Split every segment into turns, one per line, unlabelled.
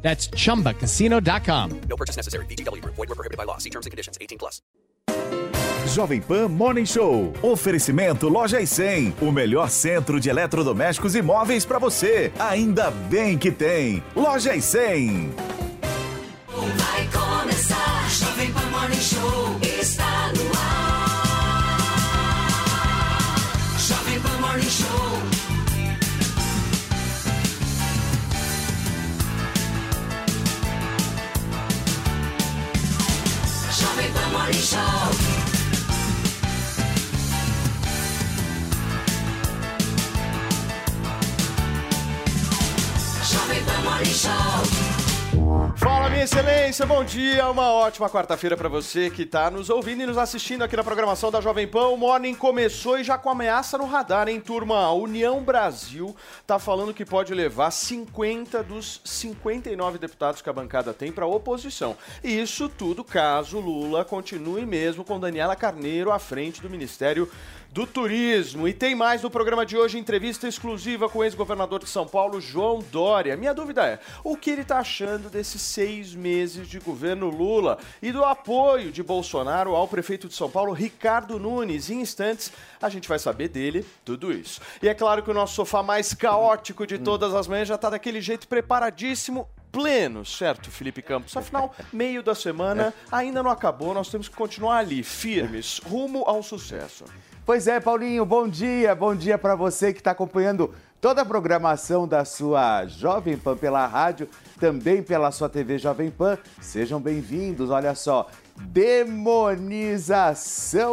That's chumbacasino.com.
No purchase necessary. VGW Group. Void were prohibited by law. See terms and conditions. 18 plus.
Jovem Pan Morning Show. Oferecimento Loja e 100. O melhor centro de eletrodomésticos e móveis para você. Ainda bem que tem. Loja e 100.
Pan Morning Show. Jovem Pan Morning Show.
Fala, minha excelência, bom dia, uma ótima quarta-feira pra você que tá nos ouvindo e nos assistindo aqui na programação da Jovem Pan. O Morning começou e já com ameaça no radar, hein, turma? A União Brasil tá falando que pode levar 50 dos 59 deputados que a bancada tem pra oposição. E isso tudo caso Lula continue mesmo com Daniela Carneiro à frente do Ministério do Turismo. E tem mais no programa de hoje, entrevista exclusiva com o ex-governador de São Paulo, João Dória. Minha dúvida é, o que ele está achando desses seis meses de governo Lula e do apoio de Bolsonaro ao prefeito de São Paulo, Ricardo Nunes. Em instantes, a gente vai saber dele tudo isso. E é claro que o nosso sofá mais caótico de todas as manhãs já está daquele jeito preparadíssimo pleno, certo, Felipe Campos? Afinal, meio da semana ainda não acabou, nós temos que continuar ali, firmes, rumo ao sucesso.
Pois é, Paulinho, bom dia, bom dia para você que está acompanhando toda a programação da sua Jovem Pan pela rádio, também pela sua TV Jovem Pan. Sejam bem-vindos, olha só, demonização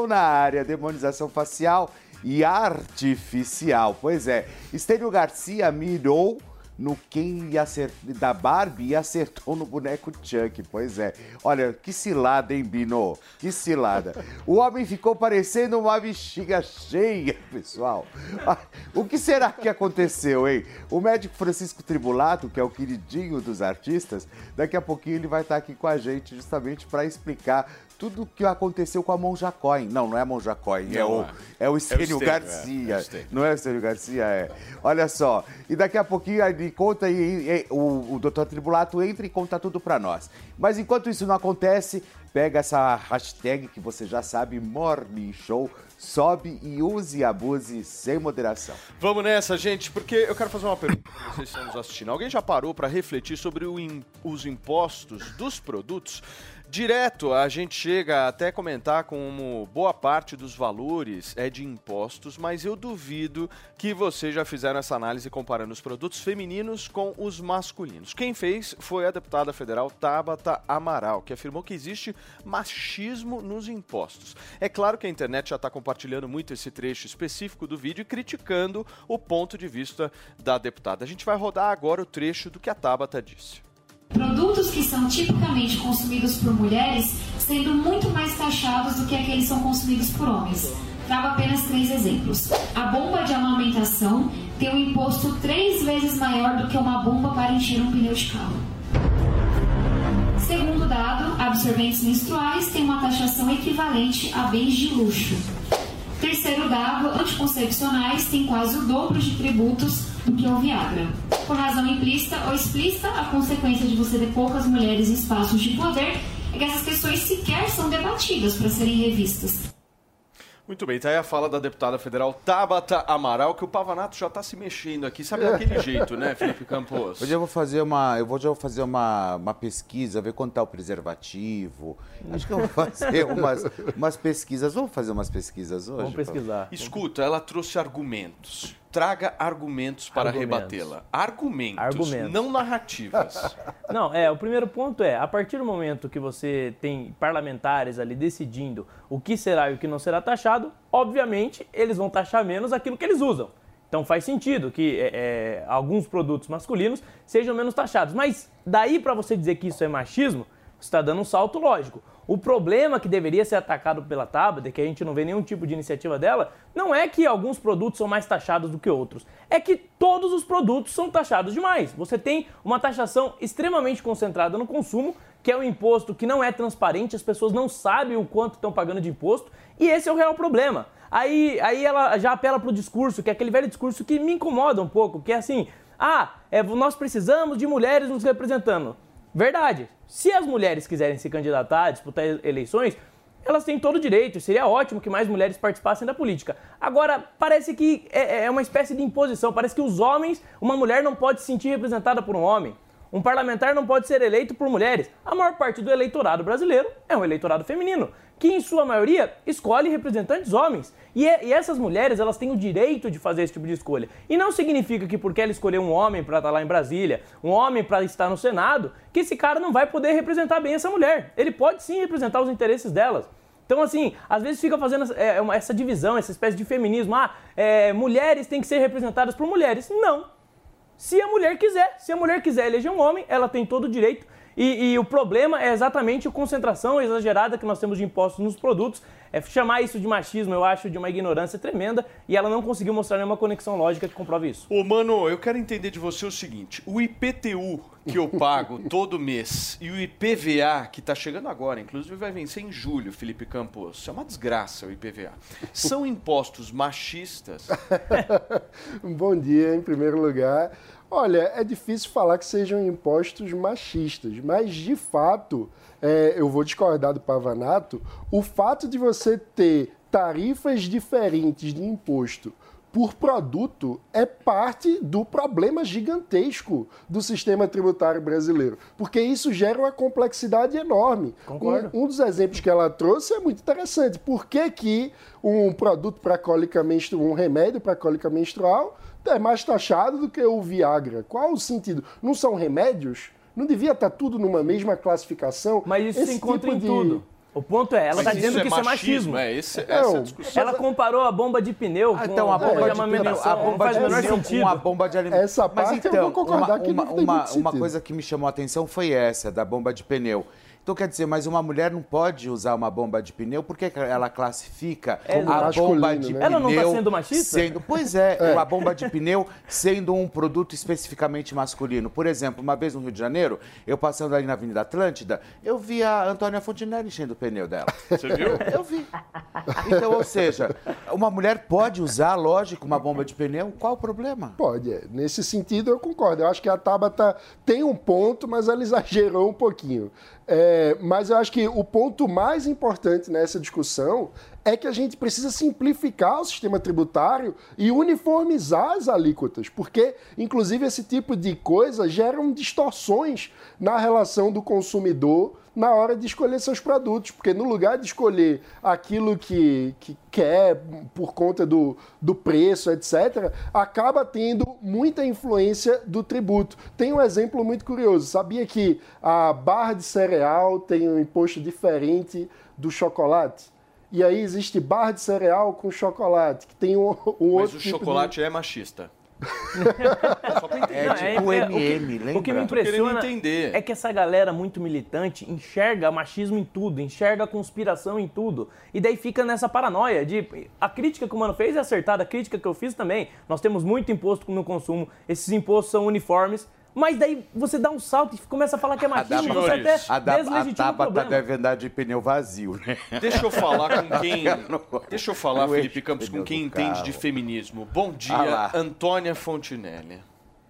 na área, demonização facial e artificial. Pois é, Estênio Garcia mirou no quem ia acertar, da Barbie e acertou no boneco Chuck. Pois é. Olha, que cilada, hein, Bino? Que cilada. O homem ficou parecendo uma bexiga cheia, pessoal. Ah, O que será que aconteceu, hein? O médico Francisco Tribulato, que é o queridinho dos artistas, daqui a pouquinho ele vai estar aqui com a gente justamente para explicar tudo o que aconteceu com a Monja Coin. Não, não é a Monja Coin, é o,
é.
é o Estênio
é,
Garcia.
é Estênio.
Não é o Estênio Garcia, é. Olha só. E daqui a pouquinho ele conta e, o, o doutor Tribulato entra e conta tudo pra nós. Mas enquanto isso não acontece, pega essa hashtag que você já sabe, Morning Show, sobe e use e abuse sem moderação.
Vamos nessa, gente, porque eu quero fazer uma pergunta para vocês que estão nos assistindo. Alguém já parou para refletir sobre o os impostos dos produtos? Direto, a gente chega até comentar como boa parte dos valores é de impostos, mas eu duvido que vocês já fizeram essa análise comparando os produtos femininos com os masculinos. Quem fez foi a deputada federal Tabata Amaral, que afirmou que existe machismo nos impostos. É claro que a internet já está compartilhando muito esse trecho específico do vídeo e criticando o ponto de vista da deputada. A gente vai rodar agora o trecho do que a Tabata disse.
Produtos que são tipicamente consumidos por mulheres sendo muito mais taxados do que aqueles que são consumidos por homens. Trago apenas três exemplos. A bomba de amamentação tem um imposto três vezes maior do que uma bomba para encher um pneu de carro. Segundo dado, absorventes menstruais têm uma taxação equivalente a bens de luxo. Terceiro dado, anticoncepcionais têm quase o dobro de tributos do que o Viagra. Por razão implícita ou explícita, a consequência de você ter poucas mulheres em espaços de poder é que essas questões sequer são debatidas para serem revistas.
Muito bem, tá aí a fala da deputada federal Tabata Amaral, que o Pavanato já tá se mexendo aqui, sabe daquele jeito, né, Felipe Campos?
Hoje eu vou fazer uma, eu vou já vou fazer uma, uma pesquisa, ver quanto tá o preservativo. Acho que eu vou fazer umas, umas pesquisas. Vamos fazer umas pesquisas hoje?
Vamos pesquisar.
Escuta, ela trouxe argumentos. Traga argumentos para rebatê-la. Argumentos,
Argumentos.
não narrativas.
Não, é, o primeiro ponto é, a partir do momento que você tem parlamentares ali decidindo o que será e o que não será taxado, obviamente eles vão taxar menos aquilo que eles usam. Então faz sentido que é, é, alguns produtos masculinos sejam menos taxados. Mas daí para você dizer que isso é machismo, você está dando um salto lógico. O problema que deveria ser atacado pela Tabata, que a gente não vê nenhum tipo de iniciativa dela, não é que alguns produtos são mais taxados do que outros. É que todos os produtos são taxados demais. Você tem uma taxação extremamente concentrada no consumo, que é um imposto que não é transparente, as pessoas não sabem o quanto estão pagando de imposto, e esse é o real problema. Aí, aí ela já apela para o discurso, que é aquele velho discurso que me incomoda um pouco, que é assim, ah, é, nós precisamos de mulheres nos representando. Verdade. Se as mulheres quiserem se candidatar, disputar eleições, elas têm todo o direito. Seria ótimo que mais mulheres participassem da política. Agora, parece que é, é uma espécie de imposição. Parece que os homens, uma mulher não pode se sentir representada por um homem. Um parlamentar não pode ser eleito por mulheres. A maior parte do eleitorado brasileiro é um eleitorado feminino que em sua maioria escolhe representantes homens. E, é, e, essas mulheres, elas têm o direito de fazer esse tipo de escolha. E não significa que porque ela escolheu um homem para estar lá em Brasília, um homem para estar no Senado, que esse cara não vai poder representar bem essa mulher. Ele pode sim representar os interesses delas. Então, assim, às vezes fica fazendo é, essa divisão, essa espécie de feminismo. Ah, é, mulheres têm que ser representadas por mulheres. Não. Se a mulher quiser, se a mulher quiser eleger um homem, ela tem todo o direito e, e, o problema é exatamente a concentração exagerada que nós temos de impostos nos produtos. É, chamar isso de machismo, eu acho, de uma ignorância tremenda, e ela não conseguiu mostrar nenhuma conexão lógica que comprove isso.
Ô, mano, eu quero entender de você o seguinte: o IPTU que eu pago todo mês e o IPVA, que está chegando agora, inclusive vai vencer em julho, Felipe Campos, é uma desgraça o IPVA. São impostos machistas?
Bom dia, em primeiro lugar. Olha, é difícil falar que sejam impostos machistas, mas de fato, é, eu vou discordar do Pavanato, o fato de você ter tarifas diferentes de imposto por produto é parte do problema gigantesco do sistema tributário brasileiro, porque isso gera uma complexidade enorme.
Concordo.
Um, um dos exemplos que ela trouxe é muito interessante. Por que, que um produto para cólica menstrual, um remédio para cólica menstrual, é mais taxado do que o Viagra. Qual o sentido? Não são remédios? Não devia estar tudo numa mesma classificação?
Mas isso Esse se encontra tipo em de... tudo. O ponto é, ela está dizendo que isso é machismo.
É, esse, essa é a discussão.
Ela comparou a bomba de pneu
ah, então, a bomba de, pneu, a bomba de pneu com a bomba de alimento.
Essa parte Mas, então, eu vou concordar
uma,
que
uma,
não tem
uma, uma coisa que me chamou a atenção foi essa, da bomba de pneu. Então, quer dizer, mas uma mulher não pode usar uma bomba de pneu, por que ela classifica
é,
a bomba de
né?
pneu...
Ela não está sendo machista?
Sendo, pois é, é, uma bomba de pneu sendo um produto especificamente masculino. Por exemplo, uma vez no Rio de Janeiro, eu passando ali na Avenida Atlântida, eu vi a Antônia Fontinelli enchendo o pneu dela.
Você viu?
Eu vi. Então, ou seja, uma mulher pode usar, lógico, uma bomba de pneu, qual o problema?
Pode, é. nesse sentido eu concordo. Eu acho que a Tabata tem um ponto, mas ela exagerou um pouquinho. É, mas eu acho que o ponto mais importante nessa discussão é que a gente precisa simplificar o sistema tributário e uniformizar as alíquotas, porque, inclusive, esse tipo de coisa geram distorções na relação do consumidor na hora de escolher seus produtos, porque no lugar de escolher aquilo que, que quer por conta do, do preço, etc., acaba tendo muita influência do tributo. Tem um exemplo muito curioso: sabia que a barra de cereal tem um imposto diferente do chocolate? E aí existe barra de cereal com chocolate, que tem um, um
Mas
outro.
Mas o
tipo
chocolate
de...
é machista.
Só pra entender. É tipo o MM, lembra?
O que me impressiona é que essa galera muito militante enxerga machismo em tudo, enxerga a conspiração em tudo. E daí fica nessa paranoia de... A crítica que o Mano fez é acertada, a crítica que eu fiz também. Nós temos muito imposto no consumo, esses impostos são uniformes, mas daí você dá um salto e começa a falar que é machismo, você até
a, da, a Tabata deve andar de pneu vazio, né?
Deixa eu falar com quem... Deixa eu falar, Felipe Campos, com quem entende de feminismo. Bom dia, ah Antônia Fontinelli.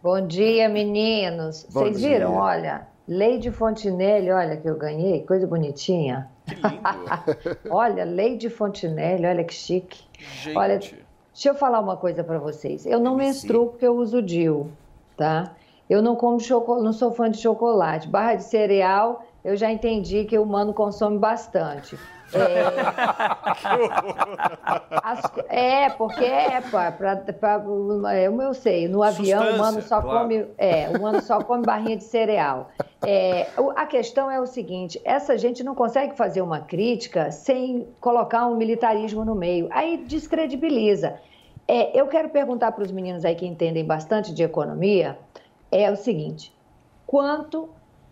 Bom dia, meninos.
Bom
Vocês
dia.
viram, olha, Lady Fontinelli, olha que eu ganhei, coisa bonitinha.
Que lindo.
olha, Lady Fontinelli, olha que chique.
Gente.
Olha, deixa eu falar uma coisa para vocês. Eu não menstruo porque eu uso DIL, tá? Eu não como chocolate, não sou fã de chocolate. Barra de cereal, eu já entendi que o humano consome bastante. É, as, é porque é para é, o meu sei, no avião o humano só
claro.
come, é, o humano só come barrinha de cereal. É, a questão é o seguinte: essa gente não consegue fazer uma crítica sem colocar um militarismo no meio. Aí descredibiliza. É, eu quero perguntar para os meninos aí que entendem bastante de economia é o seguinte: quanto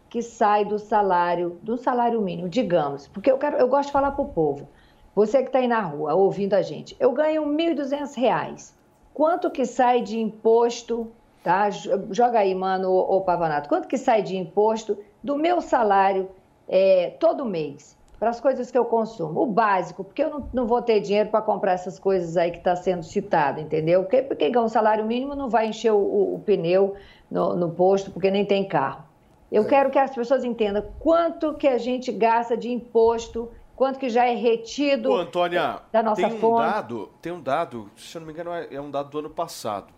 que sai do salário, do salário mínimo, digamos, porque eu, quero, eu gosto de falar para o povo. Você que está aí na rua ouvindo a gente, eu ganho R$ 1.200. Quanto que sai de imposto, tá? Joga aí, mano, ô Pavanato. Quanto que sai de imposto do meu salário é, todo mês? Para as coisas que eu consumo. O básico, porque eu não, não vou ter dinheiro para comprar essas coisas aí que está sendo citado, entendeu? Porque ganha um salário mínimo não vai encher o, o- o pneu no, no posto, porque nem tem carro. Eu quero que as pessoas entendam quanto que a gente gasta de imposto, quanto que já é retido
Ô, Antônia,
da nossa
tem um
fonte.
dado, tem um dado, se eu não me engano, é é um dado do ano passado,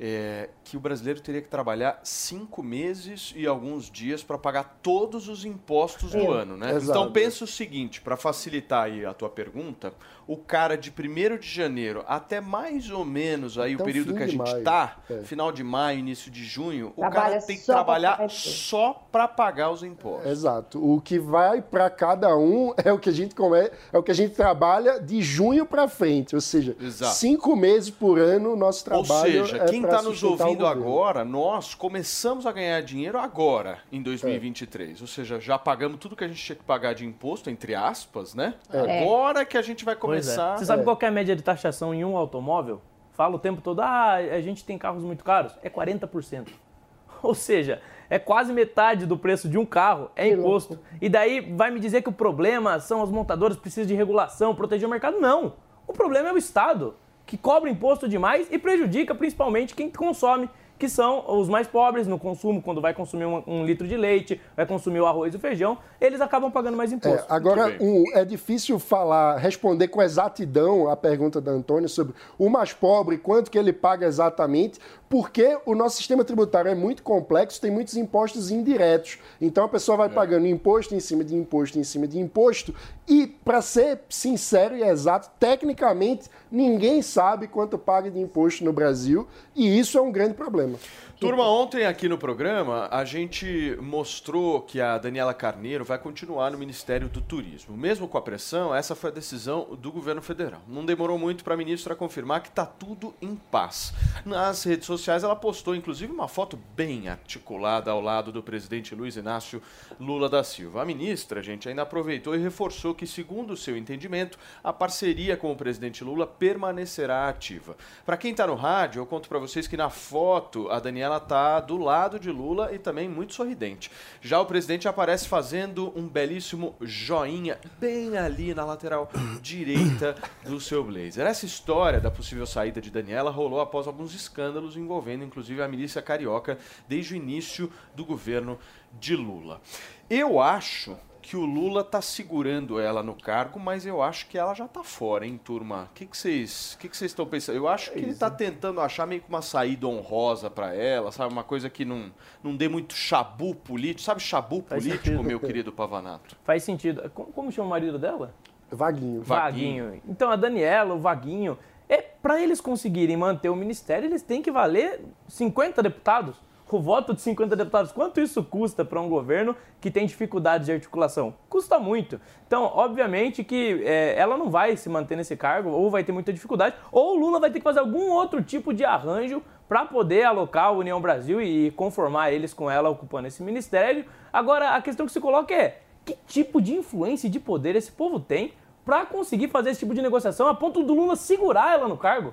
é, que o brasileiro teria que trabalhar cinco meses e alguns dias para pagar todos os impostos do
É.
ano, né?
Exato.
Então pensa o seguinte, para facilitar aí a tua pergunta, o cara de 1 de janeiro até mais ou menos aí
Até
o
o
período que a gente
maio.
tá,
É.
final de maio, início de junho, o
Trabalha
cara tem que
pra
trabalhar
imposto.
só para pagar os impostos.
Exato. O que vai para cada um é o que a gente come... é o que a gente trabalha de junho para frente, ou seja,
Exato.
cinco meses por ano o nosso
Ou
trabalho
seja,
é
quem
pra
está nos
o
ouvindo agora, nós começamos a ganhar dinheiro agora, em 2023. Ou seja, já pagamos tudo que a gente tinha que pagar de imposto, entre aspas, né?
É.
Agora que a gente vai
Pois é.
começar.
Você sabe
É.
qual que é a média de taxação em um automóvel? Fala o tempo todo, ah, a gente tem carros muito caros. É 40%. Ou seja, é quase metade do preço de um carro é
Que
imposto. E daí vai me dizer que o problema são os montadores, precisam de regulação, proteger o mercado? Não. O problema é o Estado, que cobra imposto demais e prejudica principalmente quem consome, que são os mais pobres no consumo, quando vai consumir um, um litro de leite, vai consumir o arroz e o feijão, eles acabam pagando mais imposto.
É, agora, um, é difícil falar, responder com exatidão a pergunta da Antônia sobre o mais pobre, quanto que ele paga exatamente, porque o nosso sistema tributário é muito complexo, tem muitos impostos indiretos. Então a pessoa vai pagando imposto em cima de imposto em cima de imposto. E, para ser sincero e exato, tecnicamente ninguém sabe quanto paga de imposto no Brasil, e isso é um grande problema.
Turma, ontem aqui no programa a gente mostrou que a Daniela Carneiro vai continuar no Ministério do Turismo. Mesmo com a pressão, essa foi a decisão do governo federal. Não demorou muito para a ministra confirmar que está tudo em paz. Nas redes sociais ela postou inclusive uma foto bem articulada ao lado do presidente Luiz Inácio Lula da Silva. A ministra, gente, ainda aproveitou e reforçou que, segundo o seu entendimento, a parceria com o presidente Lula permanecerá ativa. Para quem está no rádio, eu conto para vocês que na foto a Daniela está do lado de Lula e também muito sorridente. Já o presidente aparece fazendo um belíssimo joinha bem ali na lateral direita do seu blazer. Essa história da possível saída de Daniela rolou após alguns escândalos envolvendo inclusive a milícia carioca desde o início do governo de Lula. Eu acho que o Lula tá segurando ela no cargo, mas eu acho que ela já tá fora, hein, turma? O que que vocês que que vocês estão pensando? Eu acho que ele tá tentando achar meio que uma saída honrosa para ela, sabe? Uma coisa que não, não dê muito chabu político. Sabe chabu
Faz
político,
sentido.
meu querido Pavanato?
Faz sentido. Como, como chama o marido dela?
Vaguinho.
Vaguinho.
Então a Daniela, o Vaguinho, é para eles conseguirem manter o ministério, eles têm que valer 50 deputados. O voto de 50 deputados, quanto isso custa para um governo que tem dificuldades de articulação? Custa muito. Então, obviamente que é, ela não vai se manter nesse cargo, ou vai ter muita dificuldade, ou o Lula vai ter que fazer algum outro tipo de arranjo para poder alocar a União Brasil e conformar eles com ela ocupando esse ministério. Agora, a questão que se coloca é: que tipo de influência e de poder esse povo tem para conseguir fazer esse tipo de negociação a ponto do Lula segurar ela no cargo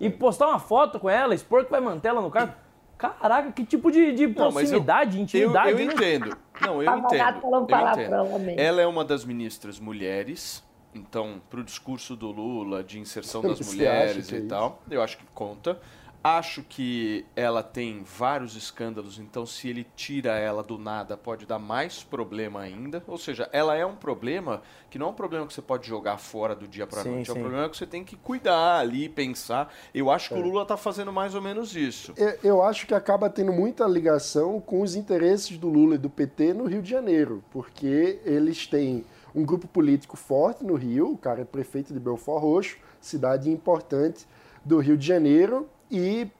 e postar uma foto com ela, expor que vai manter ela no cargo. Caraca, que tipo de, de
Não, eu-
proximidade,
Eu,
intimidade,
eu
né?
entendo. Não, eu entendo.
falou um
Eu
palavrão,
entendo.
amém.
Ela é uma das ministras mulheres, então, pro discurso do Lula de inserção das
Você
mulheres
que
e
é isso?
tal, eu acho que conta. Acho que ela tem vários escândalos, então se ele tira ela do nada, pode dar mais problema ainda. Ou seja, ela é um problema que não é um problema que você pode jogar fora do dia para
Sim,
noite, é um
sim.
problema que você tem que cuidar ali, pensar. Eu acho
É.
que o Lula tá fazendo mais ou menos isso.
Eu- Eu acho que acaba tendo muita ligação com os interesses do Lula e do PT no Rio de Janeiro, porque eles têm um grupo político forte no Rio, o cara é prefeito de Belfort Roxo, cidade importante do Rio de Janeiro, e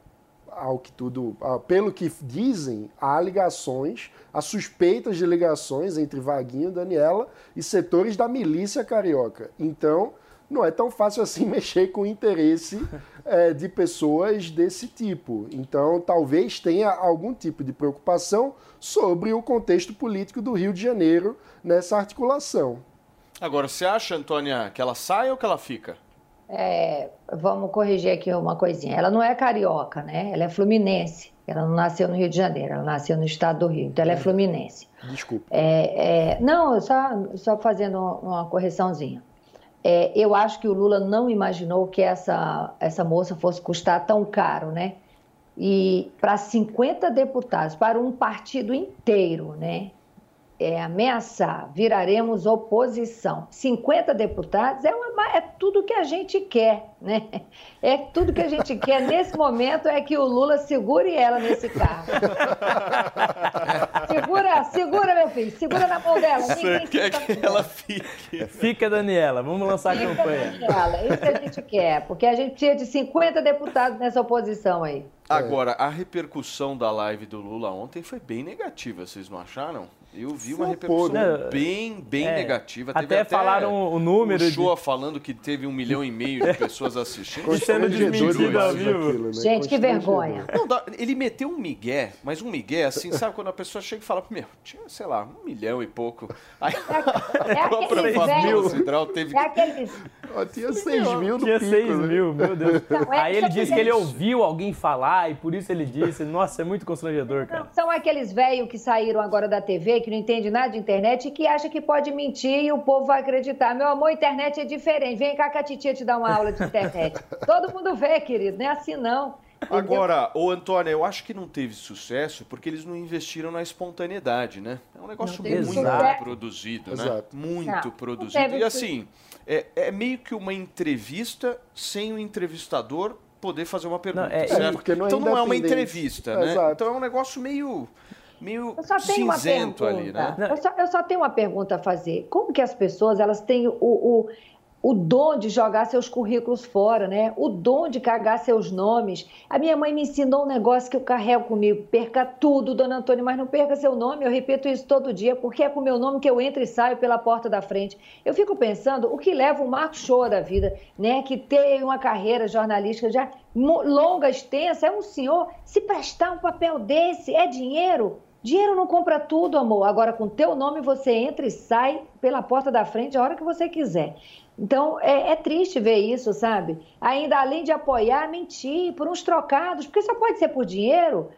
ao que tudo, pelo que dizem, há ligações, há suspeitas de ligações entre Vaguinho Daniela e setores da milícia carioca. Então, não é tão fácil assim mexer com o interesse é, de pessoas desse tipo. Então, talvez tenha algum tipo de preocupação sobre o contexto político do Rio de Janeiro nessa articulação.
Agora, você acha, Antônia, que ela sai ou que ela fica?
É, vamos corrigir aqui uma coisinha. Ela não é carioca, né? Ela é fluminense. Ela não nasceu no Rio de Janeiro, ela nasceu no estado do Rio. Então ela é fluminense.
Desculpa.
É, é, não, só, só fazendo uma correçãozinha. É, eu acho que o Lula não imaginou que essa, essa moça fosse custar tão caro, né? E para 50 deputados, para um partido inteiro, né? É, ameaçar, viraremos oposição. 50 deputados é, uma, é tudo que a gente quer, né? É tudo que a gente quer nesse momento é que o Lula segure ela nesse carro. segura, segura, meu filho, segura na mão dela. Ninguém
quer
fica
que ela fique.
Fica, Daniela, vamos lançar a campanha.
ela. Isso que a gente quer, porque a gente precisa de 50 deputados nessa oposição aí.
Agora, a repercussão da live do Lula ontem foi bem negativa, vocês não acharam? Eu vi uma repercussão bem, bem
É,
negativa.
até falaram o número
O
de-
falando que teve um milhão e meio de pessoas assistindo.
E sendo desmentido ao vivo.
né?
Gente, que vergonha.
Não, ele meteu um migué, mas um migué assim, sabe quando a pessoa chega e fala, meu, tinha, sei lá, um milhão e pouco. Aí
É
a própria
velhos.
Cidral teve
É aqueles.
Tinha 6 mil no
Tinha
pico,
6
né?
mil, meu Deus.
Não, é
Aí ele disse que ele ouviu alguém falar e por isso ele disse. Nossa, é muito constrangedor, cara.
Não, são aqueles velhos que saíram agora da TV, que não entendem nada de internet e que acham que pode mentir e o povo vai acreditar. Meu amor, internet é diferente. Vem cá que a titia te dá uma aula de internet. Todo mundo vê, querido, não é assim não. Entendeu?
Agora, ô Antônia, eu acho que não teve sucesso porque eles não investiram na espontaneidade, né? É um negócio
Não
muito
sucesso.
produzido, né?
Exato.
Muito
Não, não
produzido.
teve
E assim, é, é meio que uma entrevista sem o entrevistador poder fazer uma pergunta,
Não, é-
certo?
é porque não é
então não é uma entrevista, né?
Exato.
Então é um negócio meio, meio
Eu só tenho uma
cinzento ali, né?
Eu, só, eu só tenho uma pergunta a fazer. Como que as pessoas elas têm o, o, o dom de jogar seus currículos fora, né? O dom de cagar seus nomes. A minha mãe me ensinou um negócio que eu carrego comigo. Perca tudo, dona Antônia, mas não perca seu nome. Eu repito isso todo dia, porque é com o meu nome que eu entro e saio pela porta da frente. Eu fico pensando o que leva o Marco Show da vida, né? Que tem uma carreira jornalística já longa, extensa. É um senhor se prestar um papel desse, é dinheiro. Dinheiro não compra tudo, amor. Agora, com teu nome, você entra e sai pela porta da frente a hora que você quiser. Então, é, é triste ver isso, sabe? Ainda além de apoiar, mentir por uns trocados, porque só pode ser por dinheiro,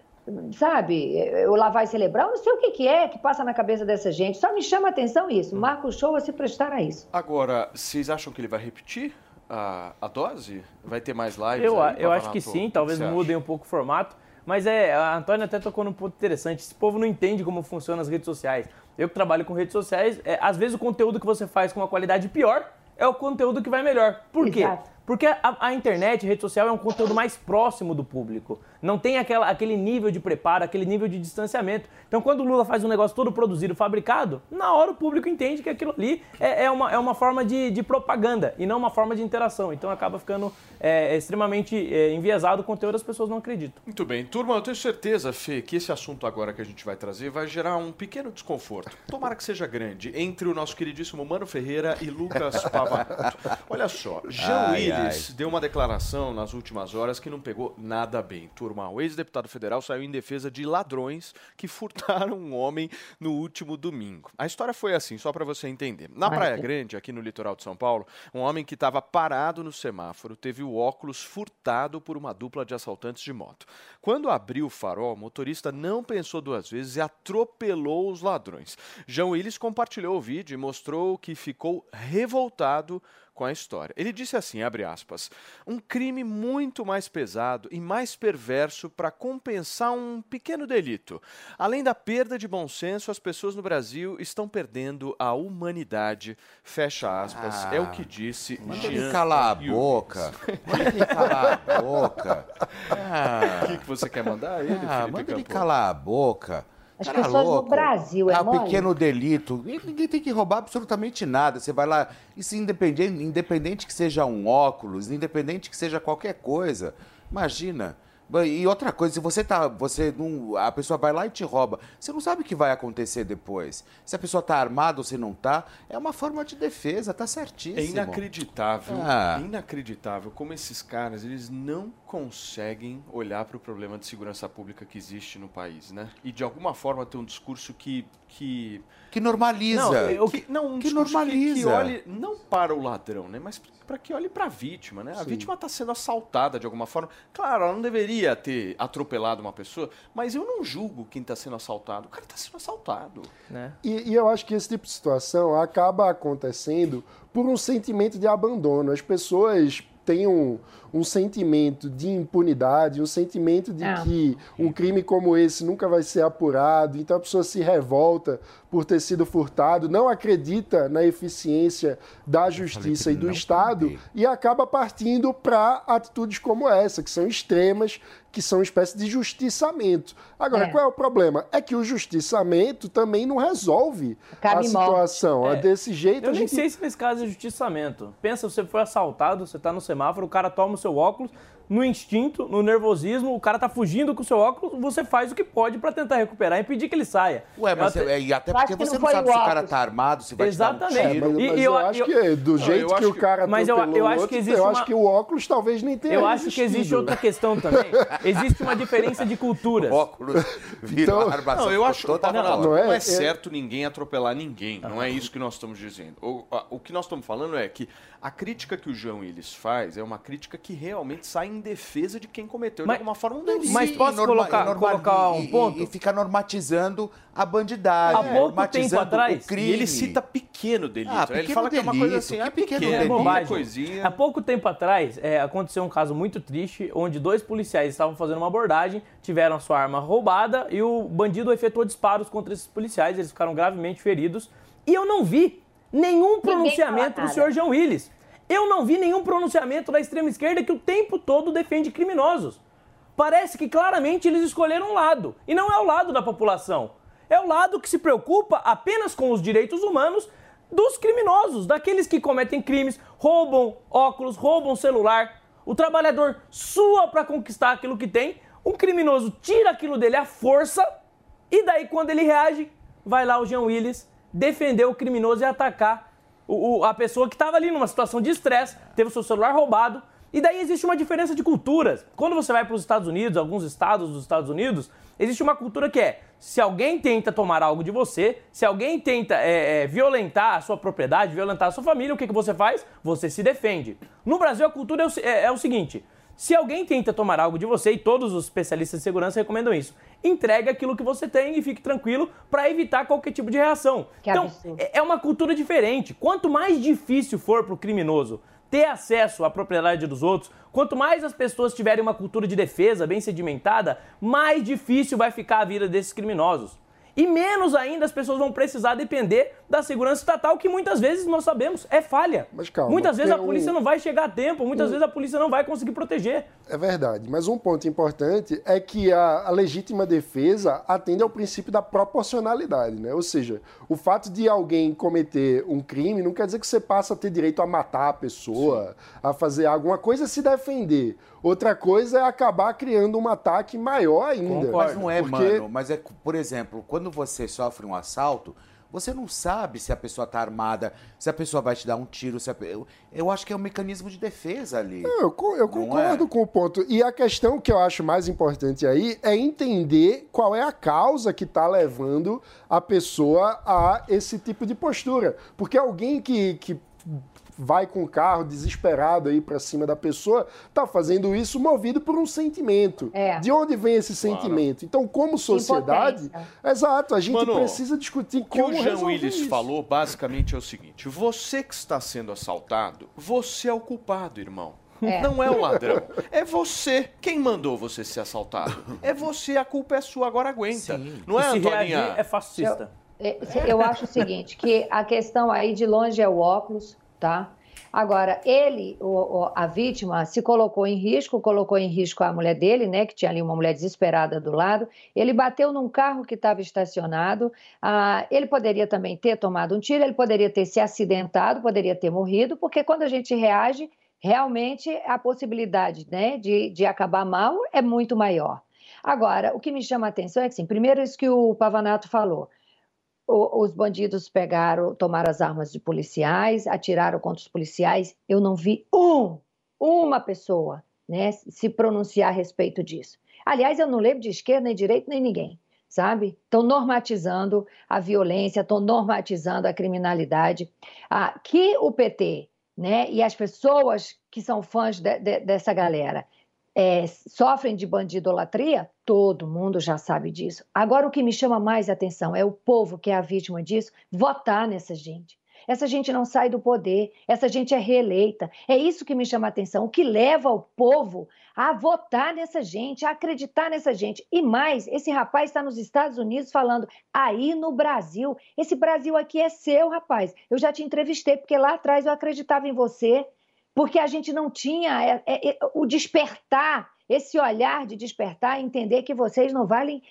sabe? Eu lá vai celebrar, eu não sei o que, que é que passa na cabeça dessa gente. Só me chama a atenção isso. Marco Show a se prestar a isso.
Agora, vocês acham que ele vai repetir a, a dose? Vai ter mais lives?
Eu,
aí,
eu acho que sim, talvez mudem um pouco o formato. Mas é, a Antônia até tocou num ponto interessante. Esse povo não entende como funcionam as redes sociais. Eu que trabalho com redes sociais, é, às vezes o conteúdo que você faz com uma qualidade pior é o conteúdo que vai melhor. Por quê?
Exato.
Porque a, a internet, a rede social é um conteúdo mais próximo do público. Não tem aquela, aquele nível de preparo, aquele nível de distanciamento. Então, quando o Lula faz um negócio todo produzido, fabricado, na hora o público entende que aquilo ali é, é uma, é uma forma de, de propaganda e não uma forma de interação. Então, acaba ficando é, extremamente é, enviesado o conteúdo, as pessoas não acreditam.
Muito bem. Turma, eu tenho certeza, Fê, que esse assunto agora que a gente vai trazer vai gerar um pequeno desconforto. Tomara que seja grande, entre o nosso queridíssimo Mano Ferreira e Lucas Pavanato. Olha só, Jean
Ai,
Willis deu uma declaração nas últimas horas que não pegou nada bem. Turma, o ex-deputado federal saiu em defesa de ladrões que furtaram um homem no último domingo. A história foi assim, só para você entender. Na
Ai,
Praia Grande, aqui no litoral de São Paulo, um homem que estava parado no semáforo teve o óculos furtado por uma dupla de assaltantes de moto. Quando abriu o farol, o motorista não pensou duas vezes e atropelou os ladrões. João Willis compartilhou o vídeo e mostrou que ficou revoltado com a história. Ele disse assim, abre aspas, um crime muito mais pesado e mais perverso para compensar um pequeno delito. Além da perda de bom senso, as pessoas no Brasil estão perdendo a humanidade. Fecha aspas. é o que disse
Manda ele
Jean
calar a boca. Manda ele calar a boca. Ah,
O que, que você quer mandar ele,
ah,
Felipe
manda ele calar a boca.
As
Cara
pessoas no
louco.
Brasil, é
Ah,
mole?
pequeno delito. Ninguém tem que roubar absolutamente nada. Você vai lá, isso independente, independente que seja um óculos, independente que seja qualquer coisa. Imagina, E outra coisa, se você tá. Você não, a pessoa vai lá e te rouba, você não sabe o que vai acontecer depois. Se a pessoa tá armada ou se não tá, é uma forma de defesa, tá certíssimo.
É inacreditável,
Ah.
inacreditável como esses caras, eles não conseguem olhar para o problema de segurança pública que existe no país, né? E de alguma forma ter um discurso que que
Que normaliza.
Não, eu-
que, não, um
que
discurso que- Que,
normaliza.
olhe não para o ladrão, né? Mas para que olhe para a vítima, né? A vítima está sendo assaltada de alguma forma. Claro, ela não deveria ter atropelado uma pessoa, mas eu não julgo quem está sendo assaltado. O cara está sendo assaltado.
Né?
E, e eu acho que esse tipo de situação acaba acontecendo por um sentimento de abandono. As pessoas têm um, um sentimento de impunidade, um sentimento de
É.
que um crime como esse nunca vai ser apurado, então a pessoa se revolta por ter sido furtado, não acredita na eficiência da justiça e do Estado e acaba partindo para atitudes como essa, que são extremas, que são uma espécie de justiçamento. Agora,
É.
qual é o problema? É que o justiçamento também não resolve
Cabe
a situação. É.
É.
desse jeito
Eu
a
nem
gente
sei se nesse caso é justiçamento. Pensa, você foi assaltado, você tá no semáforo, o cara toma o seu óculos, no instinto, no nervosismo, o cara tá fugindo com o seu óculos, você faz o que pode pra tentar recuperar e impedir que ele saia.
Ué, mas
Eu até-
é, e até
Eu acho
porque
que
você
não
não sabe
o
se o cara tá armado, se vai te dar um
Exatamente.
É,
tiro.
mas,
E-
mas
e
eu,
eu-
acho
eu-
que do jeito que
acho
o cara
Mas eu- eu
o
acho
outro,
que existe
eu
uma-
acho que o óculos talvez nem tenha
Eu acho que existe outra questão também. Existe uma diferença de culturas.
Óculos virou
Então-
armação.
Não, eu acho não, não,
Não é?
não é
É-
certo ninguém atropelar ninguém. Não é isso que nós estamos dizendo. O, o que nós estamos falando é que a crítica que o João Willis faz é uma crítica que realmente sai em defesa de quem cometeu
Mas-
de alguma forma um delito.
Mas posso
norma-
colocar-
norma-
colocar um
e- e-
ponto?
E, fica normatizando a bandidagem.
Há pouco
normatizando
tempo atrás,
o crime.
E ele cita pequeno delito.
Ah,
né? ele
pequeno
fala que é uma
delito,
coisa assim,
que
ah,
pequeno
pequeno,
É
delito.
bobagem.
coisinha.
Há pouco tempo atrás, é, aconteceu um caso muito triste, onde dois policiais estavam fazendo uma abordagem, tiveram a sua arma roubada e o bandido efetuou disparos contra esses policiais, eles ficaram gravemente feridos. E eu não vi nenhum pronunciamento do senhor. João Willis. Eu não vi nenhum pronunciamento da extrema esquerda que o tempo todo defende criminosos. Parece que claramente eles escolheram um lado. E não é o lado da população. É o lado que se preocupa apenas com os direitos humanos dos criminosos, daqueles que cometem crimes, roubam óculos, roubam celular. O trabalhador sua para conquistar aquilo que tem, um criminoso tira aquilo dele à força e daí quando ele reage, vai lá o Jean Willis defender o criminoso e atacar o- o- a pessoa que estava ali numa situação de estresse, teve o seu celular roubado. E daí existe uma diferença de culturas. Quando você vai para os Estados Unidos, alguns estados dos Estados Unidos, existe uma cultura que é: se alguém tenta tomar algo de você, se alguém tenta é, é, violentar a sua propriedade, violentar a sua família, o que, que você faz? Você se defende. No Brasil, a cultura é o, é- é o seguinte: se alguém tenta tomar algo de você, e todos os especialistas de segurança recomendam isso, entregue aquilo que você tem e fique tranquilo para evitar qualquer tipo de reação.
Que
então,
absurdo.
é é uma cultura diferente. Quanto mais difícil for para o criminoso ter acesso à propriedade dos outros, quanto mais as pessoas tiverem uma cultura de defesa bem sedimentada, mais difícil vai ficar a vida desses criminosos. E menos ainda as pessoas vão precisar depender da segurança estatal, que muitas vezes nós sabemos é falha.
Mas calma,
muitas vezes a
tem um-
polícia não vai chegar a tempo, muitas vezes a polícia não vai conseguir proteger.
É verdade, mas um ponto importante é que a, a legítima defesa atende ao princípio da proporcionalidade, né? Ou seja, o fato de alguém cometer um crime não quer dizer que você passa a ter direito a matar a pessoa, a fazer alguma coisa se defender. Outra coisa é acabar criando um ataque maior ainda.
Concordo.
Mas não é,
Porque-
mano. Mas é, por exemplo, quando você sofre um assalto, você não sabe se a pessoa tá armada, se a pessoa vai te dar um tiro. Se a eu, eu acho que é um mecanismo de defesa ali.
Não, eu, eu
Não
concordo
é?
com o ponto. E a questão que eu acho mais importante aí é entender qual é a causa que está levando a pessoa a esse tipo de postura. Porque alguém que, que vai com o carro desesperado aí para cima da pessoa está fazendo isso movido por um sentimento.
É.
De onde vem esse sentimento? Então, como sociedade,
Impotência.
exato, a gente
Mano,
precisa discutir
O que
como
o Jean Willis
isso.
falou basicamente é o seguinte: você que está sendo assaltado, você é o culpado, irmão.
É.
Não é o ladrão. É você. Quem mandou você ser assaltado? É você, a culpa é sua, agora aguenta. Não é,
se
Antoninha?
é fascista.
É, Eu acho o seguinte, que a questão aí de longe é o óculos, tá? Agora, ele, o- a vítima, se colocou em risco, colocou em risco a mulher dele, né? Que tinha ali uma mulher desesperada do lado. Ele bateu num carro que estava estacionado. Ah, ele poderia também ter tomado um tiro, ele poderia ter se acidentado, poderia ter morrido, porque quando a gente reage, realmente a possibilidade né, de, de acabar mal é muito maior. Agora, o que me chama a atenção é que, assim, primeiro isso que o Pavanato falou, o- os bandidos pegaram, tomaram as armas de policiais, atiraram contra os policiais. Eu não vi um, uma pessoa, né, se pronunciar a respeito disso. Aliás, eu não lembro de esquerda, nem direita, nem ninguém, sabe? Estão normatizando a violência, estão normatizando a criminalidade. Ah, que o PT, né, e as pessoas que são fãs de- de- dessa galera é, sofrem de bandidolatria, todo mundo já sabe disso. Agora, o que me chama mais atenção é o povo que é a vítima disso votar nessa gente. Essa gente não sai do poder, essa gente é reeleita. É isso que me chama atenção. O que leva o povo a votar nessa gente, a acreditar nessa gente. E mais, esse rapaz está nos Estados Unidos falando aí no Brasil. Esse Brasil aqui é seu, rapaz. Eu já te entrevistei, porque lá atrás eu acreditava em você porque a gente não tinha é, é, é, o despertar, esse olhar de despertar, entender que vocês não valem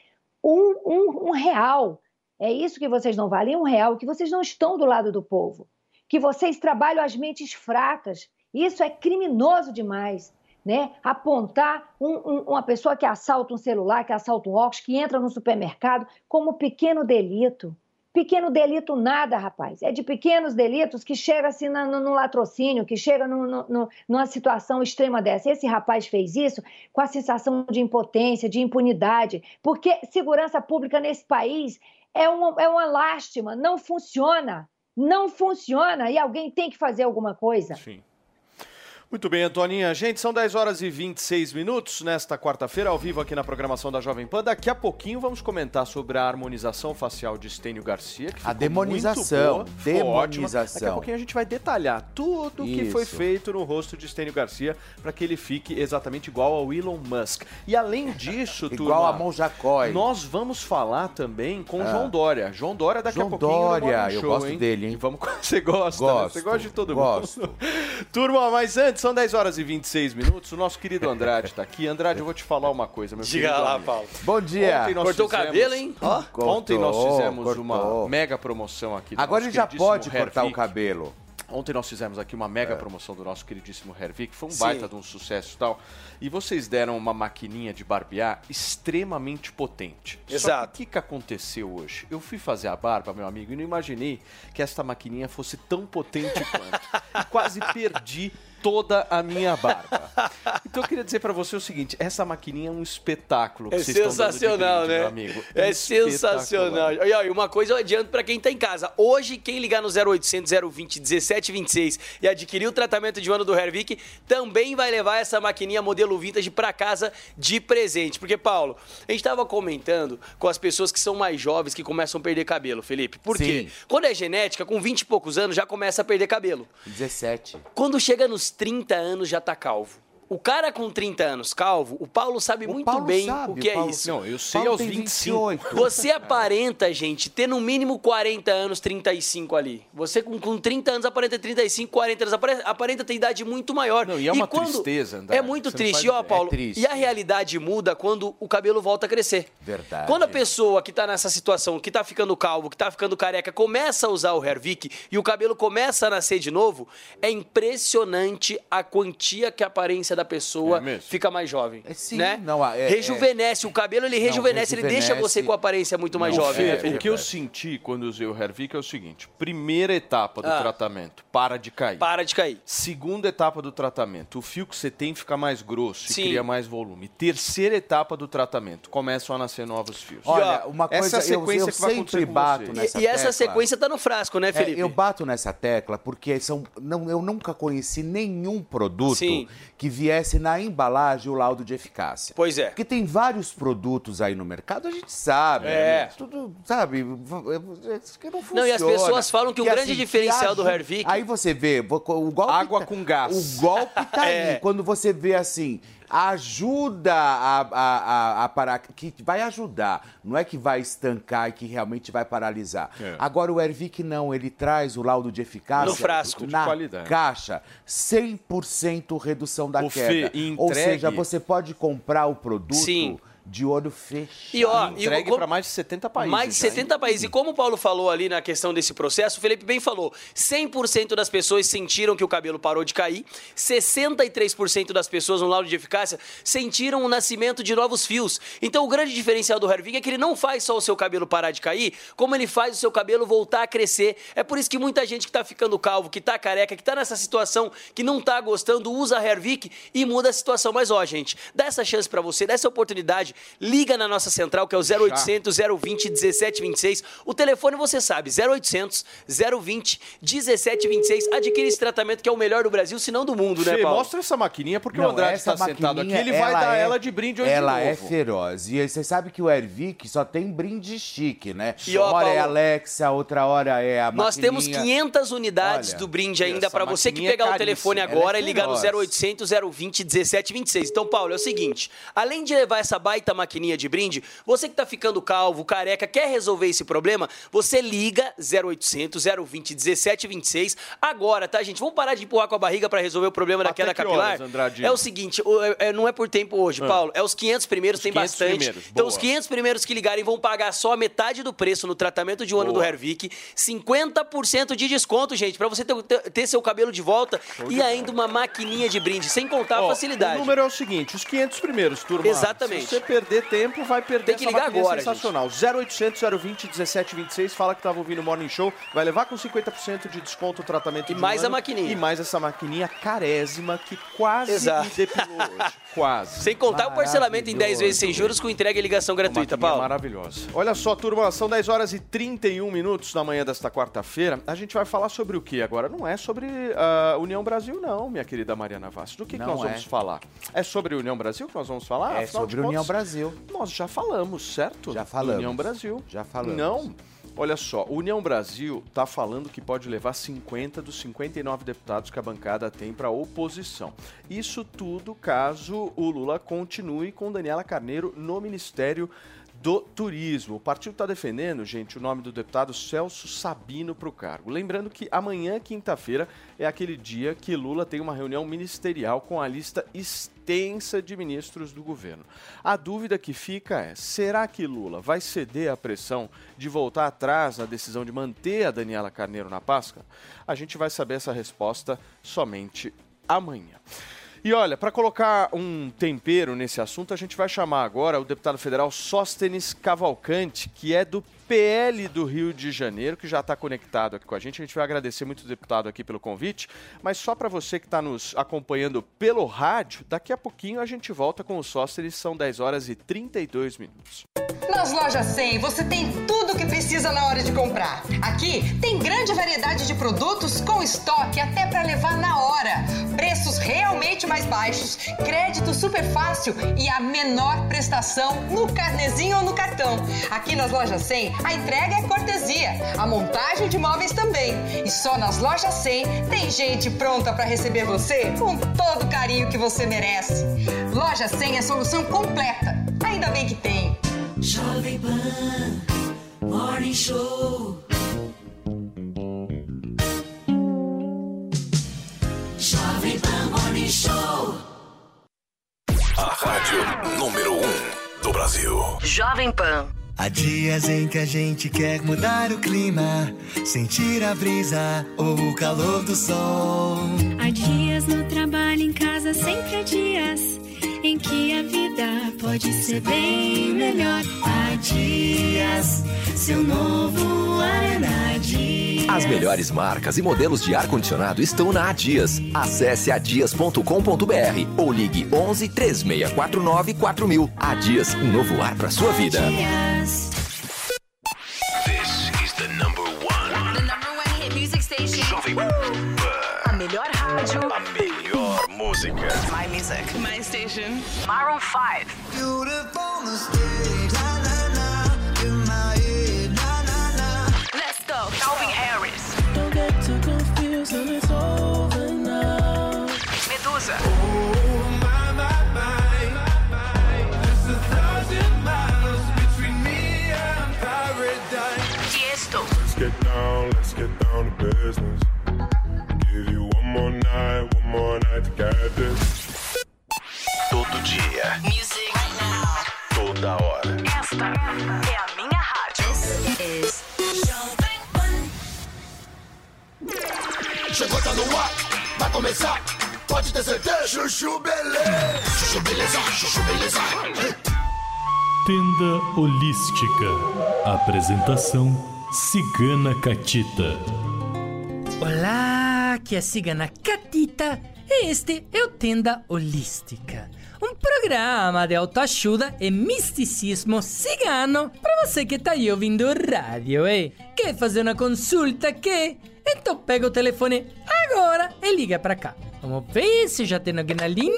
um, um, um real. É isso que vocês não valem, um real, que vocês não estão do lado do povo, que vocês trabalham as mentes fracas. Isso é criminoso demais. Né? Apontar um- um- uma pessoa que assalta um celular, que assalta um óculos, que entra no supermercado como pequeno delito. Pequeno delito nada, rapaz. É de pequenos delitos que chega assim na- no, no latrocínio, que chega no- no- numa situação extrema dessa. Esse rapaz fez isso com a sensação de impotência, de impunidade, porque segurança pública nesse país é uma, é uma lástima, não funciona. Não funciona e alguém tem que fazer alguma coisa.
Sim. Muito bem, Antoninha. Gente, são 10 horas e 26 minutos nesta quarta-feira, ao vivo aqui na programação da Jovem Pan. Daqui a pouquinho vamos comentar sobre a harmonização facial de Estênio Garcia. Que
A demonização,
boa, ficou ótima.
demonização.
Daqui a pouquinho a gente vai detalhar tudo o que foi feito no rosto de Estênio Garcia para que ele fique exatamente igual ao Elon Musk. E além disso,
Igual
turma,
a Monjacói.
nós vamos falar também com
Ah.
João Dória. João Dória daqui
João
a pouquinho no
Dória, eu
Show,
gosto
hein?
dele, hein?
Vamos... Você gosta, né?
Gosto,
Você gosta de todo
gosto.
mundo. Turma, mas antes, são 10 horas e 26 minutos, o nosso querido Andrade está aqui. Andrade, eu vou te falar uma coisa, meu
Diga
querido
lá,
amigo.
Paulo.
Bom dia.
Ontem nós
Cortou o
fizemos-
cabelo, hein? Ó.
Ontem nós
Cortou,
fizemos
cortou.
uma mega promoção aqui do
Agora ele já pode cortar o cabelo.
Ontem nós fizemos aqui uma mega promoção do nosso queridíssimo Hervik, foi um
Sim.
baita de um sucesso e tal. E vocês deram uma maquininha de barbear extremamente potente.
Exato.
que o que, que aconteceu hoje? Eu fui fazer a barba, meu amigo, e não imaginei que esta maquininha fosse tão potente quanto. E quase perdi toda a minha barba. Então eu queria dizer pra você o seguinte, essa maquininha é um espetáculo
É sensacional,
brinde,
né?
meu amigo.
É
Espetacular.
sensacional. E e uma coisa eu adianto pra quem tá em casa. Hoje, quem ligar no 0800 020 1726 e adquirir o tratamento de ano do Hervik, também vai levar essa maquininha modelo vintage pra casa de presente. Porque, Paulo, a gente tava comentando com as pessoas que são mais jovens que começam a perder cabelo, Felipe. Por quê?
Sim.
Quando é genética, com 20 e poucos anos já começa a perder cabelo.
17.
Quando chega nos 30 anos já tá calvo. O cara com 30 anos calvo, o Paulo sabe muito
Paulo
bem
sabe,
o que
o
é
Paulo-
isso.
Não, eu sei
Paulo
aos
tem
25.
28.
Você aparenta, gente, ter no mínimo 40 anos, 35 ali. Você com, com 30 anos aparenta 35, 40 anos, aparenta, aparenta ter idade muito maior.
Não, e é uma tristeza, André,
É muito triste. E ó. Paulo,
É triste.
e a realidade muda quando o cabelo volta a crescer.
Verdade.
Quando a pessoa que tá nessa situação, que tá ficando calvo, que tá ficando careca, começa a usar o Hervik e o cabelo começa a nascer de novo, é impressionante a quantia que a aparência da pessoa
É
fica mais jovem.
É, sim,
né?
não, é-
rejuvenesce. O cabelo ele rejuvenesce, ele deixa
rejuvenesce.
você com a aparência muito mais
Não,
jovem.
Fê,
né,
é,
o que eu senti quando usei o Hervik é o seguinte: primeira etapa do
Ah.
tratamento, para de cair.
Para de cair.
Segunda etapa do tratamento, o fio que você tem fica mais grosso
Sim.
e cria mais volume. Terceira etapa do tratamento, começam a nascer novos fios.
Olha, uma
essa
coisa,
é a
eu,
sequência
eu
que vai
sempre bato
você.
E,
nessa
e essa
tecla.
sequência tá no frasco, né,
É,
Felipe?
eu bato nessa tecla porque são, não, eu nunca conheci nenhum produto
Sim.
que viesse na embalagem o laudo de eficácia.
Pois é.
Porque tem vários produtos aí no mercado, a gente sabe.
É.
né? Tudo, sabe? é, Isso que não funciona.
Não, e as pessoas falam que o grande diferencial do Hervik-
Aí você vê, o golpe.
Água
tá-
com gás.
O golpe tá
É.
aí. Quando você vê assim. Ajuda a, a, a, a parar, que vai ajudar, não é que vai estancar e que realmente vai paralisar.
É.
Agora o Ervic não, ele traz o laudo de eficácia
No frasco.
de
na
qualidade.
caixa, 100% redução da
O
queda.
Fê, e
Ou
entregue-
seja, você pode comprar o produto
Sim.
De olho fechado.
E ó,
Entregue para mais de 70 países.
Mais de
já, hein?
70 países. E como o Paulo falou ali na questão desse processo, o Felipe bem falou: 100% das pessoas sentiram que o cabelo parou de cair, 63% das pessoas no laudo de eficácia sentiram o nascimento de novos fios. Então o grande diferencial do Hervik é que ele não faz só o seu cabelo parar de cair, como ele faz o seu cabelo voltar a crescer. É por isso que muita gente que tá ficando calvo, que tá careca, que tá nessa situação, que não tá gostando, usa a Hervik e muda a situação. Mas ó, gente, dá essa chance pra você, dá essa oportunidade, liga na nossa central, que é o 0800 020 1726. O telefone você sabe, 0800 020 1726. Adquire esse tratamento que é o melhor do Brasil, se não do mundo, né,
Fê,
Paulo?
mostra essa maquininha, porque o
Não,
Andrade
essa
está sentado aqui, ele vai dar
é-
ela de brinde hoje
Ela
de
é feroz. E você sabe que o Ervic só tem brinde chique, né?
E, ó,
Uma hora é a
Paulo,
Alexa, outra hora é a
Nós temos
maquininha.
500 unidades
Olha,
do brinde ainda para você que
é
pegar o
caríssima,
telefone agora
é
e ligar no
feroz.
0800 020 1726. Então, Paulo, é o seguinte, além de levar essa baita maquininha de brinde, você que tá ficando calvo, careca, quer resolver esse problema, você liga 0800 020 1726 agora, tá, gente? Vamos parar de empurrar com a barriga para resolver o problema da
Até
queda
que
capilar?
horas,
é o seguinte, é- é- não é por tempo hoje,
Ah.
Paulo, é os 500 primeiros, tem
500
bastante.
primeiros,
então, os 500 primeiros que ligarem vão pagar só a metade do preço no tratamento de um ano do
Boa.
Hervik, 50% de desconto, gente, pra você ter, ter- seu cabelo de volta e ainda uma maquininha de brinde, sem contar
Ó,
a facilidade.
O número é o seguinte, os 500 primeiros, turma.
Exatamente.
Se você perder tempo, vai perder
Tem que ligar agora,
sensacional. 0800 020 1726, fala que tava ouvindo o Morning Show, vai levar com 50% de desconto o tratamento
E
de um
mais a
ano,
maquininha.
E mais essa maquininha carésima que quase
Exato.
me depilou hoje. Quase.
Sem contar o parcelamento em 10 vezes sem juros com entrega e ligação gratuita, Paulo.
maravilhosa. Olha só, turma, são 10 horas e 31 minutos na manhã desta quarta-feira. A gente vai falar sobre o que agora? Não é sobre a União Brasil, não, minha querida Mariana Vaz. Do que, que nós
é.
vamos falar? É sobre União Brasil que nós vamos falar?
É
Afinal
sobre União
contas,
Brasil.
Nós já falamos, certo?
Já falamos.
União Brasil.
Já falamos.
Não. Olha só, União Brasil está falando que pode levar 50 dos 59 deputados que a bancada tem para oposição. Isso tudo caso o Lula continue com Daniela Carneiro no Ministério do Turismo. O partido está defendendo, gente, o nome do deputado Celso Sabino para o cargo. Lembrando que amanhã, quinta-feira, é aquele dia que Lula tem uma reunião ministerial com a lista extensa de ministros do governo. A dúvida que fica é: será que Lula vai ceder à pressão de voltar atrás na decisão de manter a Daniela Carneiro na pasca? A gente vai saber essa resposta somente amanhã. E olha, para colocar um tempero nesse assunto, a gente vai chamar agora o deputado federal Sóstenes Cavalcante, que é do PL do Rio de Janeiro, que já está conectado aqui com a gente. A gente vai agradecer muito o deputado aqui pelo convite, mas só para você que está nos acompanhando pelo rádio, daqui a pouquinho a gente volta com o Sóstenes, são 10 horas e 32 minutos.
Nas lojas 100 você tem tudo o que precisa na hora de comprar. Aqui tem grande variedade de produtos com estoque até para levar na hora. Preços realmente mais baixos, crédito super fácil e a menor prestação no carnezinho ou no cartão. Aqui nas lojas 100 a entrega é cortesia, a montagem de móveis também. E só nas lojas 100 tem gente pronta para receber você com todo o carinho que você merece. Loja 100 é solução completa. Ainda bem que tem.
Jovem Pan Morning Show. Jovem Pan Morning Show.
A rádio número 1 um do Brasil.
Jovem Pan.
Há dias em que a gente quer mudar o clima, sentir a brisa ou o calor do sol.
Há dias no trabalho, em casa, sempre há dias em que a vida pode ser bem melhor. Há dias, seu novo ar é na Dias.
As melhores marcas e modelos de ar-condicionado estão na Adias. Acesse adias.com.br ou ligue 11 3649 4000. Adias, um novo ar para sua vida.
This is the number one.
The number one hit music station.
Jovem música.
My music. My
station. 5. Beautiful
mistake. La, la, la, in my head. La, la, la. Let's go. Calvin Harris.
Don't get too confused and it's over now.
Medusa. Oh,
my, my, my, my. There's a thousand miles between me and paradise. Tiesto. Let's get down, let's get down to business.
Todo dia.
Music.
Toda
da hora.
Esta é a minha rádio.
Chegou, tá no ar, vai começar, pode ter certeza. Chuchu beleza, chuchu beleza, chuchu beleza.
Tenda Holística. Apresentação Cigana Catita.
Olá, aqui é Cigana Catita este é o Tenda Holística. Um programa de autoajuda e misticismo cigano para você que tá aí ouvindo rádio, eh? Quer fazer uma consulta que? Então pega o telefone agora e liga pra cá. Vamos ver se já tem alguém na linha.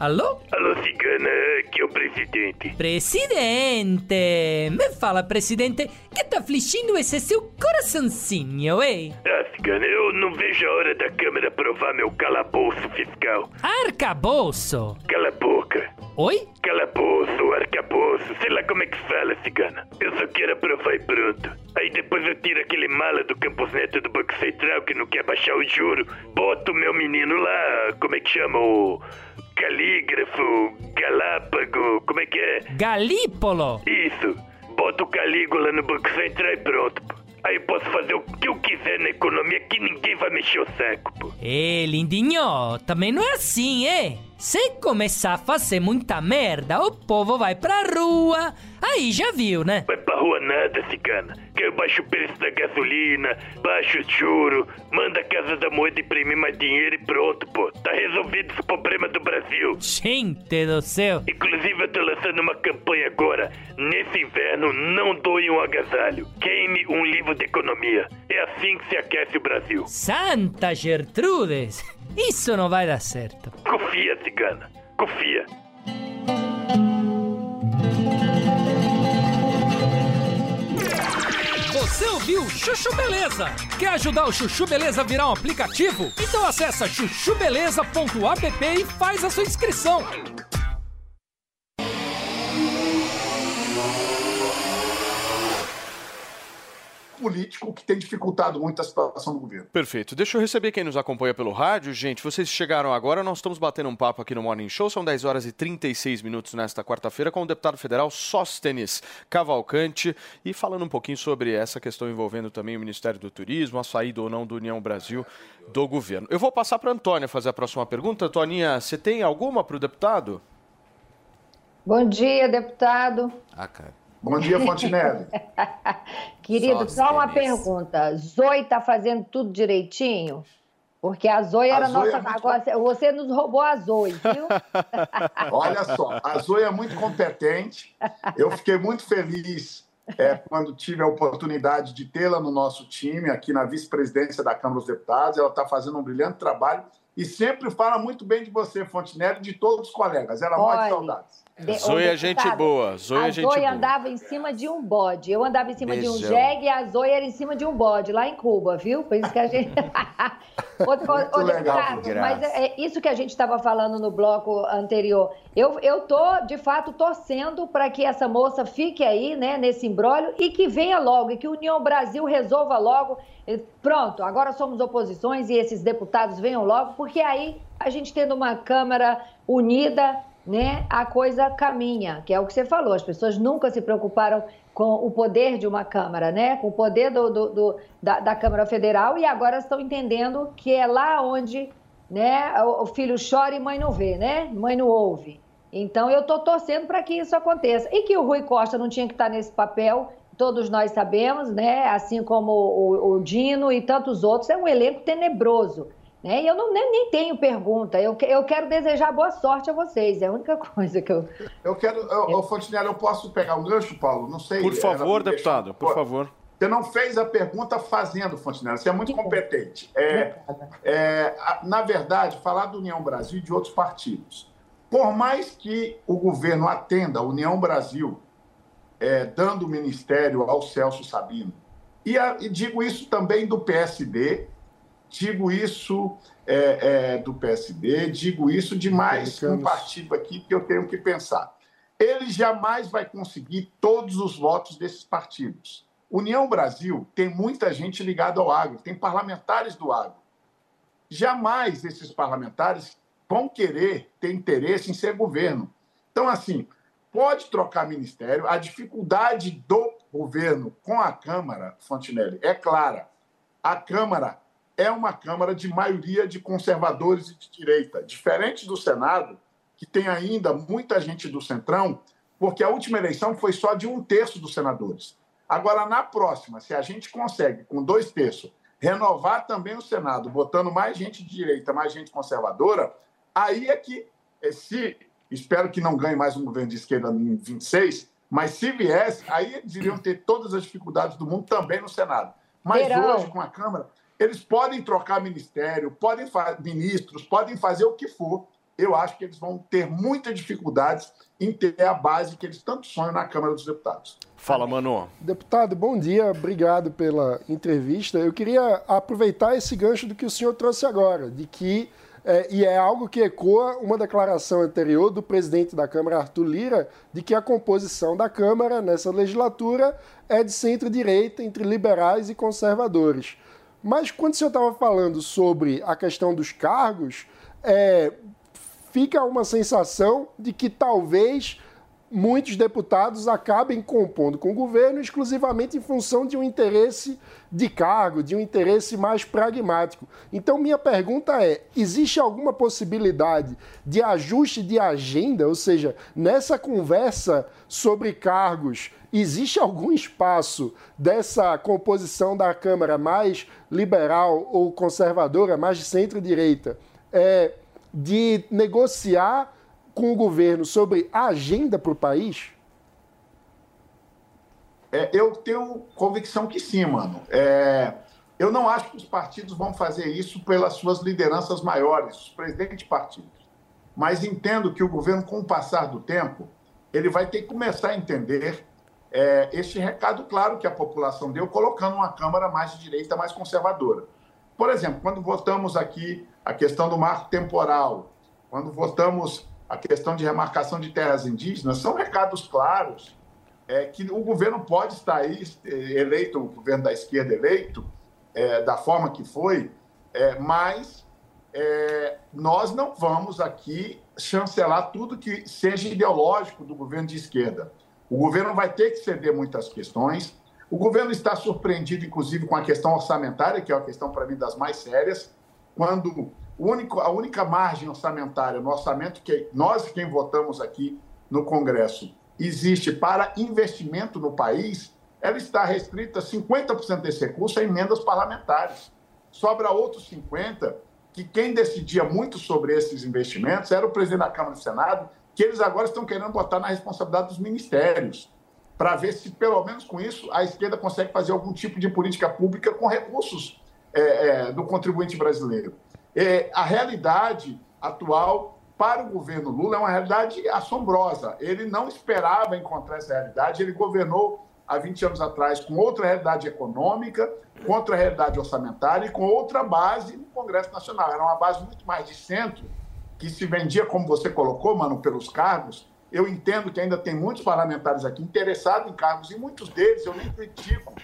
Alô?
Alô, cigana, aqui é o presidente.
Presidente! Me fala, presidente, que tá afligindo esse seu coraçãozinho, eh?
Ah, cigana, eu não vejo a hora da Câmara aprovar meu calabouço fiscal.
Arcabouço!
Cala a boca.
Oi?
Calabouço, arcabouço, sei lá como é que fala, cigana. Eu só quero aprovar e pronto. Aí depois eu tiro aquele mala do Campos Neto do Banco Central que não quer baixar o juro. Boto o meu menino lá, como é que chama? O calígrafo, galápago, como é que é?
Galípolo!
Isso. Boto o Calígula no Banco Central e pronto, pô. Aí eu posso fazer o que eu quiser na economia que ninguém vai mexer o saco, pô.
Ei, lindinho, também não é assim, eh? Se começar a fazer muita merda, o povo vai pra rua. Aí já viu, né?
Vai pra rua nada, cigana. Que eu baixo o preço da gasolina, baixo o juro, manda a Casa da Moeda imprimir mais dinheiro e pronto, pô. Tá resolvido esse problema do Brasil.
Gente do céu.
Inclusive eu tô lançando uma campanha agora. Nesse inverno, não doe um agasalho. Queime um livro de economia. É assim que se aquece o Brasil.
Santa Gertrudes! Isso não vai dar certo.
Confia, cigana. Confia.
Você ouviu Chuchu Beleza? Quer ajudar o Chuchu Beleza a virar um aplicativo? Então acessa chuchubeleza.app e faz a sua inscrição.
Político que tem dificultado muito a situação do governo.
Perfeito. Deixa eu receber quem nos acompanha pelo rádio. Gente, vocês chegaram agora, nós estamos batendo um papo aqui no Morning Show. São 10 horas e 36 minutos nesta quarta-feira com o deputado federal Sóstenes Cavalcante e falando um pouquinho sobre essa questão envolvendo também o Ministério do Turismo, a saída ou não do União Brasil do governo. Eu vou passar para a Antônia fazer a próxima pergunta. Antônia, você tem alguma para o deputado?
Bom dia, deputado.
Ah, cara.
Bom dia, Fontenelle.
Querido,
Só
só uma
feliz.
pergunta. Zoe tá fazendo tudo direitinho? Porque a Zoe
A
era
Zoe
nossa.
é muito-
Agora, você nos roubou a Zoe, viu?
Olha só, a Zoe é muito competente. Eu fiquei muito feliz é, quando tive a oportunidade de tê-la no nosso time, aqui na vice-presidência da Câmara dos Deputados. Ela está fazendo um brilhante trabalho e sempre fala muito bem de você, Fontenelle, e de todos os colegas. Ela morre de saudades.
De-
Zoe
ô,
é gente boa, Zoe é
a
gente
Zoe
boa.
andava em cima de um bode. Eu andava em cima de um
Beijão.
jegue e a Zoe era em cima de um bode, lá em Cuba, viu? Por isso que a gente.
Muito
ô,
legal, que
mas é é isso que a gente estava falando no bloco anterior. Eu, eu tô, de fato, torcendo para que essa moça fique aí, né, nesse imbróglio e que venha logo, e que a União Brasil resolva logo. E Pronto, agora somos oposições e esses deputados venham logo, porque aí a gente tendo uma Câmara unida, né, a coisa caminha, que é o que você falou. As pessoas nunca se preocuparam com o poder de uma Câmara, né, com o poder do, do- do- da, da Câmara Federal e agora estão entendendo que é lá onde né, o, o filho chora e mãe não vê, né, mãe não ouve. Então eu estou torcendo para que isso aconteça. E que o Rui Costa não tinha que estar nesse papel, todos nós sabemos, né? Assim como o, o Dino e tantos outros, é um elenco tenebroso. Né? E eu não, nem, nem tenho pergunta. Eu, que- eu quero desejar boa sorte a vocês. É a única coisa que eu.
Eu quero, eu, Fontenelle, eu posso pegar um gancho, Paulo? Não sei.
Por
ela
favor, deputado, por favor.
Você não fez a pergunta fazendo, Fontenelle. Você é muito competente. É, é, na verdade, falar do União Brasil e de outros partidos. Por mais que o governo atenda a União Brasil, é, dando o ministério ao Celso Sabino, e, a- e digo isso também do PSD, digo isso é, é, do PSD, digo isso de mais um partido aqui que eu tenho que pensar. Ele jamais vai conseguir todos os votos desses partidos. União Brasil tem muita gente ligada ao agro, tem parlamentares do agro. Jamais esses parlamentares vão querer ter interesse em ser governo. Então, assim, pode trocar ministério. A dificuldade do governo com a Câmara, Fontinelli, é clara. A Câmara é uma Câmara de maioria de conservadores e de direita, diferente do Senado, que tem ainda muita gente do Centrão, porque a última eleição foi só de um terço dos senadores. Agora, na próxima, se a gente consegue, com dois terços, renovar também o Senado, botando mais gente de direita, mais gente conservadora, aí é que, eh, se espero que não ganhe mais um governo de esquerda em 26, mas se viesse, aí eles iriam ter todas as dificuldades do mundo também no Senado. Mas
Verão.
hoje, com a Câmara, eles podem trocar ministério, podem ministros, podem fazer o que for. Eu acho que eles vão ter muitas dificuldades em ter a base que eles tanto sonham na Câmara dos Deputados.
Fala, Manu.
Deputado, bom dia, obrigado pela entrevista. Eu queria aproveitar esse gancho do que o senhor trouxe agora, de que, é, e é algo que ecoa uma declaração anterior do presidente da Câmara, Arthur Lira, de que a composição da Câmara nessa legislatura é de centro-direita, entre liberais e conservadores. Mas quando senhor estava falando sobre a questão dos cargos, é, fica uma sensação de que talvez muitos deputados acabem compondo com o governo exclusivamente em função de um interesse de cargo, de um interesse mais pragmático. Então, minha pergunta é: existe alguma possibilidade de ajuste de agenda? Ou seja, nessa conversa sobre cargos, existe algum espaço dessa composição da Câmara mais liberal ou conservadora, mais de centro-direita, é, de negociar com o governo sobre a agenda para o país?
É, eu tenho convicção que sim, mano. É, eu não acho que os partidos vão fazer isso pelas suas lideranças maiores, os presidentes de partidos. Mas entendo que o governo, com o passar do tempo, ele vai ter que começar a entender é, este recado claro que a população deu, colocando uma Câmara mais de direita, mais conservadora. Por exemplo, quando votamos aqui a questão do marco temporal, quando votamos a questão de remarcação de terras indígenas, são recados claros é, que o governo pode estar aí eh, eleito, o governo da esquerda eleito, é, da forma que foi, é, mas é, nós não vamos aqui chancelar tudo que seja ideológico do governo de esquerda. O governo vai ter que ceder muitas questões. O governo está surpreendido, inclusive, com a questão orçamentária, que é uma questão, para mim, das mais sérias, quando único, a única margem orçamentária no orçamento que nós, quem votamos aqui no Congresso, existe para investimento no país, ela está restrita 50% desse recurso a emendas parlamentares. Sobra outros 50% que quem decidia muito sobre esses investimentos era o presidente da Câmara e do Senado, que eles agora estão querendo botar na responsabilidade dos ministérios, para ver se, pelo menos com isso, a esquerda consegue fazer algum tipo de política pública com recursos é, é, do contribuinte brasileiro. É, a realidade atual para o governo Lula é uma realidade assombrosa. Ele não esperava encontrar essa realidade, ele governou há 20 anos atrás com outra realidade econômica, com outra realidade orçamentária e com outra base no Congresso Nacional. Era uma base muito mais de centro, que se vendia, como você colocou, mano, pelos cargos. Eu entendo que ainda tem muitos parlamentares aqui interessados em cargos, e muitos deles eu nem critico,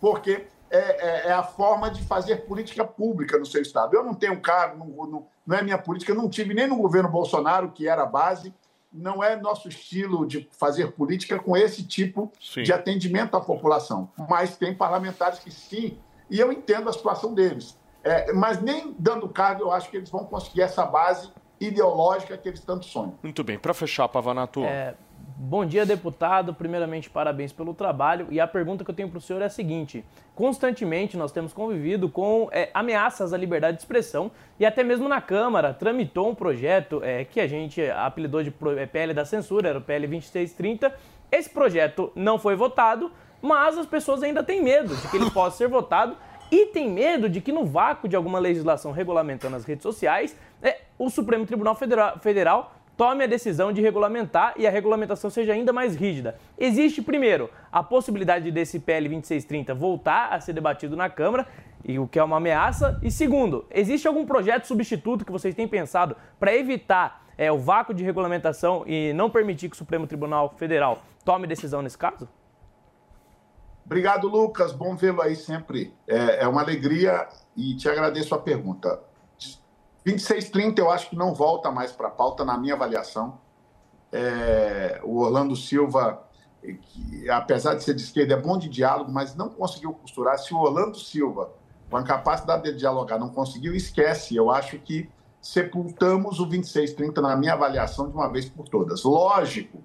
porque é, é, é a forma de fazer política pública no seu Estado. Eu não tenho cargo, não, não, não é minha política, eu não tive nem no governo Bolsonaro, que era a base, não é nosso estilo de fazer política com esse tipo
Sim.
de atendimento à população. Mas tem parlamentares que sim, e eu entendo a situação deles. É, mas nem dando cargo, eu acho que eles vão conseguir essa base ideológica que eles tanto sonham.
Muito bem, para fechar, Pavanato.
É, bom dia, deputado. Primeiramente, parabéns pelo trabalho. E a pergunta que eu tenho para o senhor é a seguinte: constantemente nós temos convivido com é, ameaças à liberdade de expressão e até mesmo na Câmara tramitou um projeto é, que a gente apelidou de pro- é, PL da censura, era o PL 2630. Esse projeto não foi votado, mas as pessoas ainda têm medo de que ele possa ser votado e tem medo de que no vácuo de alguma legislação regulamentando as redes sociais, é, o Supremo Tribunal Federa- Federal tome a decisão de regulamentar e a regulamentação seja ainda mais rígida. Existe, primeiro, a possibilidade desse PL 2630 voltar a ser debatido na Câmara, e o que é uma ameaça. E segundo, existe algum projeto substituto que vocês têm pensado para evitar é, o vácuo de regulamentação e não permitir que o Supremo Tribunal Federal tome decisão nesse caso?
Obrigado, Lucas. Bom vê-lo aí sempre. É, é uma alegria e te agradeço a pergunta. 2630 eu acho que não volta mais para a pauta, na minha avaliação. é, o Orlando Silva, que, apesar de ser de esquerda, é bom de diálogo, mas não conseguiu costurar. Se o Orlando Silva, com a capacidade de dialogar, não conseguiu, esquece. Eu acho que sepultamos o 2630 na minha avaliação de uma vez por todas. Lógico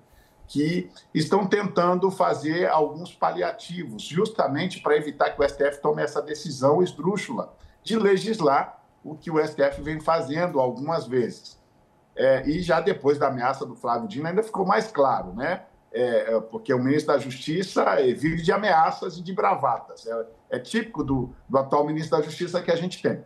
que estão tentando fazer alguns paliativos, justamente para evitar que o STF tome essa decisão esdrúxula de legislar o que o STF vem fazendo algumas vezes. É, e já depois da ameaça do Flávio Dino ainda ficou mais claro, né? É, é, porque o ministro da Justiça é, vive de ameaças e de bravatas. É, é típico do, do, atual ministro da Justiça que a gente tem.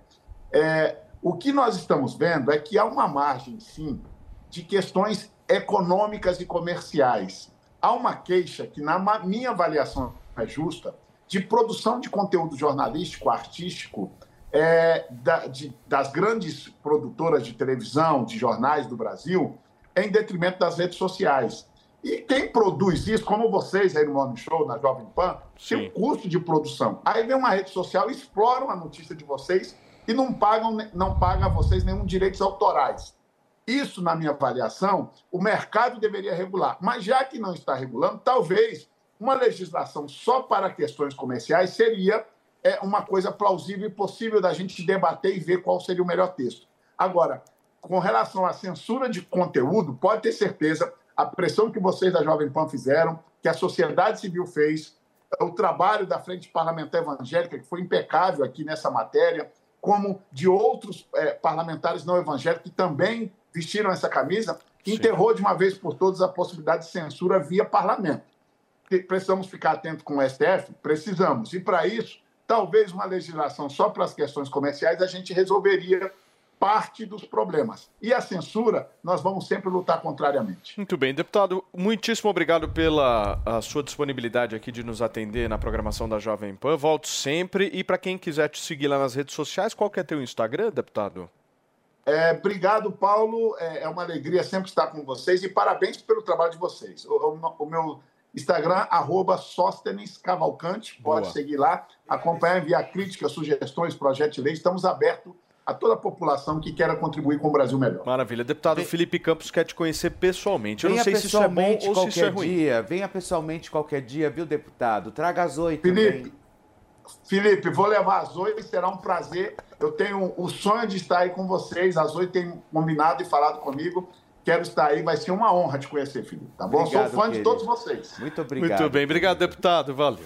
É, o que nós estamos vendo é que há uma margem, sim, de questões econômicas e comerciais. Há uma queixa que, na minha avaliação é justa, de produção de conteúdo jornalístico, artístico, é, da, de, das grandes produtoras de televisão, de jornais do Brasil, em detrimento das redes sociais. E quem produz isso, como vocês aí no Morning Show, na Jovem Pan, Sim. tem um custo de produção. Aí vem uma rede social, exploram a notícia de vocês e não pagam, não pagam a vocês nenhum direitos autorais. Isso, na minha avaliação, o mercado deveria regular. Mas já que não está regulando, talvez uma legislação só para questões comerciais seria é, uma coisa plausível e possível da gente debater e ver qual seria o melhor texto. Agora, com relação à censura de conteúdo, pode ter certeza, a pressão que vocês da Jovem Pan fizeram, que a sociedade civil fez, o trabalho da Frente Parlamentar Evangélica, que foi impecável aqui nessa matéria, como de outros é, parlamentares não evangélicos que também vestiram essa camisa, Sim. enterrou de uma vez por todas a possibilidade de censura via parlamento. Precisamos ficar atentos com o STF? Precisamos. E, para isso, talvez uma legislação só para as questões comerciais a gente resolveria parte dos problemas. E a censura, nós vamos sempre lutar contrariamente.
Muito bem, deputado, muitíssimo obrigado pela sua disponibilidade aqui de nos atender na programação da Jovem Pan. Volto sempre. E para quem quiser te seguir lá nas redes sociais, qual que é teu Instagram, deputado?
É, obrigado, Paulo. É, é, uma alegria sempre estar com vocês e parabéns pelo trabalho de vocês. O, o, o meu Instagram, arroba Sóstenes Cavalcante, pode Boa. seguir lá, acompanhar, enviar críticas, sugestões, projetos de lei. Estamos abertos a toda a população que queira contribuir com o Brasil melhor.
Maravilha. Deputado Vem... Felipe Campos quer te conhecer pessoalmente. Eu não sei se isso é bom ou se isso é ruim.
Dia, venha pessoalmente qualquer dia, viu, deputado? Traga as oito Felipe, também.
Felipe, vou levar às oito será um prazer. Eu tenho o sonho de estar aí com vocês. Às oito tem combinado e falado comigo. Quero estar aí, vai ser uma honra te conhecer, Felipe. Tá bom? Obrigado, Sou fã querido. de todos vocês.
Muito obrigado.
Muito bem, obrigado, deputado. Valeu.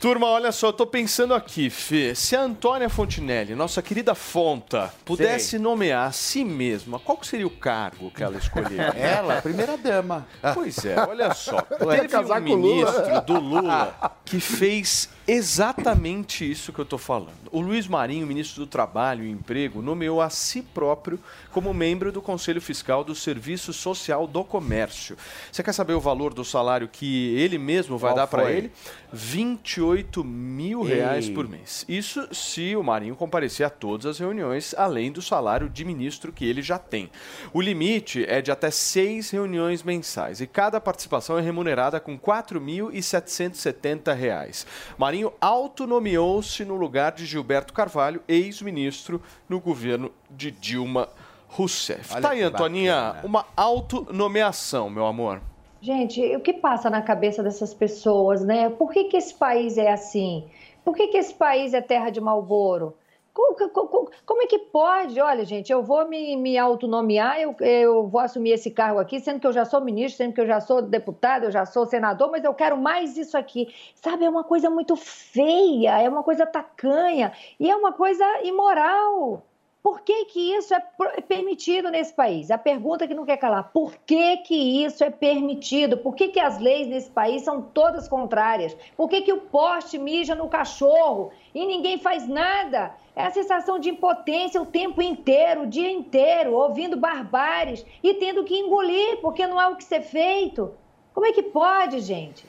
Turma, olha só, eu tô pensando aqui, Fê, se a Antônia Fontinelli, nossa querida Fonta, pudesse Sei. nomear a si mesma, qual seria o cargo que ela escolheria?
ela, primeira dama.
Pois é, olha só. Teve um ministro do Lula que fez exatamente isso que eu estou falando. O Luiz Marinho, ministro do Trabalho e Emprego, nomeou a si próprio como membro do Conselho Fiscal do Serviço Social do Comércio. Você quer saber o valor do salário que ele mesmo vai Qual dar para ele? 28 mil reais Ei. por mês. Isso se o Marinho comparecer a todas as reuniões, além do salário de ministro que ele já tem. O limite é de até seis reuniões mensais e cada participação é remunerada com R$ 4.770. Marinho Marinho autonomeou-se no lugar de Gilberto Carvalho, ex-ministro no governo de Dilma Rousseff. Olha tá aí, Antoninha, uma autonomeação, meu amor.
Gente, o que passa na cabeça dessas pessoas, né? Por que, que esse país é assim? Por que, que esse país é terra de Malboro? Como, é que pode? Olha, gente, eu vou me, me autonomear, eu, eu vou assumir esse cargo aqui, sendo que eu já sou ministro, sendo que eu já sou deputado, eu já sou senador, mas eu quero mais isso aqui. Sabe, é uma coisa muito feia, é uma coisa tacanha e é uma coisa imoral. Por que, que isso é, é permitido nesse país? A pergunta que não quer calar. Por que, que isso é permitido? Por que, que as leis nesse país são todas contrárias? Por que, que o poste mija no cachorro e ninguém faz nada? É a sensação de impotência o tempo inteiro, o dia inteiro, ouvindo barbáries e tendo que engolir porque não há o que ser feito. Como é que pode, gente?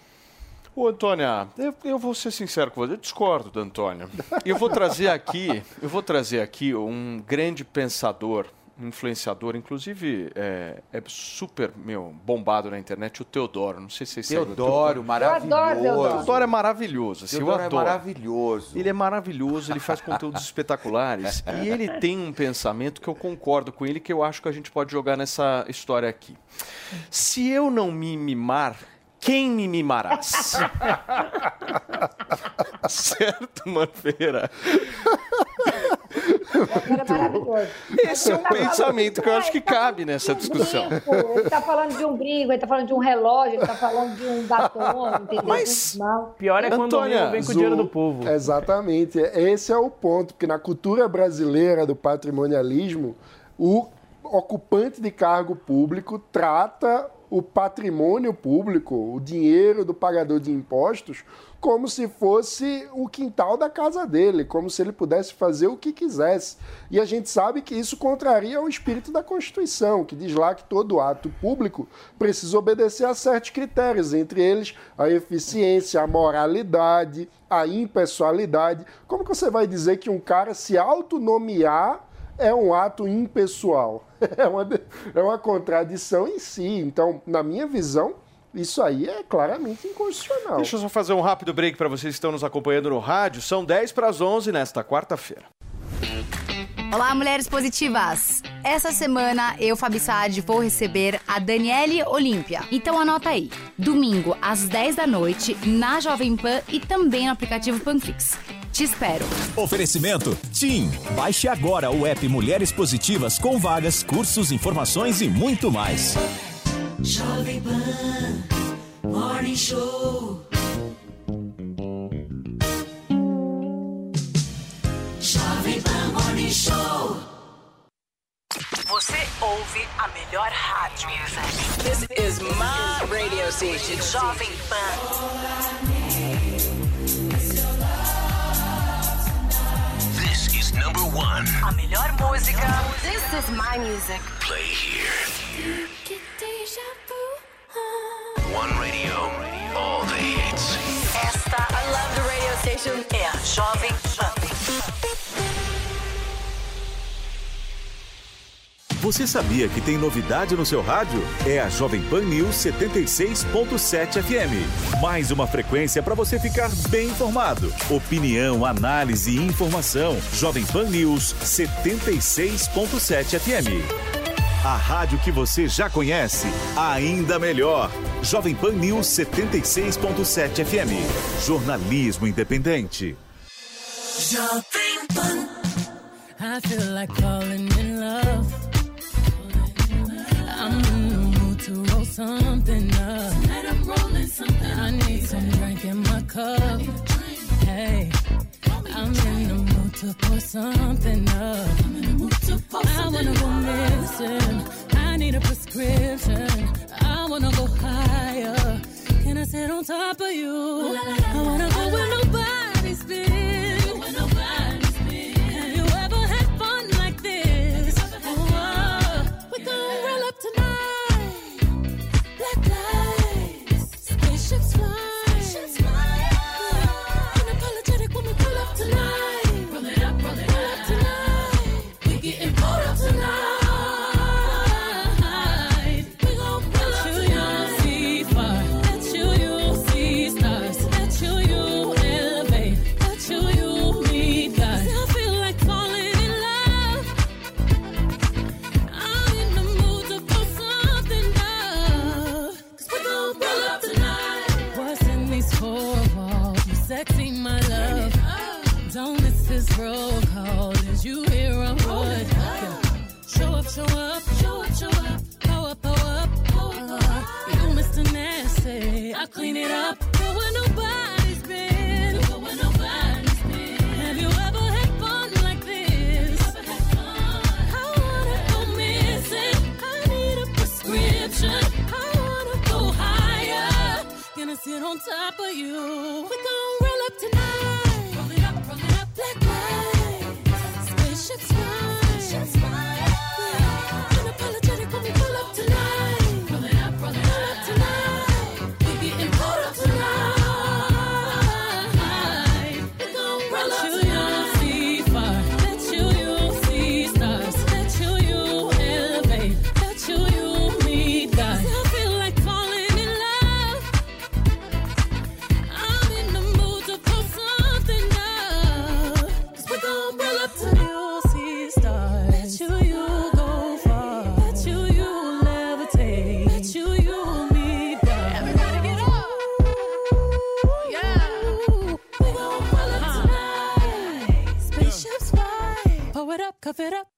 Ô, Antônia, eu, eu, vou ser sincero com você, eu discordo da Antônia. Eu vou trazer aqui, eu vou trazer aqui um grande pensador um influenciador, inclusive é, é super, meu, bombado na internet, o Teodoro. Não sei se vocês
Teodoro, maravilhoso.
O Teodoro é maravilhoso. Assim,
Teodoro
eu
é
adoro.
maravilhoso.
Ele é maravilhoso, ele faz conteúdos espetaculares. E ele tem um pensamento que eu concordo com ele, que eu acho que a gente pode jogar nessa história aqui. Se eu não me mimar, quem me mimarás? certo, Manfeira?
Era maravilhoso.
Esse é um pensamento que eu acho que cabe nessa discussão.
Ele está falando de um brinco, ele está falando de um relógio, ele está falando de um batom, entendeu?
Mas.
Pior é quando o
Antônia,
amigo vem com o dinheiro do povo.
Exatamente. Esse é o ponto, porque na cultura brasileira do patrimonialismo, o ocupante de cargo público trata o patrimônio público, o dinheiro do pagador de impostos, como se fosse o quintal da casa dele, como se ele pudesse fazer o que quisesse. E a gente sabe que isso contraria o espírito da Constituição, que diz lá que todo ato público precisa obedecer a certos critérios, entre eles a eficiência, a moralidade, a impessoalidade. Como que você vai dizer que um cara se autonomear é um ato impessoal? É uma, é uma contradição em si. Então, na minha visão, isso aí é claramente inconstitucional.
Deixa eu só fazer um rápido break para vocês que estão nos acompanhando no rádio. São 10 para as 11 nesta quarta-feira.
Olá, mulheres positivas! Essa semana eu, Fabi Saad, vou receber a Daniele Olímpia. Então anota aí, domingo às 10 da noite, na Jovem Pan e também no aplicativo Panflix. Te espero!
Oferecimento TIM. Baixe agora o app Mulheres Positivas com vagas, cursos, informações e muito mais.
Jovem Pan Morning Show. Jovem Pan Morning Show.
Você ouve a melhor rádio. This is my radio station, Jovem Pan.
This is number one.
A melhor música.
This is my music.
Play here. One radio, all the hits.
Esta, I love the radio station, é a Jovem Pan.
Você sabia que tem novidade no seu rádio? É a Jovem Pan News 76.7 FM. Mais uma frequência para você ficar bem informado. Opinião, análise e informação. Jovem Pan News 76.7 FM. A rádio que você já conhece, ainda melhor. Jovem Pan News 76.7 FM. Jornalismo independente.
Jovem Pan.
I feel like falling in love. I'm in the mood to roll something up. Tonight I'm rolling something. I need some drink in my cup. Hey, I'm in the mood to pour something up. I wanna go missing. I need a prescription. I wanna go higher. Can I sit on top of you? I wanna go where nobody's roll call. Is you hear a wood? Show up, show up, show up, show up. Pow up, pow up, up. You Mr. Nasty. I clean it up. Go where nobody's been. Go where nobody's been. Have you ever had fun like this? I wanna go missing. I need a prescription. I wanna go higher. Gonna sit on top of you. Rev It Up.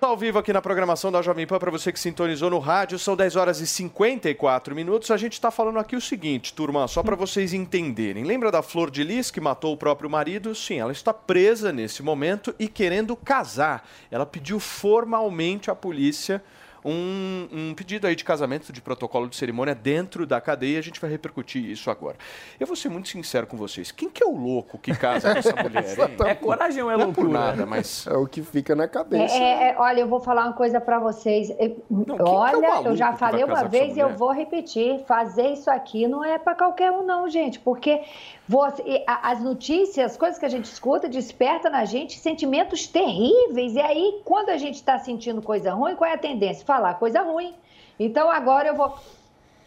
Ao vivo aqui na programação da Jovem Pan, para você que sintonizou no rádio, são 10 horas e 54 minutos. A gente está falando aqui o seguinte, turma, só para vocês entenderem. Lembra da Flor de Lis que matou o próprio marido? Sim, ela está presa nesse momento e querendo casar. Ela pediu formalmente à polícia um, um pedido aí de casamento, de protocolo de cerimônia dentro da cadeia. A gente vai repercutir isso agora. Eu vou ser muito sincero com vocês. Quem que é o louco que casa com essa mulher?
É coragem ou é
Não é por
loucura?
nada, mas...
É o que fica na cabeça.
É, é, é, olha, eu vou falar uma coisa pra vocês. Eu-
que é
olha, eu já falei uma vez e eu vou repetir. Fazer isso aqui não é pra qualquer um, não, gente. Porque você- e as notícias, as coisas que a gente escuta, desperta na gente sentimentos terríveis. E aí, quando a gente está sentindo coisa ruim, qual é a tendência? Falar coisa ruim. Então agora eu vou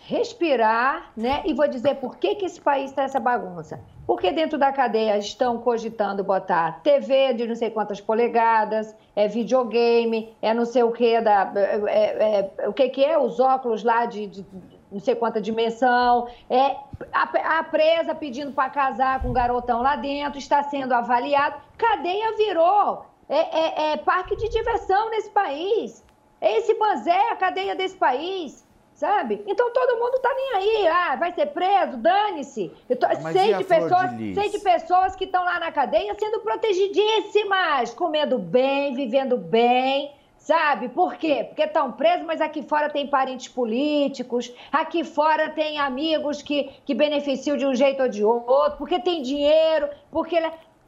respirar, né? E vou dizer por que, que esse país está essa bagunça. Porque dentro da cadeia estão cogitando botar TV de não sei quantas polegadas, é videogame, é não sei o que da. é- é- o que, que é? Os óculos lá de, de não sei quanta dimensão, é a, a presa pedindo para casar com um garotão lá dentro, está sendo avaliado. Cadeia virou é, é- é parque de diversão nesse país. Esse banzé é a cadeia desse país, sabe? Então todo mundo tá nem aí. Ah, vai ser preso, dane-se. Eu tô-
Mas
sei de pessoas, sei de pessoas que estão lá na cadeia sendo protegidíssimas, comendo bem, vivendo bem. Sabe? Por quê? Porque estão presos, mas aqui fora tem parentes políticos, aqui fora tem amigos que, que beneficiam de um jeito ou de outro, porque tem dinheiro, porque.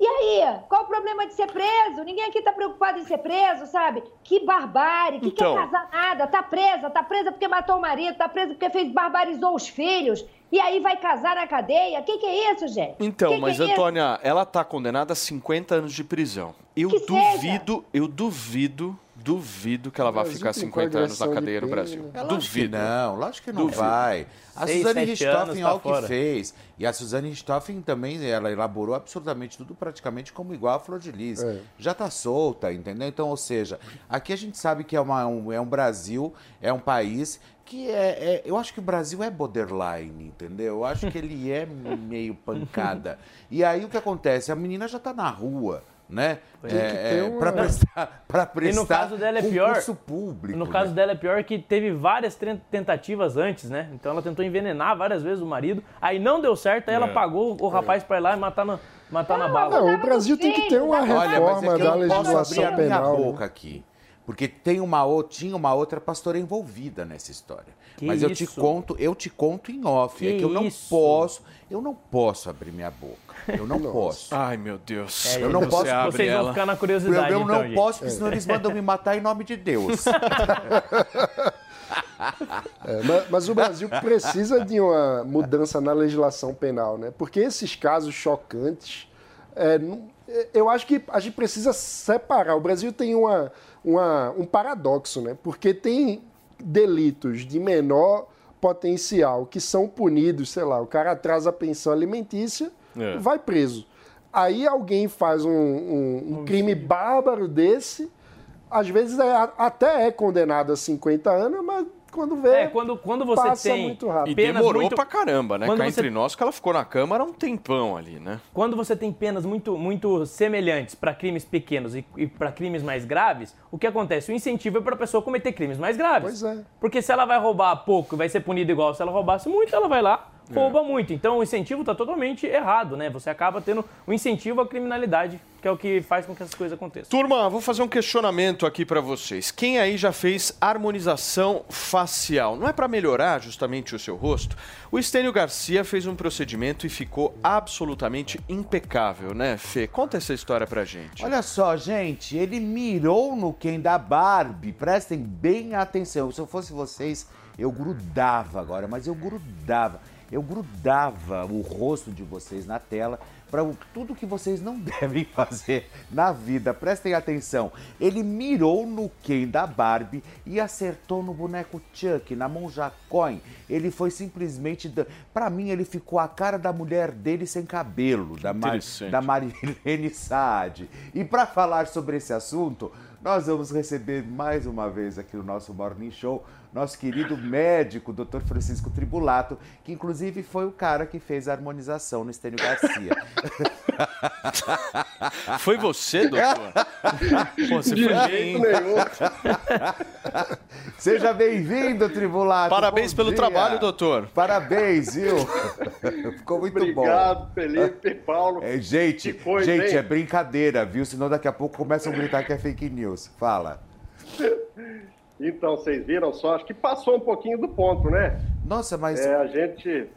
E aí? Qual o problema de ser preso? Ninguém aqui tá preocupado em ser preso, sabe? Que barbárie, que
Então.
quer casar nada, tá presa, tá presa porque matou o marido, tá presa porque fez barbarizou os filhos, e aí vai casar na cadeia? Que que é isso, gente?
Então,
Que que
mas
é isso?
Antônia, ela tá condenada a 50 anos de prisão. Eu
Que
duvido, eu duvido, duvido que ela vá ficar
tem
50 anos na cadeia no. Brasil.
É
duvido.
não, lógico que não
Duvido.
vai. A
Seis,
Suzane Richthofen,
anos, tá
olha o que
fora.
fez. E a Suzane Richthofen também, ela elaborou absolutamente tudo praticamente como igual a Flor de Lis.
É.
Já tá solta, entendeu? Então, ou seja, aqui a gente sabe que é, uma- um, é um Brasil, é um país que é, é- Eu acho que o Brasil é borderline, entendeu? Eu acho que ele é meio pancada. E aí o que acontece? A menina já tá na rua. Né?
Tem que ter
É,
uma-
pra prestar, pra
E
prestar
no caso dela é pior.
público.
No
né?
caso dela é pior que teve várias ten- tentativas antes, né? Então ela tentou envenenar várias vezes o marido, aí não deu certo, aí ela
É.
pagou o rapaz pra ir lá e matar na, matar na bala.
Não, o Brasil tem que ter uma
Olha, mas é
reforma
que eu
da
não posso
legislação
abrir a minha
penal. né?
boca aqui. Porque tem uma, tinha uma outra pastora envolvida nessa história.
Que
Mas eu te
isso?
conto, eu te conto em off.
Que
é que eu não
isso?
posso, eu não posso abrir minha boca. Eu não posso.
Ai, meu Deus.
eu não
Você
posso.
abre
Vocês vão
ela.
ficar na curiosidade,
Eu, eu não
então, gente.
posso, porque senão eles mandam me matar em nome de Deus.
É, ma- mas, o Brasil precisa de uma mudança na legislação penal, né? Porque esses casos chocantes, é, não- é, eu acho que a gente precisa separar. O Brasil tem uma, uma- um paradoxo, né? Porque tem delitos de menor potencial que são punidos, sei lá, o cara atrasa a pensão alimentícia,
É.
vai preso. Aí alguém faz um, um- um crime bárbaro desse, às vezes é- até é condenado a 50 anos, mas quando vê.
É, quando, quando você
passa
tem
muito rápido.
E demorou
muito-
pra caramba, né?
Quando
Cá
você-
entre nós, que ela ficou na Câmara um tempão ali, né?
Quando você tem penas muito, muito semelhantes para crimes pequenos e, e para crimes mais graves, o que acontece? O incentivo é para a pessoa cometer crimes mais graves.
Pois é.
Porque se ela vai roubar pouco e vai ser punida igual se ela roubasse muito, ela vai lá, rouba muito. Então o incentivo está totalmente errado, né? Você acaba tendo um incentivo à criminalidade, que é o que faz com que essas coisas aconteçam.
Turma, vou fazer um questionamento aqui pra vocês. Quem aí já fez harmonização facial? Não é pra melhorar justamente o seu rosto? O Estênio Garcia fez um procedimento e ficou absolutamente impecável, né, Fê? Conta essa história pra gente.
Olha só, gente, ele mirou no Ken da Barbie. Prestem bem atenção. Se eu fosse vocês, eu grudava agora, mas eu grudava. Eu grudava o rosto de vocês na tela para tudo que vocês não devem fazer na vida. Prestem atenção. Ele mirou no Ken da Barbie e acertou no boneco Chuck, na Monja Coin. Ele foi simplesmente. da- Pra mim, ele ficou a cara da mulher dele sem cabelo, da, Mar... Da Marilene Saad. E para falar sobre esse assunto, nós vamos receber mais uma vez aqui no nosso Morning Show nosso querido médico, Dr. Francisco Tribulato, que inclusive foi o cara que fez a harmonização no Estênio Garcia.
Foi você, doutor? Pô, você
De
foi bem.
Seja bem-vindo, Tribulato.
Parabéns
Bom
pelo
dia.
trabalho, doutor.
Parabéns, viu? Ficou muito bom.
Obrigado, Felipe, Paulo.
É, gente,
coisa,
gente, é brincadeira, viu? Senão daqui a pouco começam a gritar que é fake news. Fala.
Então, vocês viram só, acho que passou um pouquinho do ponto, né?
Nossa, mas.
É, a gente.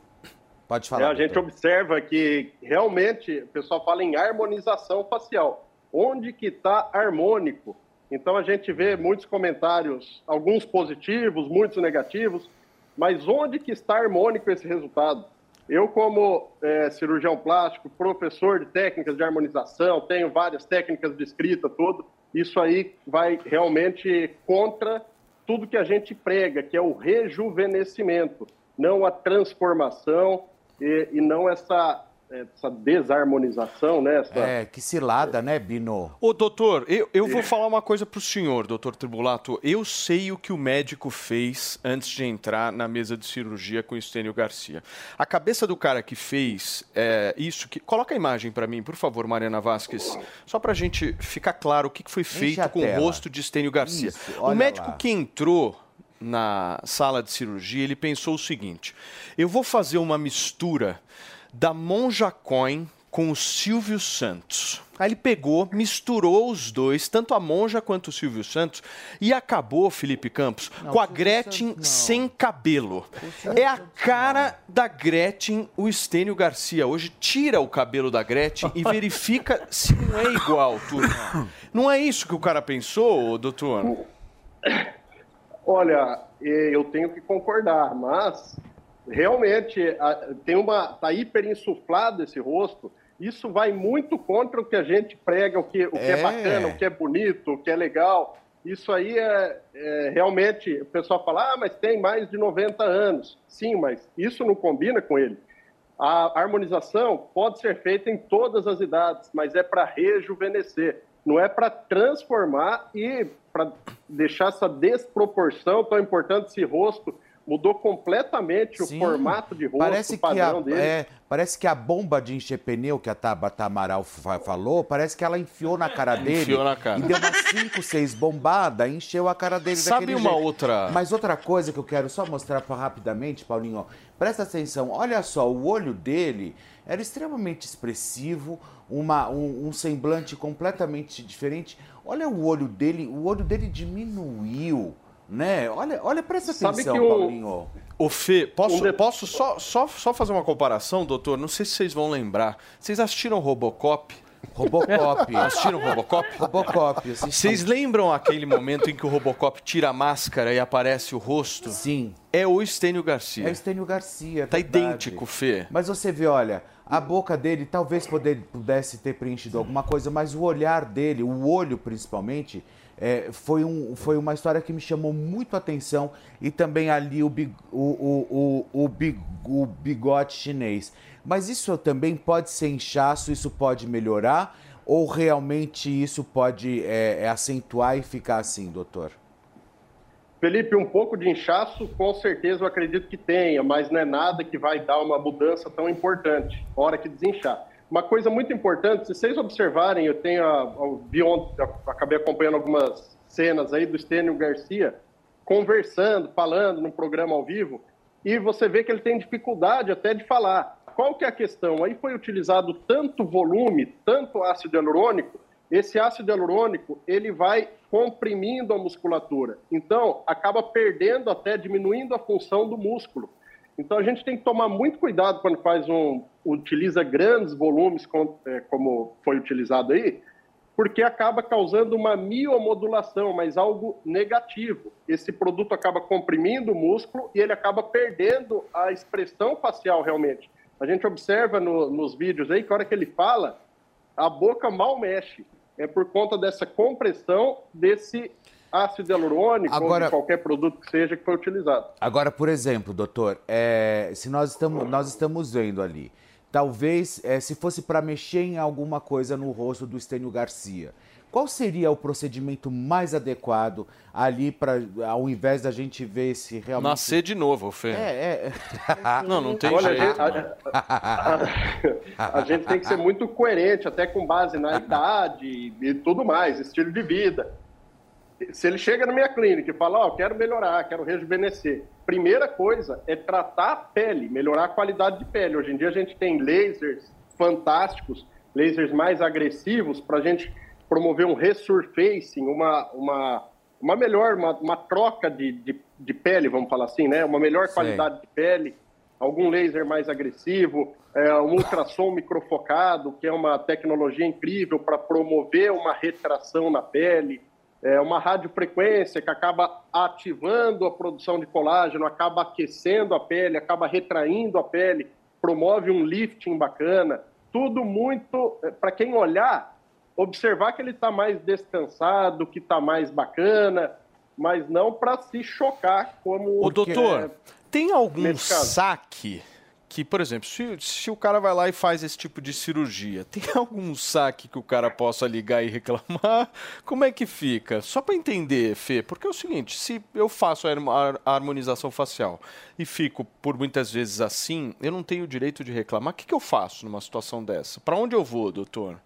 Pode
é,
falar.
a gente observa que realmente o pessoal fala em harmonização facial. Onde que está harmônico? Então a gente vê muitos comentários, alguns positivos, muitos negativos, mas onde que está harmônico esse resultado? Eu, como é, cirurgião plástico, professor de técnicas de harmonização, tenho várias técnicas de escrita, tudo, isso aí vai realmente contra tudo que a gente prega, que é o rejuvenescimento, não a transformação e, e não essa, essa desarmonização, né? Essa,
É, que cilada, né, Bino?
Ô, doutor, eu, eu vou falar uma coisa pro senhor, doutor Tribulato. Eu sei o que o médico fez antes de entrar na mesa de cirurgia com o Estênio Garcia. A cabeça do cara que fez é, isso, que coloca a imagem pra mim, por favor, Mariana Vasquez, só pra gente ficar claro o que foi feito
a
com o rosto de Estênio Garcia.
Isso,
o médico
lá.
que entrou na sala de cirurgia, ele pensou o seguinte: eu vou fazer uma mistura da Monja Coin com o Silvio Santos. Aí ele pegou, misturou os dois, tanto a Monja quanto o Silvio Santos, e acabou, Felipe Campos,
Não,
com a Gretchen
Santos não.
sem cabelo. É a cara da Gretchen, o Estênio Garcia. Hoje tira o cabelo da Gretchen e verifica se não é igual, turma. Não é isso que o cara pensou, doutor?
Olha, eh, eu tenho que concordar, mas realmente tem uma tá hiperinsuflado esse rosto. Isso vai muito contra o que a gente prega, o que, o que é.
É.
bacana, o que é bonito, o que é legal. Isso aí é, é realmente. O pessoal fala, ah, mas tem mais de 90 anos. Sim, mas isso não combina com ele. A harmonização pode ser feita em todas as idades, mas é para rejuvenescer, não é para transformar e para deixar essa desproporção tão importante. Esse rosto mudou completamente
Sim,
o formato de rosto,
Parece
o
que, a,
padrão dele.
é, parece que a bomba de encher pneu que a Tabata Amaral fa- falou, parece que ela enfiou na cara dele.
Enfiou na cara.
E deu umas 5, 6 bombadas e encheu a cara dele
Sabe
daquele
uma
jeito.
outra-
Mas outra coisa que eu quero só mostrar pra, rapidamente, Paulinho, ó, presta atenção, olha só, o olho dele era extremamente expressivo, uma, um, um semblante completamente diferente. Olha o olho dele, o olho dele diminuiu, né? Olha, olha presta
Sabe
atenção,
que o-
Paulinho.
Ô Fê, posso,
Um
posso só, só, só fazer uma comparação, doutor? Não sei se vocês vão lembrar. Vocês assistiram Robocop?
Robocop.
Assistiram Robocop?
Robocop.
Vocês lembram aquele momento em que o Robocop tira a máscara e aparece o rosto?
Sim.
É o Estênio Garcia.
É o Estênio Garcia. é
Tá idêntico, Fê.
Mas você vê, olha, a boca dele talvez poder- pudesse ter preenchido alguma coisa, mas o olhar dele, o olho principalmente, é, foi, um, foi uma história que me chamou muito a atenção e também ali o, big- o, o, o, big- o bigode chinês. Mas isso também pode ser inchaço, isso pode melhorar ou realmente isso pode é, é, acentuar e ficar assim, doutor?
Felipe, um pouco de inchaço, com certeza eu acredito que tenha, mas não é nada que vai dar uma mudança tão importante, hora que desinchar. Uma coisa muito importante, se vocês observarem, eu tenho a, a- vi ontem, acabei acompanhando algumas cenas aí do Estênio Garcia conversando, falando num programa ao vivo, e você vê que ele tem dificuldade até de falar. Qual que é a questão? Aí foi utilizado tanto volume, tanto ácido hialurônico, esse ácido hialurônico, ele vai comprimindo a musculatura. Então, acaba perdendo até, diminuindo a função do músculo. Então, a gente tem que tomar muito cuidado quando faz um, utiliza grandes volumes, é, como foi utilizado aí, porque acaba causando uma miomodulação, mas algo negativo. Esse produto acaba comprimindo o músculo e ele acaba perdendo a expressão facial realmente. A gente observa no- nos vídeos aí que a hora que ele fala, a boca mal mexe. É por conta dessa compressão desse ácido hialurônico ou
Agora-
de qualquer produto que seja que foi utilizado.
Agora, por exemplo, doutor, é, se nós estamos, nós estamos vendo ali, talvez eh, se fosse para mexer em alguma coisa no rosto do Estênio Garcia, qual seria o procedimento mais adequado ali para, ao invés da gente ver se realmente
Nascer de novo, Fê.
É, é.
Não, não tem
Olha,
jeito.
a gente- a gente tem que ser muito coerente, até com base na idade e tudo mais, estilo de vida. Se ele chega na minha clínica e fala, ó, quero melhorar, quero rejuvenescer, primeira coisa é tratar a pele, melhorar a qualidade de pele. Hoje em dia a gente tem lasers fantásticos, lasers mais agressivos para a gente promover um resurfacing, uma, uma, uma melhor, uma, uma troca de, de, de pele, vamos falar assim, né? Uma melhor
Sei.
qualidade de pele, algum laser mais agressivo, é, um ultrassom microfocado, que é uma tecnologia incrível para promover uma retração na pele, é, uma radiofrequência que acaba ativando a produção de colágeno, acaba aquecendo a pele, acaba retraindo a pele, promove um lifting bacana, tudo muito, para quem olhar, observar que ele está mais descansado, que está mais bacana, mas não para se chocar como...
Ô, doutor,
é,
tem algum saque que, por exemplo, se, se o cara vai lá e faz esse tipo de cirurgia, tem algum saque que o cara possa ligar e reclamar? Como é que fica? Só para entender, Fê, porque é o seguinte, se eu faço a harmo- a harmonização facial e fico por muitas vezes assim, eu não tenho o direito de reclamar. O que, que eu faço numa situação dessa? Para onde eu vou, doutor?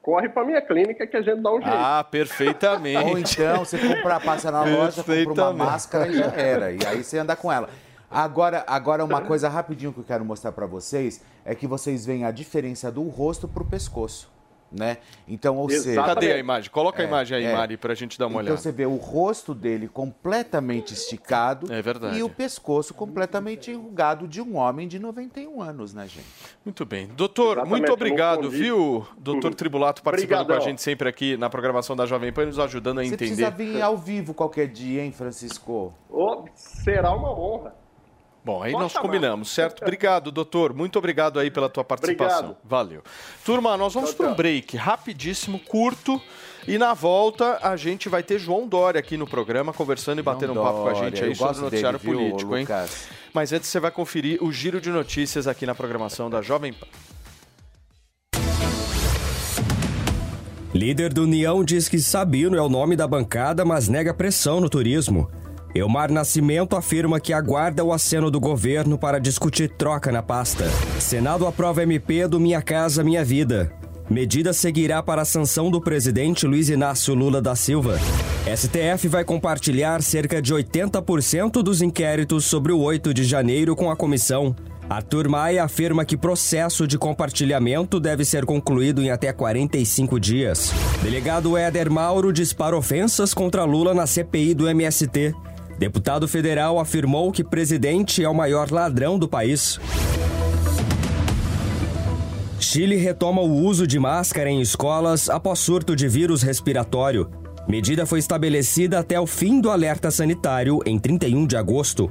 corre para minha clínica que a gente dá um jeito.
Ah, perfeitamente.
Ou então você compra, passa na loja, compra uma máscara e já era. E aí você anda com ela. Agora, agora uma coisa rapidinho que eu quero mostrar pra vocês é que vocês veem a diferença do rosto pro pescoço, né? Então, ou seja,
Cadê a imagem? Coloca a
É,
imagem aí,
é.
Mari, pra gente dar uma
Então
olhada.
você vê o rosto dele completamente esticado
É verdade.
e o pescoço completamente enrugado de um homem de 91 anos, né, gente?
Muito bem. Doutor,
Exatamente,
muito obrigado, viu? Doutor Tribulato participando
Obrigadão.
com a gente sempre aqui na programação da Jovem Pan, nos ajudando a
Você
entender.
precisa vir ao vivo qualquer dia, hein, Francisco?
Ô, será uma honra.
Bom, aí
Pode
nós
chamar.
combinamos, certo? Obrigado, doutor. Muito obrigado aí pela tua participação.
Obrigado.
Valeu. Turma, nós vamos para um break rapidíssimo, curto. E na volta a gente vai ter João Dória aqui no programa, conversando e batendo um papo com a gente aí
eu
sobre o noticiário
dele, viu,
político, hein?
Lucas?
Mas antes você vai conferir o giro de notícias aqui na programação da Jovem Pan.
Líder do União diz que Sabino é o nome da bancada, mas nega pressão no turismo. Elmar Nascimento afirma que aguarda o aceno do governo para discutir troca na pasta. Senado aprova MP do Minha Casa Minha Vida. Medida seguirá para a sanção do presidente Luiz Inácio Lula da Silva. STF vai compartilhar cerca de 80% dos inquéritos sobre o 8 de janeiro com a comissão. Arthur Maia afirma que processo de compartilhamento deve ser concluído em até 45 dias. Delegado Éder Mauro dispara ofensas contra Lula na CPI do MST. Deputado federal afirmou que presidente é o maior ladrão do país. Chile retoma o uso de máscara em escolas após surto de vírus respiratório. Medida foi estabelecida até o fim do alerta sanitário em 31 de agosto.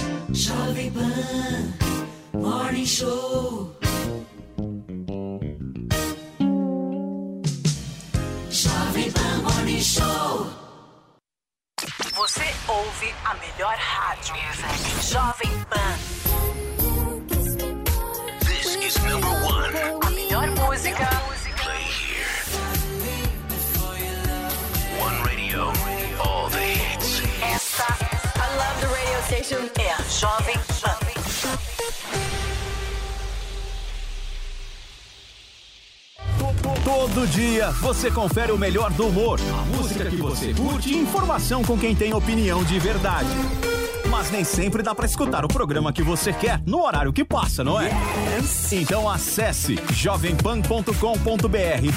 Jovem Pan Morning Show. Jovem Pan Morning Show.
Você ouve a melhor rádio. Jovem Pan.
This is number one.
Jovem Pan.
Todo dia você confere o melhor do humor, a música que você curte e informação com quem tem opinião de verdade. Mas nem sempre dá pra escutar o programa que você quer no horário que passa, não é? Então acesse jovempan.com.br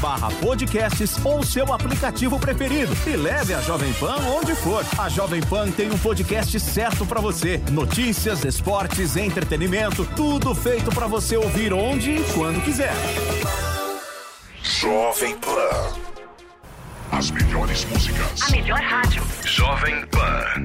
barra podcasts ou seu aplicativo preferido e leve a Jovem Pan onde for. A Jovem Pan tem um podcast certo pra você. Notícias, esportes, entretenimento, tudo feito pra você ouvir onde e quando quiser.
Jovem Pan. As melhores músicas.
A melhor rádio.
Jovem Pan.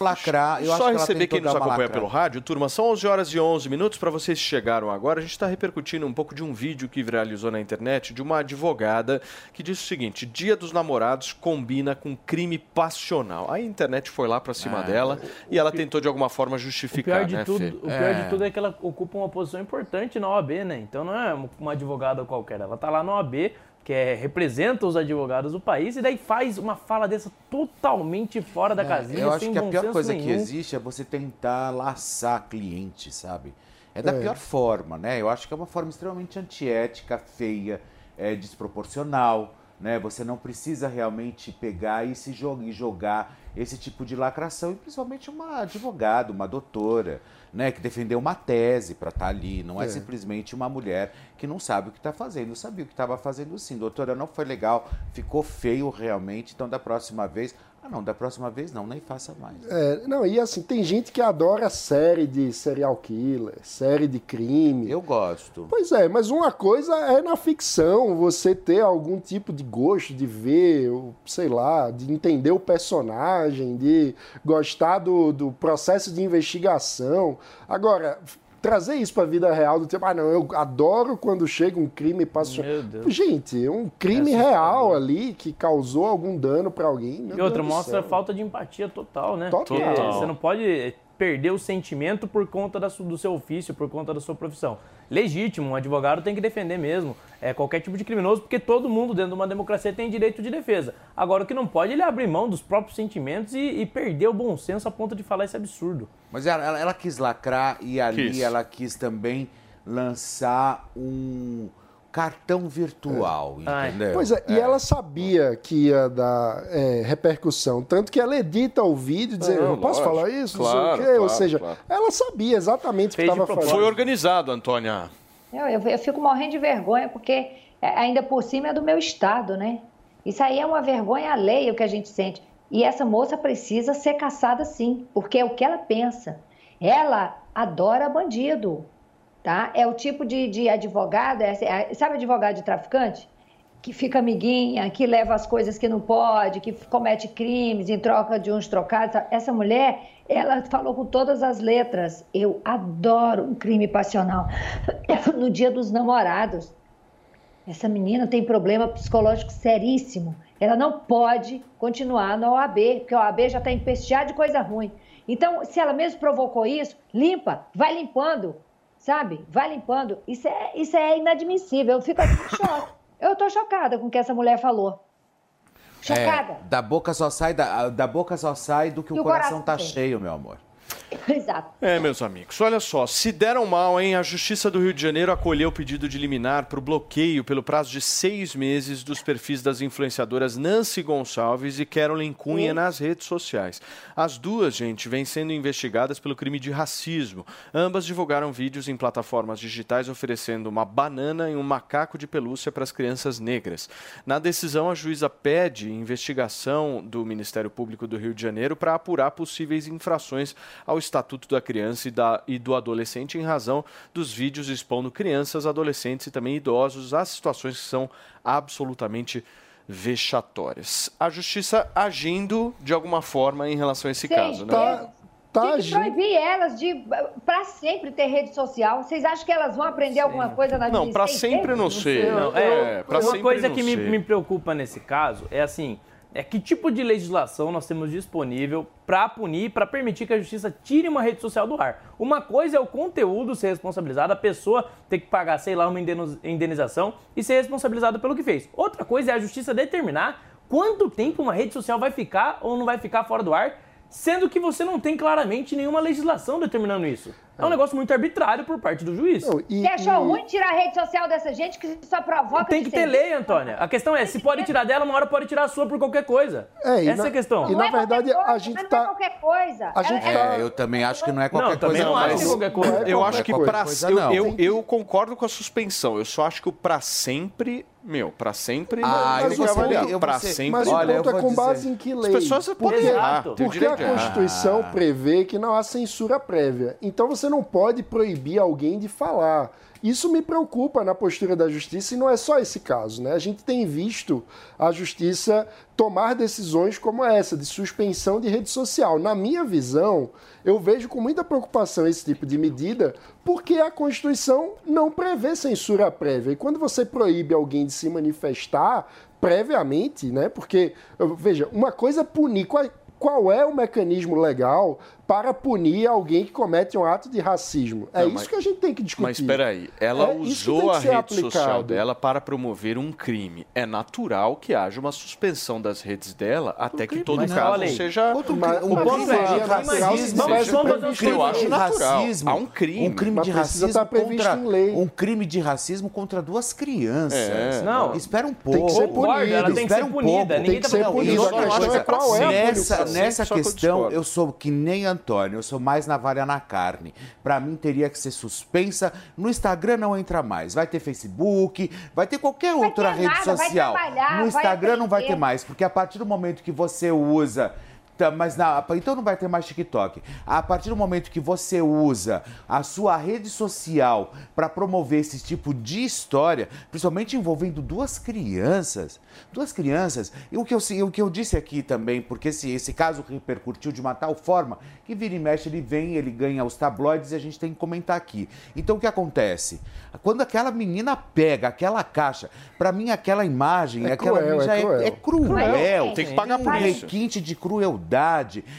Lacrar, eu acho
Só receber quem nos acompanha
lacrada.
pelo rádio, turma, são 11 horas e 11 minutos. Para vocês que chegaram agora, a gente está repercutindo um pouco de um vídeo que viralizou na internet de uma advogada que diz o seguinte: Dia dos Namorados combina com crime passional. A internet foi lá para cima
Ah,
dela e ela tentou de alguma forma
O
justificar,
pior, de
né,
tudo,
Fê?
o pior de tudo é que ela ocupa uma posição importante na OAB, né? Então não é uma advogada qualquer. Ela tá lá na OAB, que é, representa os advogados do país, e daí faz uma fala dessa totalmente fora da casinha,
É, Eu acho
sem
que a pior coisa que
nenhum.
existe é você tentar laçar cliente, sabe? É da
É.
pior forma, né? Eu acho que é uma forma extremamente antiética, feia, é, desproporcional, né? Você não precisa realmente pegar e se jogar, e jogar esse tipo de lacração, e principalmente uma advogada, uma doutora, né? Que defendeu uma tese para estar ali, não é,
É.
simplesmente uma mulher que não sabe o que está fazendo. Sabia o que estava fazendo sim. Doutora, não foi legal, ficou feio realmente, então da próxima vez... Ah, não, da próxima vez não, nem faça mais.
É, não, e assim, tem gente que adora série de serial killer, série de crime.
Eu gosto.
Pois é, mas uma coisa é na ficção, você ter algum tipo de gosto de ver, sei lá, de entender o personagem, de gostar do, do processo de investigação. Agora, trazer isso pra vida real do tipo, ah, não, eu adoro quando chega um crime passional.
Meu Deus.
Gente, é um crime
É assustador.
real ali que causou algum dano pra alguém. meu
E outra, mostra a falta de empatia total, né?
Total.
Porque você não pode perder o sentimento por conta da do seu ofício, por conta da sua profissão. Legítimo, um advogado tem que defender mesmo é, qualquer tipo de criminoso, porque todo mundo dentro de uma democracia tem direito de defesa. Agora, o que não pode é ele abrir mão dos próprios sentimentos e, e perder o bom senso a ponto de falar esse absurdo.
Mas ela, ela- ela quis lacrar e ali
Quis.
ela quis também lançar um cartão virtual, entendeu?
Pois é, e ela sabia que ia dar é, repercussão, tanto que ela edita o vídeo dizendo,
Não,
não, posso
lógico.
falar isso?
Claro,
não sei o quê. Ou
claro,
seja,
claro.
ela sabia exatamente o que estava fazendo.
Foi organizado, Antônia.
Eu, eu, eu fico morrendo de vergonha, porque é, ainda por cima é do meu estado, né? Isso aí é uma vergonha alheia o que a gente sente. E essa moça precisa ser caçada sim, porque é o que ela pensa. Ela adora bandido, tá? É o tipo de, de advogado, é- é- sabe advogado de traficante? Que fica amiguinha, que leva as coisas que não pode, que comete crimes em troca de uns trocados. Essa mulher, ela falou com todas as letras. Eu adoro um crime passional. No dia dos namorados. Essa menina tem problema psicológico seríssimo. Ela não pode continuar na OAB, porque a OAB já está empesteada de coisa ruim. Então, se ela mesmo provocou isso, limpa, vai limpando, sabe? Vai limpando. Isso é, isso é inadmissível. Eu fico assim, choque. Eu estou chocada com o que essa mulher falou. Chocada.
É, da boca só sai da, da boca só sai do que
Do
o coração
coração
tá
tem.
cheio, meu amor.
Exato.
É, meus amigos, olha só, se deram mal, hein? A Justiça do Rio de Janeiro acolheu o pedido de liminar para o bloqueio pelo prazo de seis meses dos perfis das influenciadoras Nancy Gonçalves e Carolyn Cunha nas redes sociais. As duas, gente, vêm sendo investigadas pelo crime de racismo. Ambas divulgaram vídeos em plataformas digitais oferecendo uma banana e um macaco de pelúcia para as crianças negras. Na decisão, a juíza pede investigação do Ministério Público do Rio de Janeiro para apurar possíveis infrações ao Estatuto da Criança e, da- e do Adolescente em razão dos vídeos expondo crianças, adolescentes e também idosos a situações que são absolutamente vexatórias. A justiça agindo de alguma forma em relação a esse
Sim,
caso, né?
tá-
Tá
Tem que proibir elas de, para sempre, ter rede social. Vocês acham que elas vão aprender alguma coisa na vida?
Não,
Sem
sempre não sei.
Não,
É,
é,
pra
uma
sempre
coisa
não
que me, me preocupa nesse caso é assim, é que tipo de legislação nós temos disponível para punir, para permitir que a justiça tire uma rede social do ar. Uma coisa é o conteúdo ser responsabilizado, a pessoa ter que pagar, sei lá, uma indenização e ser responsabilizada pelo que fez. Outra coisa é a justiça determinar quanto tempo uma rede social vai ficar ou não vai ficar fora do ar, sendo que você não tem claramente nenhuma legislação determinando isso. É um negócio muito arbitrário por parte do juiz.
Você achou ruim tirar a rede social dessa gente que só provoca
Tem que ter lei, Antônia. A questão é, se pode tirar dela, uma hora pode tirar a sua por qualquer coisa.
É, e
Essa
na-
é a questão.
e na
Não é
verdade, a
coisa,
gente
mas não
tá-
é qualquer coisa.
a gente
Ela-
É, eu também acho que não é qualquer
Não, também
coisa.
não acho
mas-
que é qualquer coisa.
Eu
Não é
acho que pra eu,
não.
eu, eu concordo com a suspensão. Eu só acho que o pra sempre, meu, pra sempre
Ah,
não
eu vou
avaliar.
eu vou
pra
ser-
sempre.
Mas
Olha,
o
eu
ponto é
vou
com base
dizer,
em que
as
lei?
pessoas podem
porque,
errar, tem o
porque a. Constituição
Ah.
prevê que não há censura prévia. Então você não pode proibir alguém de falar. Isso me preocupa na postura da justiça e não é só esse caso, né? A gente tem visto a justiça tomar decisões como essa, de suspensão de rede social. Na minha visão, eu vejo com muita preocupação esse tipo de medida, porque a Constituição não prevê censura prévia. E quando você proíbe alguém de se manifestar previamente, né? Porque, veja, uma coisa é punir. Qual é o mecanismo legal para punir alguém que comete um ato de racismo? É
Não,
isso
mas-
que a gente tem que discutir.
Mas espera aí, ela
É
usou a rede social
aplicado.
dela para promover um crime. É natural que haja uma suspensão das redes dela até que todo
Mas
caso
aí,
seja
Outro
Mas
crime-
o
um
ponto é,
de
seria natural
racismo.
Vamos fazer um crime
Eu
em
acho
lei.
natural.
racismo.
Há um crime.
Um crime
Mas
de
precisa
racismo
estar previsto
contra
em lei.
um crime de racismo contra duas crianças.
É.
Não.
espera um
Tem
pouco.
que ser
ela tem que
Espera
ser
um
punida.
pouco.
Ninguém
Tem que
tá
ser
falando
punido.
isso.
A
eu não
questão
acho
é é
nessa, questão, eu sou que nem Antônio, eu sou mais navalha na carne. Pra mim, teria que ser suspensa. No Instagram não entra mais. Vai ter Facebook, vai ter qualquer
Vai
outra
ter
rede
nada, vai
social. no
vai
Instagram não vai ter mais, porque a partir do momento que você usa. Tá, Mas na, então não vai ter mais TikTok. A partir do momento que você usa a sua rede social para promover esse tipo de história, principalmente envolvendo duas crianças, duas crianças, e o que eu, o que eu disse aqui também, porque esse, esse caso repercutiu de uma tal forma que vira e mexe, ele vem, ele ganha os tabloides e a gente tem que comentar aqui. Então o que acontece? Quando aquela menina pega aquela caixa, para mim aquela imagem,
É
aquela
cruel,
já
é cruel.
é cruel.
Tem que pagar por
um
isso.
requinte de crueldade,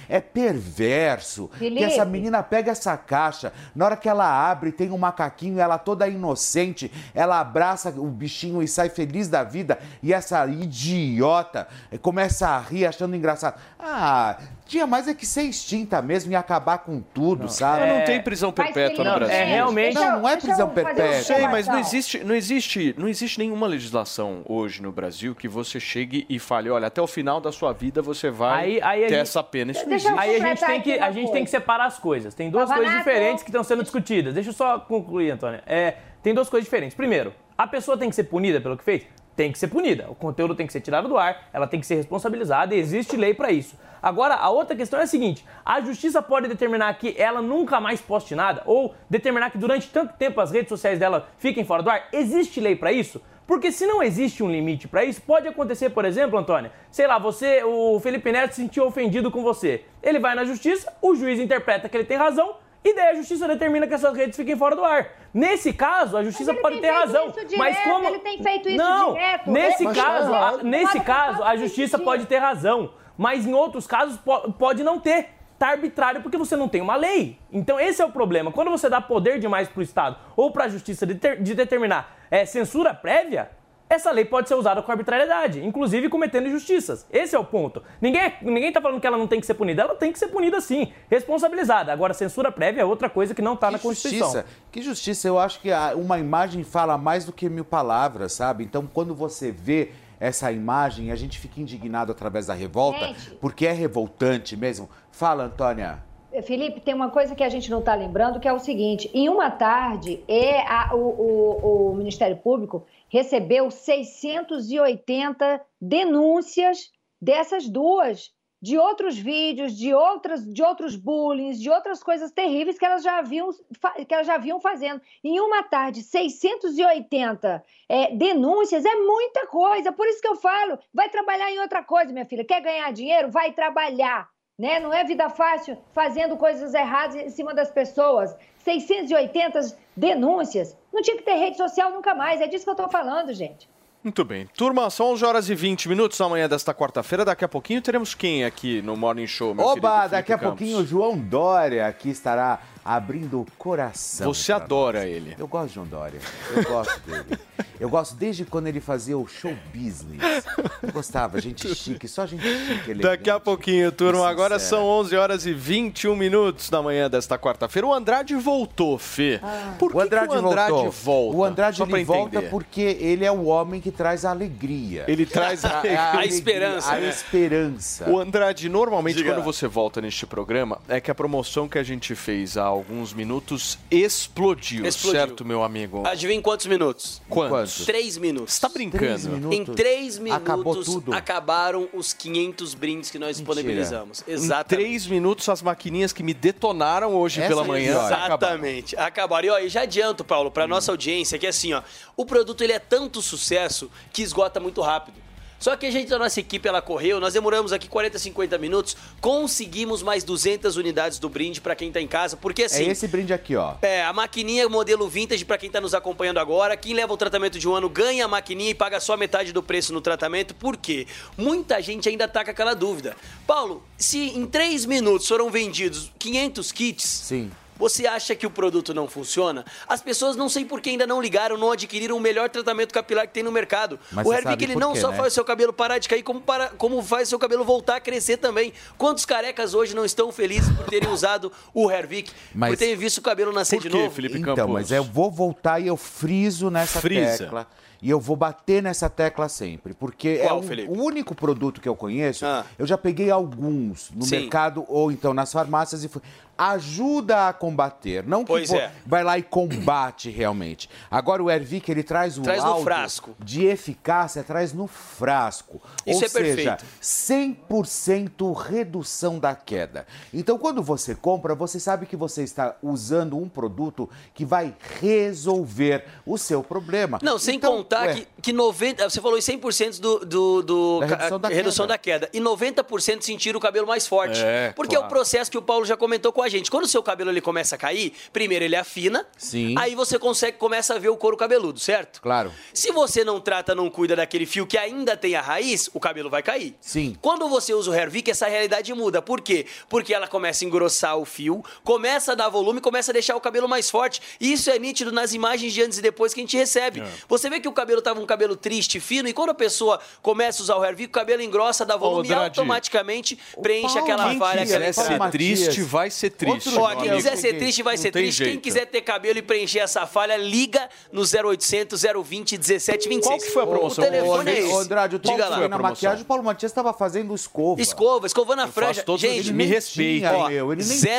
é perverso.
Felipe.
Que essa menina pega essa caixa, na hora que ela abre, tem um macaquinho, ela toda inocente, ela abraça o bichinho e sai feliz da vida, e essa idiota começa a rir achando engraçado. Ah, Tinha mais é que ser extinta mesmo e acabar com tudo, sabe?
Mas não tem prisão perpétua no
Não,
Brasil.
é realmente-
Não, não é prisão
Eu
perpétua.
sei, mas não existe, não existe, não existe nenhuma legislação hoje no Brasil que você chegue e fale, olha, até o final da sua vida você vai
Aí, aí
ter
gente-
essa pena. Isso não existe.
Aí a gente tem que, a gente tem que separar as coisas. Tem duas
Pavanato.
coisas diferentes que estão sendo discutidas. Deixa eu só concluir, Antônia. É, tem duas coisas diferentes. Primeiro, a pessoa tem que ser punida pelo que fez? Tem que ser punida. O conteúdo tem que ser tirado do ar, ela tem que ser responsabilizada e existe lei para isso. Agora, a outra questão é a seguinte: a justiça pode determinar que ela nunca mais poste nada ou determinar que durante tanto tempo as redes sociais dela fiquem fora do ar? Existe lei para isso? Porque se não existe um limite para isso, pode acontecer, por exemplo, Antônia, sei lá, você, o Felipe Neto se sentiu ofendido com você. Ele vai na justiça, o juiz interpreta que ele tem razão, e daí a justiça determina que essas redes fiquem fora do ar. Nesse caso, a justiça
ele
pode ter razão.
direto,
mas como
ele tem feito isso
não,
direto.
nesse
Mas tá
caso, a, nesse caso, a justiça pode ter razão, mas em outros casos po- pode não ter. Tá arbitrário porque você não tem uma lei. Então esse é o problema. Quando você dá poder demais pro Estado ou pra justiça de, ter- de determinar é, censura prévia, essa lei pode ser usada com arbitrariedade, inclusive cometendo injustiças. Esse é o ponto. Ninguém, ninguém tá falando que ela não tem que ser punida. Ela tem que ser punida sim, responsabilizada. Agora, censura prévia é outra coisa que não tá na Constituição.
Justiça. Que justiça. Eu acho que uma imagem fala mais do que mil palavras, sabe? Então, quando você vê essa imagem, a gente fica indignado através da revolta,
Gente.
porque é revoltante mesmo. Fala, Antônia.
Felipe, tem uma coisa que a gente não está lembrando, que é o seguinte: em uma tarde, é a- o, o- o Ministério Público recebeu 680 denúncias dessas duas, de outros vídeos, de, outras, de outros bullying, de outras coisas terríveis que elas já haviam, que elas já vinham fazendo. Em uma tarde, 680 é, denúncias é muita coisa. Por isso que eu falo, vai trabalhar em outra coisa, minha filha. Quer ganhar dinheiro? Vai trabalhar. Né? Não é vida fácil fazendo coisas erradas em cima das pessoas. 680 denúncias. Não tinha que ter rede social nunca mais. É disso que eu estou falando, gente.
Muito bem. Turma, são 11 horas e 20 minutos na manhã desta quarta-feira. Daqui a pouquinho teremos quem aqui no Morning Show, meu
Oba, daqui a
Campos?
pouquinho o João Dória aqui estará abrindo o coração.
Você adora
nós.
ele.
Eu gosto de João Dória. Eu gosto dele. Eu gosto desde quando ele fazia o show business. Eu gostava, gente chique, só gente chique. Ele
Daqui a pouquinho, turma. Agora são 11 horas e 21 minutos da manhã desta quarta-feira. O Andrade voltou, Fê. Por que,
o Andrade,
que o Andrade
voltou.
volta?
O Andrade ele volta porque ele é o homem que traz a alegria.
Ele traz a,
alegria,
esperança,
A
né?
esperança.
O Andrade, normalmente,
Diga
quando você volta neste programa, é que a promoção que a gente fez há alguns minutos explodiu,
Explodiu.
certo, meu amigo?
Adivinha em quantos minutos?
Quantos?
Três minutos.
Você tá brincando?
Três minutos.
Em três minutos
Acabou tudo.
acabaram os 500 brindes que nós disponibilizamos.
Em
Exatamente.
três minutos, as maquininhas que me detonaram hoje
Essa
pela
é
manhã.
pior.
acabaram.
Exatamente. Acabaram. E ó, e já adianto, Paulo, para nossa audiência que assim, ó, o produto ele é tanto sucesso que esgota muito rápido. Só que a gente da nossa equipe ela correu, nós demoramos aqui 40, 50 minutos, conseguimos mais 200 unidades do brinde para quem tá em casa, porque
É
assim,
esse brinde aqui, ó.
é, a maquininha modelo vintage para quem tá nos acompanhando agora. Quem leva o tratamento de um ano ganha a maquininha e paga só metade do preço no tratamento. Por quê? Muita gente ainda tá com aquela dúvida. Paulo, se em 3 minutos foram vendidos 500 kits,
Sim.
Você acha que o produto não funciona? As pessoas não sei por que ainda não ligaram, não adquiriram o melhor tratamento capilar que tem no mercado.
Mas
o Herbic
sabe
ele não
quê,
só
né?
faz o seu cabelo parar de cair, como, para, como faz o seu cabelo voltar a crescer também. Quantos carecas hoje não estão felizes por terem usado o Herbic,
Mas-
por terem visto o cabelo nascer
Por
de
quê,
novo?
Felipe
Então,
Campos?
mas eu vou voltar e eu friso nessa
Frisa.
tecla. E eu vou bater nessa tecla sempre. Porque é
Qual,
um-
Felipe?
o único produto que eu conheço.
Ah.
Eu já peguei alguns no
Sim.
mercado ou então nas farmácias e fui. Ajuda a combater. Não que
Pois é.
vai lá e combate realmente. Agora o Ervic, ele traz o
Traz no frasco.
de eficácia, traz no frasco.
Isso
ou
é
seja,
perfeito.
100% redução da queda. Então, quando você compra, você sabe que você está usando um produto que vai resolver o seu problema.
Não, sem
Então,
contar
ué,
que, que 90%, você falou em 100% do, do, do
Da redução da
redução
queda.
da queda. E 90% sentiram o cabelo mais forte.
É,
porque é o
claro.
processo que o Paulo já comentou com a gente. Quando o seu cabelo ele começa a cair, primeiro ele afina,
Sim.
aí você consegue, começa a ver o couro cabeludo, certo?
Claro.
Se você não trata, não cuida daquele fio que ainda tem a raiz, o cabelo vai cair.
Sim.
Quando você usa o Hervik, essa realidade muda. Por quê? Porque ela começa a engrossar o fio, começa a dar volume, começa a deixar o cabelo mais forte. E isso é nítido nas imagens de antes e depois que a gente recebe. Você vê que o cabelo tava um cabelo triste, fino, e quando a pessoa começa a usar o Hervik, o cabelo engrossa, dá volume e
Dradi.
automaticamente preenche aquela falha.
quiser
aquela-
ser triste, vai ser triste.
Ó, quem quiser ser triste, vai ser triste. Quem
jeito.
quiser ter cabelo e preencher essa falha, liga no 0800 020 1726.
Qual que foi a promoção?
O telefone é esse.
Andrade, o Paulo
Diga lá.
na maquiagem, o Paulo Matias estava fazendo escova.
Escova, escovando a
Eu
franja. Gente,
nem tinha,
Ó,
tinha.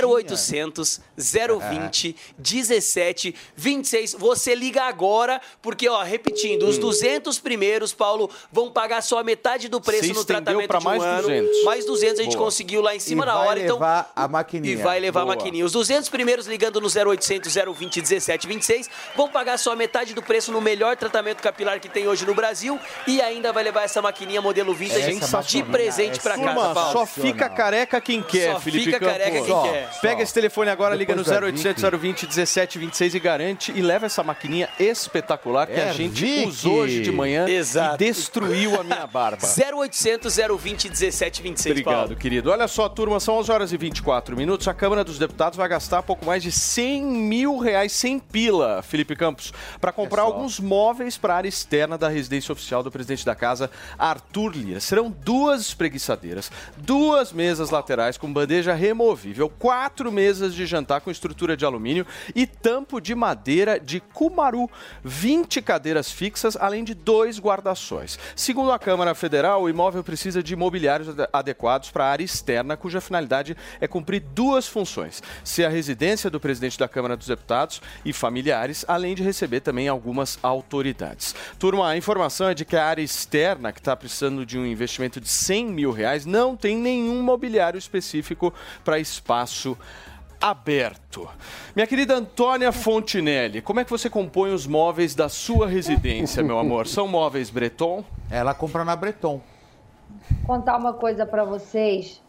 0800 020 17 26. Você liga agora, porque, ó, repetindo,
Hum.
os 200 primeiros, Paulo, vão pagar só a metade do preço no tratamento
pra
de um
mais
ano.
200.
Mais 200 a gente
Boa.
conseguiu lá em cima
E
na
vai
hora. Então,
levar a maquininha.
e vai levar
Boa.
a maquininha. Os 200 primeiros ligando no 0800 020 17 26 vão pagar só a metade do preço no melhor tratamento capilar que tem hoje no Brasil e ainda vai levar essa maquininha modelo vintage de presente pra casa,
Turma,
Paulo.
só fica careca quem quer,
Só
Felipe
fica
Campos.
careca quem
Só,
quer.
Pega
Só.
esse telefone agora, liga no
Depois da
0800 020 17 26 e garante e leva essa maquininha espetacular que a
É,
gente
Vicky.
usou hoje de manhã
Exato.
e destruiu a minha barba.
0800 020 17 26,
Obrigado,
Paulo.
querido. Olha só, turma, são 11 horas e 24 minutos. A Câmara dos Deputados vai gastar pouco mais de 100 mil reais, 100 pila, Felipe Campos, para comprar
É
alguns móveis para a área externa da residência oficial do presidente da casa, Arthur Lira. Serão duas espreguiçadeiras, duas mesas laterais com bandeja removível, quatro mesas de jantar com estrutura de alumínio e tampo de madeira de cumaru, 20 cadeiras fixas, além de dois guarda-sóis. Segundo a Câmara Federal, o imóvel precisa de imobiliários ade- adequados para a área externa, cuja finalidade é cumprir duas funções: ser a residência do presidente da Câmara dos Deputados e familiares, além de receber também algumas autoridades. Turma, a informação é de que a área externa, que está precisando de um investimento de 100 mil reais, não tem nenhum mobiliário específico para espaço aberto. Minha querida Antônia Fontinelli, como é que você compõe os móveis da sua residência, meu amor? São móveis Breton?
Ela compra na Breton.
contar uma coisa para vocês.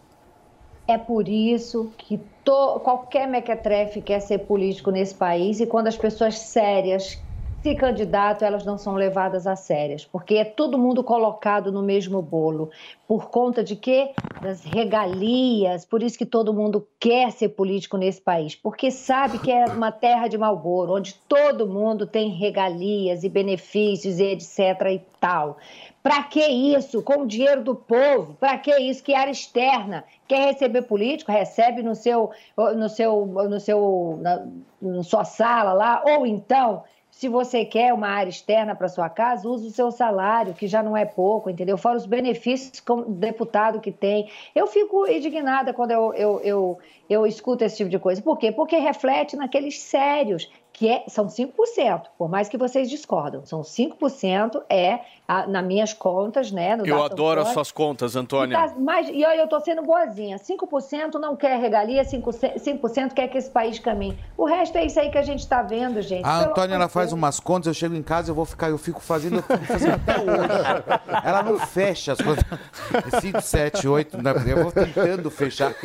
É por isso que to- qualquer mequetrefe quer ser político nesse país e quando as pessoas sérias se candidatam, elas não são levadas a sérias, porque é todo mundo colocado no mesmo bolo. Por conta de quê? Das regalias. Por isso que todo mundo quer ser político nesse país, porque sabe que é uma terra de Malboro, onde todo mundo tem regalias e benefícios e etc e tal. Para que isso? Com o dinheiro do povo? Para que isso? Que área externa? Quer receber político? Recebe no seu, no seu, no seu, na, na sua sala lá, ou então se você quer uma área externa para sua casa, use o seu salário, que já não é pouco, entendeu? Fora os benefícios como deputado que tem. Eu fico indignada quando eu, eu, eu, eu escuto esse tipo de coisa. Por quê? Porque reflete naqueles sérios, que é, são 5%, por mais que vocês discordam. São 5% é, a, nas minhas contas, né? no
Eu adoro as suas contas,
E,
Antônia.
tá mais- e olha, eu tô sendo boazinha. 5% não quer regalia, 5%, 5% quer que esse país caminhe. O resto é isso aí que a gente tá vendo, gente.
A
Pelo
Antônia, ela faz
Deus.
umas contas, eu chego em casa, eu vou ficar, eu fico fazendo, eu fico fazendo até hoje. Ela não fecha as contas. 5, 7, 8, eu vou tentando fechar.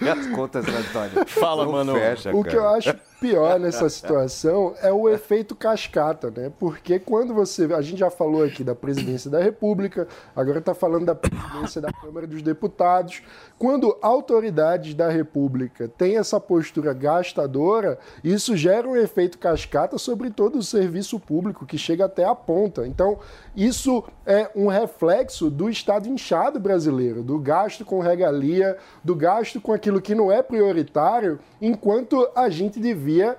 E as contas da Antônia.
Fala,
não
mano.
Fecha,
O
cara.
que eu acho pior nessa situação é o efeito cascata, né? Porque quando você. A gente já falou aqui da presidência da República, agora está falando da presidência da Câmara dos Deputados. Quando autoridades da República têm essa postura gastadora, isso gera um efeito cascata sobre todo o serviço público, que chega até a ponta. Então, isso é um reflexo do Estado inchado brasileiro, do gasto com regalia, do gasto com aquilo que não é prioritário, enquanto a gente devia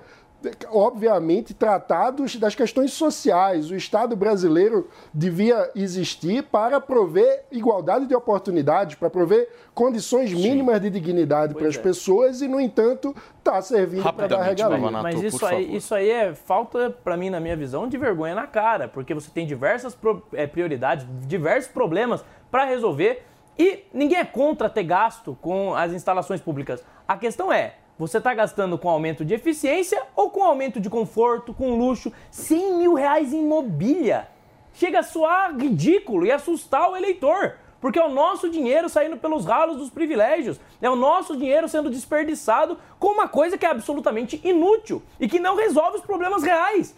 obviamente, tratados das questões sociais. O Estado brasileiro devia existir para prover igualdade de oportunidades, para prover condições mínimas de dignidade para as pessoas e, no entanto, está servindo para dar
Rapidamente,
regalia.
Mas isso aí, isso aí é falta, pra mim, na minha visão, de vergonha na cara, porque você tem diversas eh, prioridades, diversos problemas pra resolver e ninguém é contra ter gasto com as instalações públicas. A questão é, você está gastando com aumento de eficiência ou com aumento de conforto, com luxo, 100 mil reais em mobília? Chega a soar ridículo e assustar o eleitor. porque é o nosso dinheiro saindo pelos ralos dos privilégios, é o nosso dinheiro sendo desperdiçado com uma coisa que é absolutamente inútil e que não resolve os problemas reais.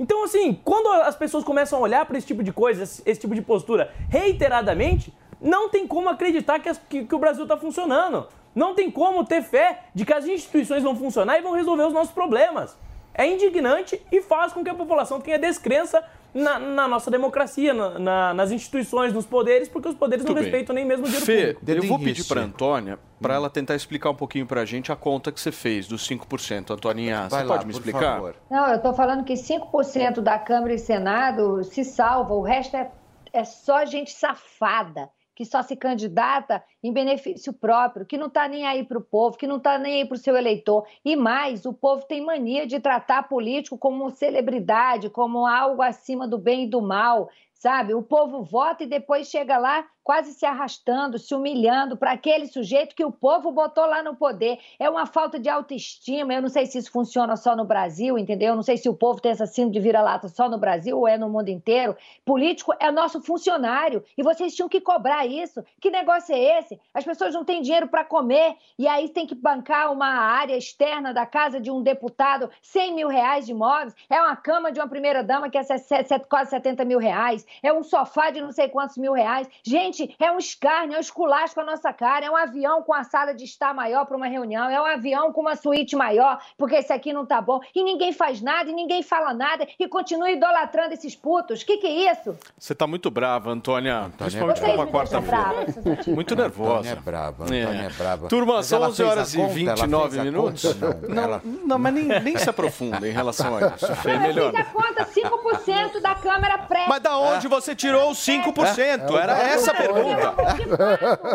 Então, assim, quando as pessoas começam a olhar para esse tipo de coisa, esse, tipo de postura reiteradamente, não tem como acreditar que, as- que- que o Brasil está funcionando. Não tem como ter fé de que as instituições vão funcionar e vão resolver os nossos problemas. É indignante e faz com que a população tenha descrença na, na nossa democracia, na- na- nas instituições, nos poderes, porque os poderes
Muito
não
bem.
respeitam nem mesmo o dinheiro
Fê,
público.
eu vou pedir para Antônia para ela tentar explicar um pouquinho para a gente a conta que você fez dos 5%. Antoninha,
Vai
você
lá,
pode me explicar?
favor.
Não, eu estou falando que 5% da Câmara e Senado se salva, o resto é, é só gente safada, que só se candidata em benefício próprio, que não está nem aí para o povo, que não está nem aí para o seu eleitor. E mais, o povo tem mania de tratar político como celebridade, como algo acima do bem e do mal. Sabe? O povo vota e depois chega lá quase se arrastando, se humilhando para aquele sujeito que o povo botou lá no poder. É uma falta de autoestima. Eu não sei se isso funciona só no Brasil, entendeu? Eu não sei se o povo tem essa síndrome de vira-lata só no Brasil ou é no mundo inteiro. Político é nosso funcionário e vocês tinham que cobrar isso. Que negócio é esse? As pessoas não têm dinheiro para comer e aí tem que bancar uma área externa da casa de um deputado 100 mil reais de imóveis. É uma cama de uma primeira-dama que é se- se- se- quase 70 mil reais. É um sofá de não sei quantos mil reais. Gente, é um escárnio, é um esculacho com a nossa cara. É um avião com a sala de estar maior para uma reunião. É um avião com uma suíte maior, porque esse aqui não tá bom. E ninguém faz nada, e ninguém fala nada, e continua idolatrando esses putos. Que que é isso?
Você tá muito brava, Antônia. Principalmente numa
me deixam brava,
quarta-feira. Muito nervosa.
Antônia é brava, Antônia é brava.
Turma,
Mas
são
ela
11
fez a
horas e
conta? Ela
29
fez a
minutos.
conta? Não,
Não,
ela-
não, mas nem, nem se aprofunda em relação a isso.
Eu
melhor.
fiz a conta, 5% da Câmara pré.
Mas da onde você tirou os 5%? Era essa a pergunta.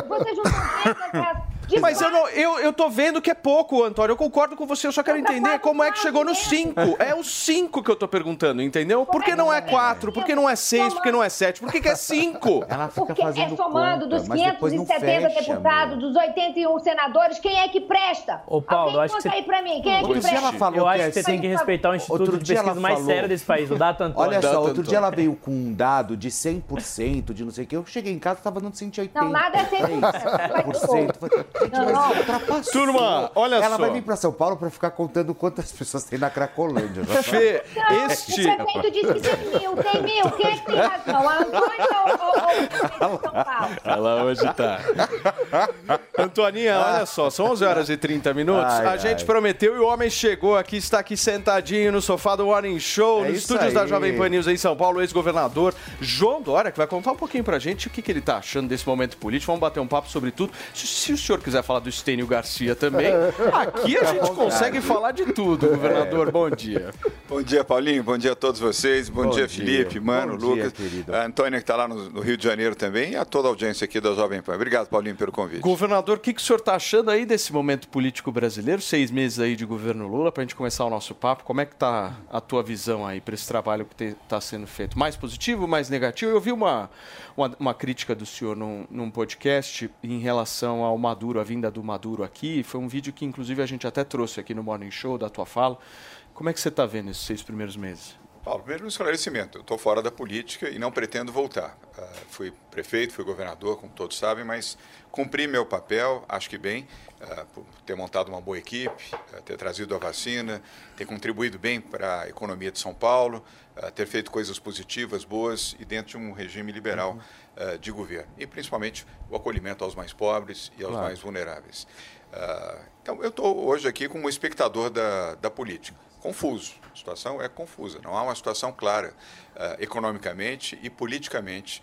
Vocês não estão. De
Mas eu, não, eu, eu tô vendo que é pouco, Antônio. Eu concordo com você, eu só quero entender como é que chegou no 5. É o 5 que eu tô perguntando, entendeu? Por que não é 4? Por que não é 6? Por que não é 7? Por que, que é 5?
Ela fica
Porque é
fazendo
somando
conta,
dos
mas depois não
570
fecha,
deputados, dos 81 senadores, quem é que presta?
Ô, Paulo,
Alguém
eu acho que você-
aí pra mim, quem é que
Outro dia
presta?
ela falou
Eu
que
acho
é
que você tem que respeitar o instituto
Outro
de pesquisa mais
falou-
sério desse país, o Data Antônio.
Olha só, outro dia ela veio com um dado de 100%, de não sei o que. Eu cheguei em casa, tava dando 180.
Não, nada é 100%.
Por cento. Falei, Gente,
Não, não.
ultrapassou.
Turma, olha
Ela
só.
vai vir pra São Paulo pra ficar contando quantas pessoas tem na Cracolândia. sabe?
Fê,
Não,
este.
O prefeito disse que tem mil, tem mil. Quem é que tem razão? A Antônia ou, o prefeito de São Paulo?
Ela hoje tá. Antoninha, olha só, são 11 horas e 30 minutos.
Ai,
a gente
ai.
prometeu e o homem chegou aqui, está aqui sentadinho no sofá do Morning Show,
É
nos estúdios da
aí.
Jovem Pan News em São Paulo, ex-governador João Dória, que vai contar um pouquinho pra gente o que, que ele tá achando desse momento político. Vamos bater um papo sobre tudo. Se, se o senhor quiser falar do Estênio Garcia também, aqui a gente consegue falar de tudo, governador. Bom dia.
Bom dia, Paulinho. Bom dia a todos vocês. Bom,
Bom
dia,
dia.
Felipe, Mano,
Bom dia,
Lucas.
querido.
A Antônia, que está lá no, no Rio de Janeiro também, e a toda a audiência aqui da Jovem Pan. Obrigado, Paulinho, pelo convite.
Governador, o que, que o senhor está achando aí desse momento político brasileiro? Seis meses aí de governo Lula, para a gente começar o nosso papo. Como é que tá a tua visão aí para esse trabalho que está sendo feito? Mais positivo, mais negativo? Eu vi uma, uma, uma crítica do senhor num, num podcast em relação ao Maduro, a vinda do Maduro aqui. Foi um vídeo que, inclusive, a gente até trouxe aqui no Morning Show, da tua fala. Como é que você está vendo esses seis primeiros meses?
Paulo, primeiro um esclarecimento. Eu estou fora da política e não pretendo voltar. Ah, fui prefeito, fui governador, como todos sabem, mas cumpri meu papel, acho que bem, ah, por ter montado uma boa equipe, ah, ter trazido a vacina, ter contribuído bem para a economia de São Paulo, ter feito coisas positivas, boas e dentro de um regime liberal ah, de governo. E principalmente o acolhimento aos mais pobres e aos
Claro.
mais vulneráveis. Ah, então, eu estou hoje aqui como espectador da, da política. Confuso. A situação é confusa. Não há uma situação clara ah, economicamente e politicamente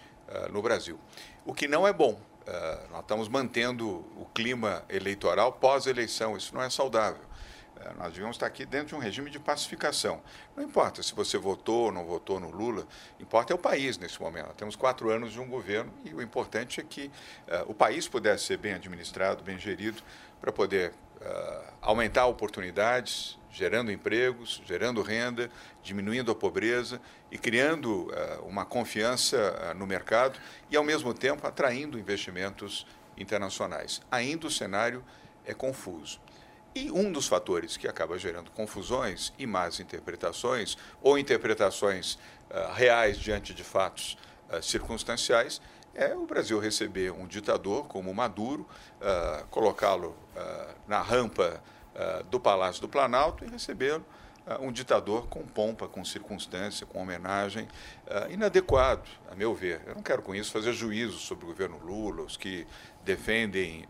no Brasil. O que não é bom. Nós estamos mantendo o clima eleitoral pós-eleição. Isso não é saudável. Ah, Nós devíamos estar aqui dentro de um regime de pacificação. Não importa se você votou ou não votou no Lula, importa é o país nesse momento. Nós temos quatro anos de um governo e o importante é que ah, o país pudesse ser bem administrado, bem gerido, para poder ah, aumentar oportunidades, gerando empregos, gerando renda, diminuindo a pobreza e criando ah, uma confiança no mercado e, ao mesmo tempo, atraindo investimentos internacionais. Ainda o cenário é confuso. E um dos fatores que acaba gerando confusões e más interpretações, ou interpretações ah, reais diante de fatos ah, circunstanciais, é o Brasil receber um ditador como Maduro, ah, colocá-lo na rampa do Palácio do Planalto e recebê-lo um ditador com pompa, com circunstância, com homenagem, inadequado, a meu ver. Eu não quero com isso fazer juízo sobre o governo Lula, os que defendem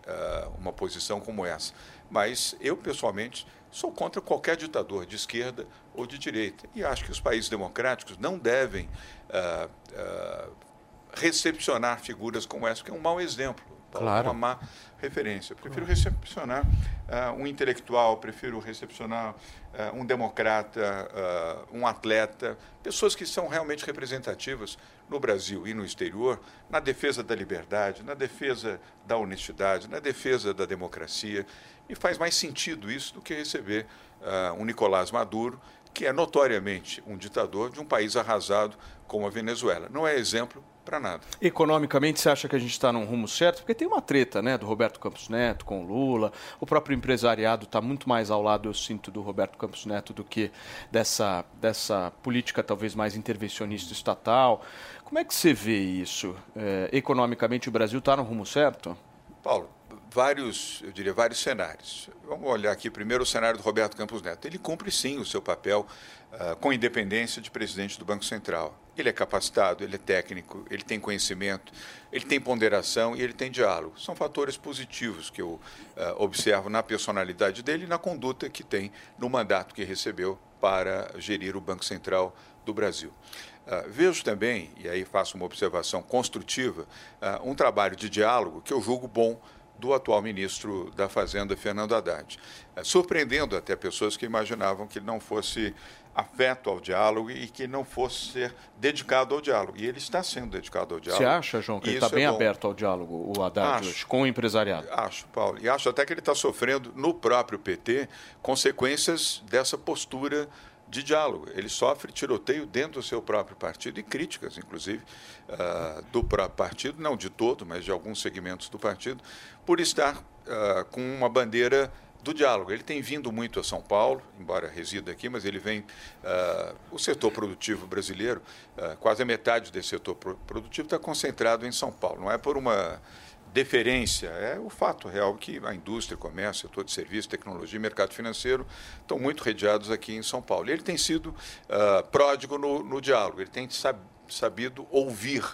uma posição como essa. Mas eu, pessoalmente, sou contra qualquer ditador de esquerda ou de direita. E acho que os países democráticos não devem ah, ah, recepcionar figuras como essa, que é um mau exemplo.
Claro.
Uma má referência. Eu prefiro recepcionar ah, um intelectual, prefiro recepcionar um democrata, um atleta, pessoas que são realmente representativas no Brasil e no exterior, na defesa da liberdade, na defesa da honestidade, na defesa da democracia. E faz mais sentido isso do que receber ah, um Nicolás Maduro, que é notoriamente um ditador de um país arrasado como a Venezuela. Não é exemplo para nada.
Economicamente, você acha que a gente está num rumo certo? Porque tem uma treta, né, do Roberto Campos Neto com o Lula. O próprio empresariado está muito mais ao lado, eu sinto, do Roberto Campos Neto do que dessa, dessa política talvez mais intervencionista estatal. Como é que você vê isso? É, economicamente, o Brasil está no rumo certo?
Paulo, vários, eu diria, vários cenários. Vamos olhar aqui primeiro o cenário do Roberto Campos Neto. Ele cumpre sim o seu papel ah, com independência de presidente do Banco Central. Ele é capacitado, ele é técnico, ele tem conhecimento, ele tem ponderação e ele tem diálogo. São fatores positivos que eu ah, observo na personalidade dele e na conduta que tem no mandato que recebeu para gerir o Banco Central do Brasil. Ah, vejo também, e aí faço uma observação construtiva, ah, um trabalho de diálogo que eu julgo bom do atual ministro da Fazenda, Fernando Haddad. Eh, surpreendendo até pessoas que imaginavam que ele não fosse afeto ao diálogo e que não fosse ser dedicado ao diálogo. E ele está sendo dedicado ao diálogo.
Você acha, João, que ele está
é
bem
bom.
aberto ao diálogo, o Haddad,
Acho.
hoje, com o empresariado?
Acho, Paulo. E acho até que ele está sofrendo no próprio PT consequências dessa postura de diálogo. Ele sofre tiroteio dentro do seu próprio partido e críticas, inclusive, ah, do próprio partido, não de todo, mas de alguns segmentos do partido, por estar ah, com uma bandeira do diálogo. Ele tem vindo muito a São Paulo, embora resida aqui, mas ele vem. ah, o setor produtivo brasileiro, quase a metade desse setor pro- produtivo está concentrado em São Paulo. Não é por uma deferência, é o fato real que a indústria, comércio, setor de serviço, tecnologia e mercado financeiro estão muito redeados aqui em São Paulo. Ele tem sido ah, pródigo no, no diálogo, ele tem sab- sabido ouvir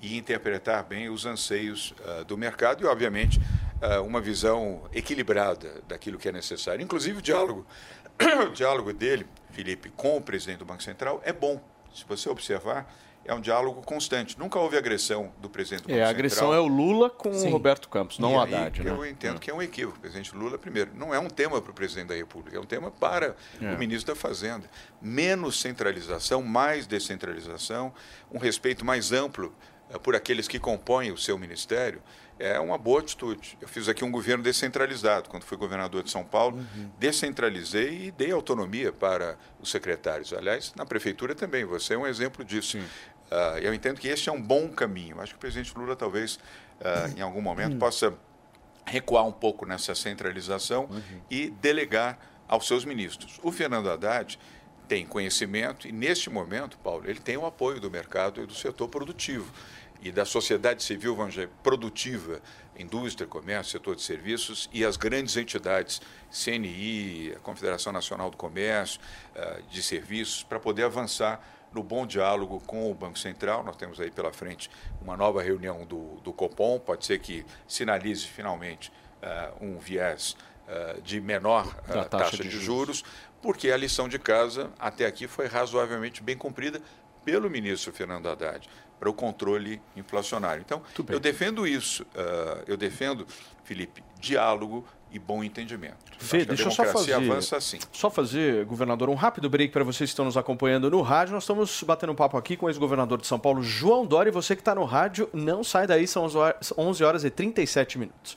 e interpretar bem os anseios ah, do mercado e, obviamente, ah, uma visão equilibrada daquilo que é necessário. Inclusive, o diálogo, o diálogo dele, Felipe, com o presidente do Banco Central é bom. Se você observar, é um diálogo constante. Nunca houve agressão do presidente do Banco
É, a
Central.
agressão é o Lula com
Sim.
o Roberto Campos, não
E
o Haddad, né?
Eu entendo que é um equívoco. O presidente Lula, primeiro, não é um tema para o presidente da República, é um tema para
É.
o ministro da Fazenda. Menos centralização, mais descentralização, um respeito mais amplo eh, por aqueles que compõem o seu ministério, é uma boa atitude. Eu fiz aqui um governo descentralizado. Quando fui governador de São Paulo, descentralizei e dei autonomia para os secretários. Aliás, na prefeitura também, você é um exemplo disso. Ah, eu entendo que esse é um bom caminho. Acho que o presidente Lula talvez, ah, em algum momento, possa recuar um pouco nessa centralização e delegar aos seus ministros. O Fernando Haddad tem conhecimento e, neste momento, Paulo, ele tem o apoio do mercado e do setor produtivo e da sociedade civil produtiva, indústria, comércio, setor de serviços e as grandes entidades, CNI, a Confederação Nacional do Comércio, eh, de Serviços, para poder avançar no bom diálogo com o Banco Central. Nós temos aí pela frente uma nova reunião do, do Copom, pode ser que sinalize finalmente eh, um viés eh, de menor
Da
taxa,
taxa
de,
de
juros, porque a lição de casa até aqui foi razoavelmente bem cumprida pelo ministro Fernando Haddad para o controle inflacionário. Então, eu defendo isso. eu defendo, Felipe, diálogo e bom entendimento.
Fê, deixa eu só fazer,
avança assim.
só fazer, governador, um rápido break para vocês que estão nos acompanhando no rádio. Nós estamos batendo um papo aqui com o ex-governador de São Paulo, João Dória. E você que está no rádio, não sai daí, são 11 horas- 11 horas e 37 minutos.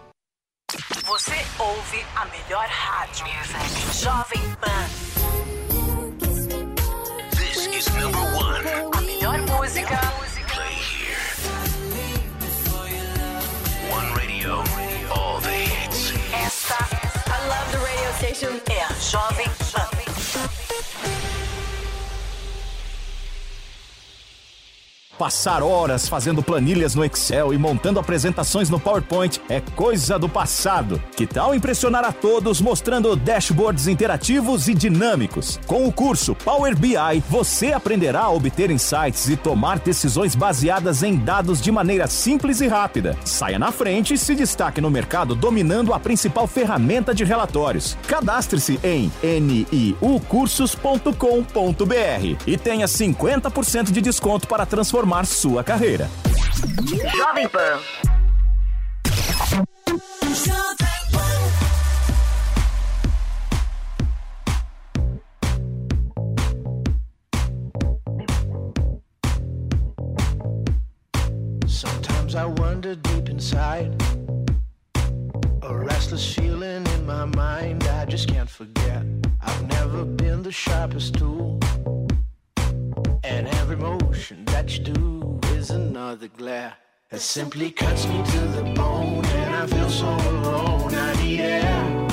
Você ouve a melhor rádio. Jovem Pan.
This is number one.
A melhor música.
Play here. One radio, all the hits.
Esta, I love the radio station. É a Jovem
Passar horas fazendo planilhas no Excel e montando apresentações no PowerPoint é coisa do passado. Que tal impressionar a todos mostrando dashboards interativos e dinâmicos? Com o curso Power BI, você aprenderá a obter insights e tomar decisões baseadas em dados de maneira simples e rápida. Saia na frente e se destaque no mercado dominando a principal ferramenta de relatórios. Cadastre-se em niucursos.com.br e tenha 50% de desconto para transformar sua carreira.
Jovem Pan.
Sometimes I wonder deep inside. A restless feeling in my mind I just can't forget. I've never been the sharpest tool. And every motion that you do is another glare. It simply cuts me to the bone and I feel so alone. I need air.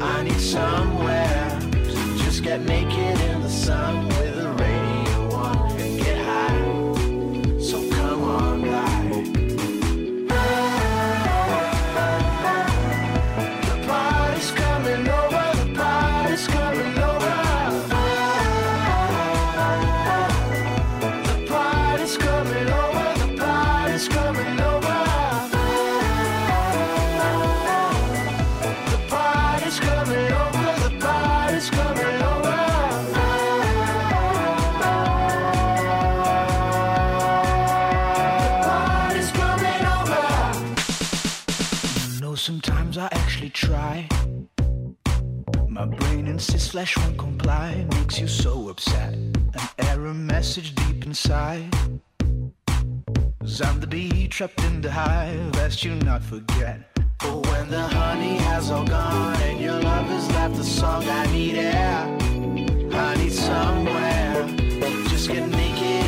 I need somewhere to just get naked in the sun insists flesh won't comply, makes you so upset. An error message deep inside. I'm the bee trapped in the hive, lest you not forget. But when the honey has all gone and your love has left the song, I need air. I need somewhere. Just get naked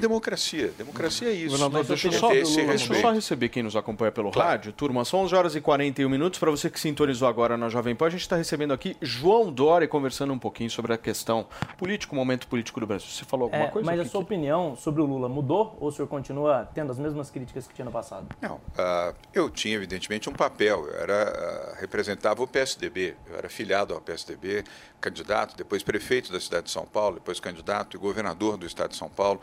democracia. Democracia é isso.
Governador,
Nós
deixa eu só, deixa eu só receber quem nos acompanha pelo rádio. Turma, são 11 horas e 41 minutos. Para você que sintonizou agora na Jovem Pan, a gente está recebendo aqui João Dória conversando um pouquinho sobre a questão política, o momento político do Brasil. Você falou alguma
É,
coisa?
mas a
Que-
sua opinião sobre o Lula mudou ou o senhor continua tendo as mesmas críticas que tinha no passado?
Não, ah, eu tinha evidentemente um papel. Eu era ah, representava o PSDB. Eu era filiado ao PSDB, candidato, depois prefeito da cidade de São Paulo, depois candidato e governador do estado de São Paulo.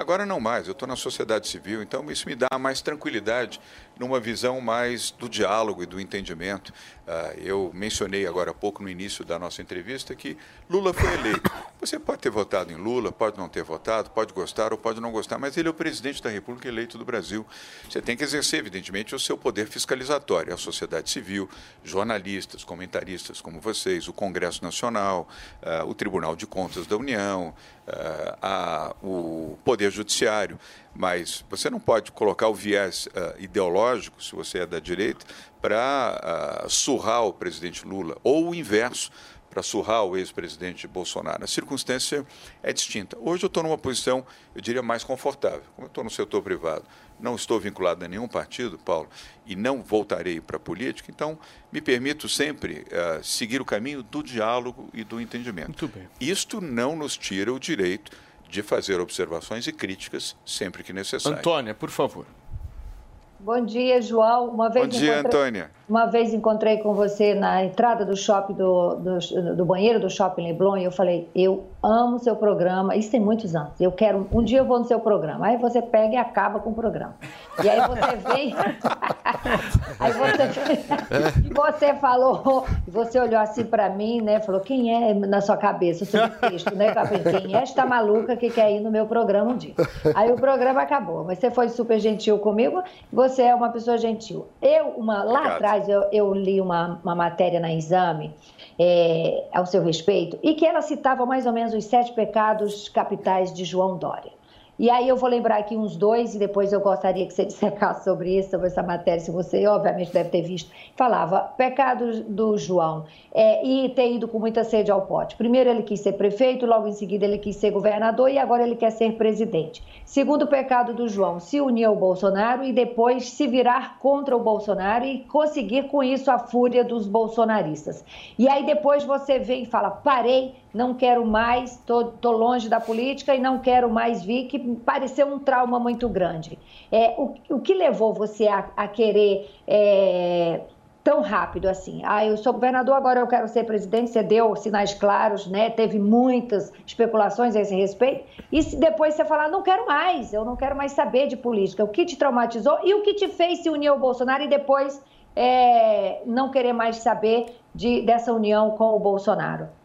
Agora não mais. Eu estou na sociedade civil, então isso me dá mais tranquilidade numa visão mais do diálogo e do entendimento. Ah, eu mencionei agora há pouco no início da nossa entrevista que Lula foi eleito. Você pode ter votado em Lula, pode não ter votado, pode gostar ou pode não gostar, mas ele é o presidente da República eleito do Brasil. Você tem que exercer, evidentemente, o seu poder fiscalizatório, a sociedade civil, jornalistas, comentaristas como vocês, o Congresso Nacional, ah, o Tribunal de Contas da União, ah, o Poder judiciário. Mas você não pode colocar o viés ah, ideológico, se você é da direita, para surrar o presidente Lula, ou o inverso, para surrar o ex-presidente Bolsonaro. A circunstância é distinta. Hoje eu estou numa posição, eu diria, mais confortável. Como eu estou no setor privado, não estou vinculado a nenhum partido, Paulo, e não voltarei para a política, então me permito sempre ah, seguir o caminho do diálogo e do entendimento.
Muito bem.
Isto não nos tira o direito de fazer observações e críticas sempre que necessário.
Antônia, por favor.
Bom dia, João. Uma vez
Bom dia,
encontrei-
Antônia.
Uma vez encontrei com você na entrada do shopping do, do, do banheiro do shopping Leblon e eu falei, eu amo seu programa, isso tem muitos anos. Eu quero, um dia eu vou no seu programa. Aí você pega e acaba com o programa. E aí você vem, aí você, e você falou, você olhou assim pra mim, né? Falou, quem é na sua cabeça? O subtexto, né? Quem é esta maluca que quer ir no meu programa um dia? Aí o programa acabou, mas você foi super gentil comigo, você é uma pessoa gentil. Eu, uma, lá
Obrigado.
atrás, eu, eu li uma, uma matéria na Exame é, ao seu respeito e que ela citava mais ou menos os sete pecados capitais de João Dória. E aí eu vou lembrar aqui uns dois e depois eu gostaria que você dissecasse sobre isso, sobre essa matéria, se você obviamente deve ter visto. Falava, pecado do João, é, e ter ido com muita sede ao pote. Primeiro ele quis ser prefeito, logo em seguida ele quis ser governador e agora ele quer ser presidente. Segundo pecado do João, se unir ao Bolsonaro e depois se virar contra o Bolsonaro e conseguir com isso a fúria dos bolsonaristas. E aí depois você vem e fala, parei, não quero mais, tô, tô longe da política e não quero mais vir, que pareceu um trauma muito grande. É, o, o que levou você a, a querer é, tão rápido assim? Ah, eu sou governador, agora eu quero ser presidente, você deu sinais claros, né? Teve muitas especulações a esse respeito. E se depois você falar, não quero mais, eu não quero mais saber de política. O que te traumatizou e o que te fez se unir ao Bolsonaro e depois é, não querer mais saber de, dessa união com o Bolsonaro?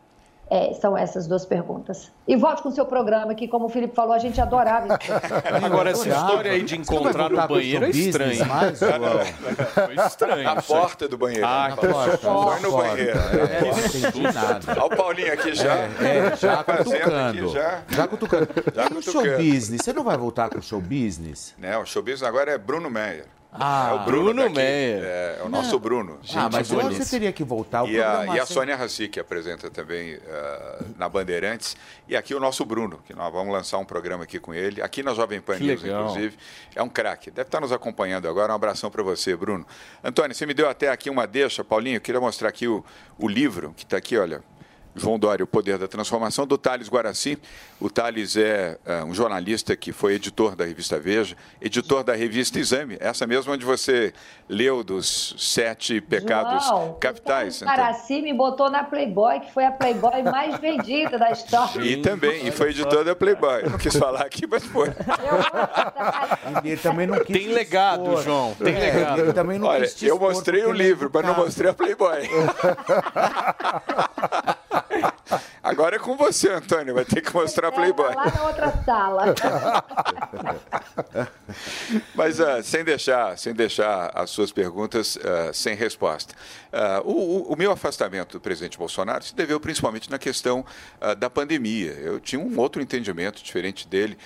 É, são essas duas perguntas. E volte com o seu programa, que, como o Felipe falou, a gente adorava esse programa.
Agora, essa história aí de
não vai
encontrar no banheiro é
show business
estranha.
mais?
Foi estranho.
Na
aí.
porta do banheiro.
Ah,
Na
que
porta.
porta.
Foi no banheiro.
É, não entendi
susto.
nada.
Olha o Paulinho aqui já.
É, já
Fazendo aqui
cutucando.
já.
Já cutucando.
Já
e o show business? Você não vai voltar com o show business?
Né, o showbiz agora é Bruno Meyer.
Ah,
é o Bruno,
Bruno
daqui. É, é o nosso
Não.
Bruno.
ah, mas hoje você teria que voltar. O
E a,
programa
e a Sônia Rassi, que apresenta também ah, na Bandeirantes. E aqui o nosso Bruno, que nós vamos lançar um programa aqui com ele, aqui na Jovem Pan News, inclusive. É um craque. Deve estar nos acompanhando agora. Um abração para você, Bruno. Antônio, você me deu até aqui uma deixa, Paulinho. Eu queria mostrar aqui o, o livro que está aqui, olha. João Dória, O Poder da Transformação, do Thales Guaraci. O Thales é ah, um jornalista que foi editor da revista Veja, editor da revista Exame, essa mesma onde você leu dos sete pecados
João,
capitais.
O Paraci me botou na Playboy, que foi a Playboy mais vendida da história.
E também, e foi editor da Playboy. Não quis falar aqui, mas foi.
Ele também não quis
Tem legado,
expor.
João. Tem
É,
legado.
Ele também não
Olha,
quis te
eu mostrei o
é
livro, mas não mostrei a Playboy. Agora é com você, Antônio. Vai ter que mostrar a Playboy.
Lá na outra sala.
Mas ah, sem deixar, sem deixar as suas perguntas ah, sem resposta. Ah, o, o- meu afastamento do presidente Bolsonaro se deveu principalmente na questão da pandemia. Eu tinha um outro entendimento diferente dele.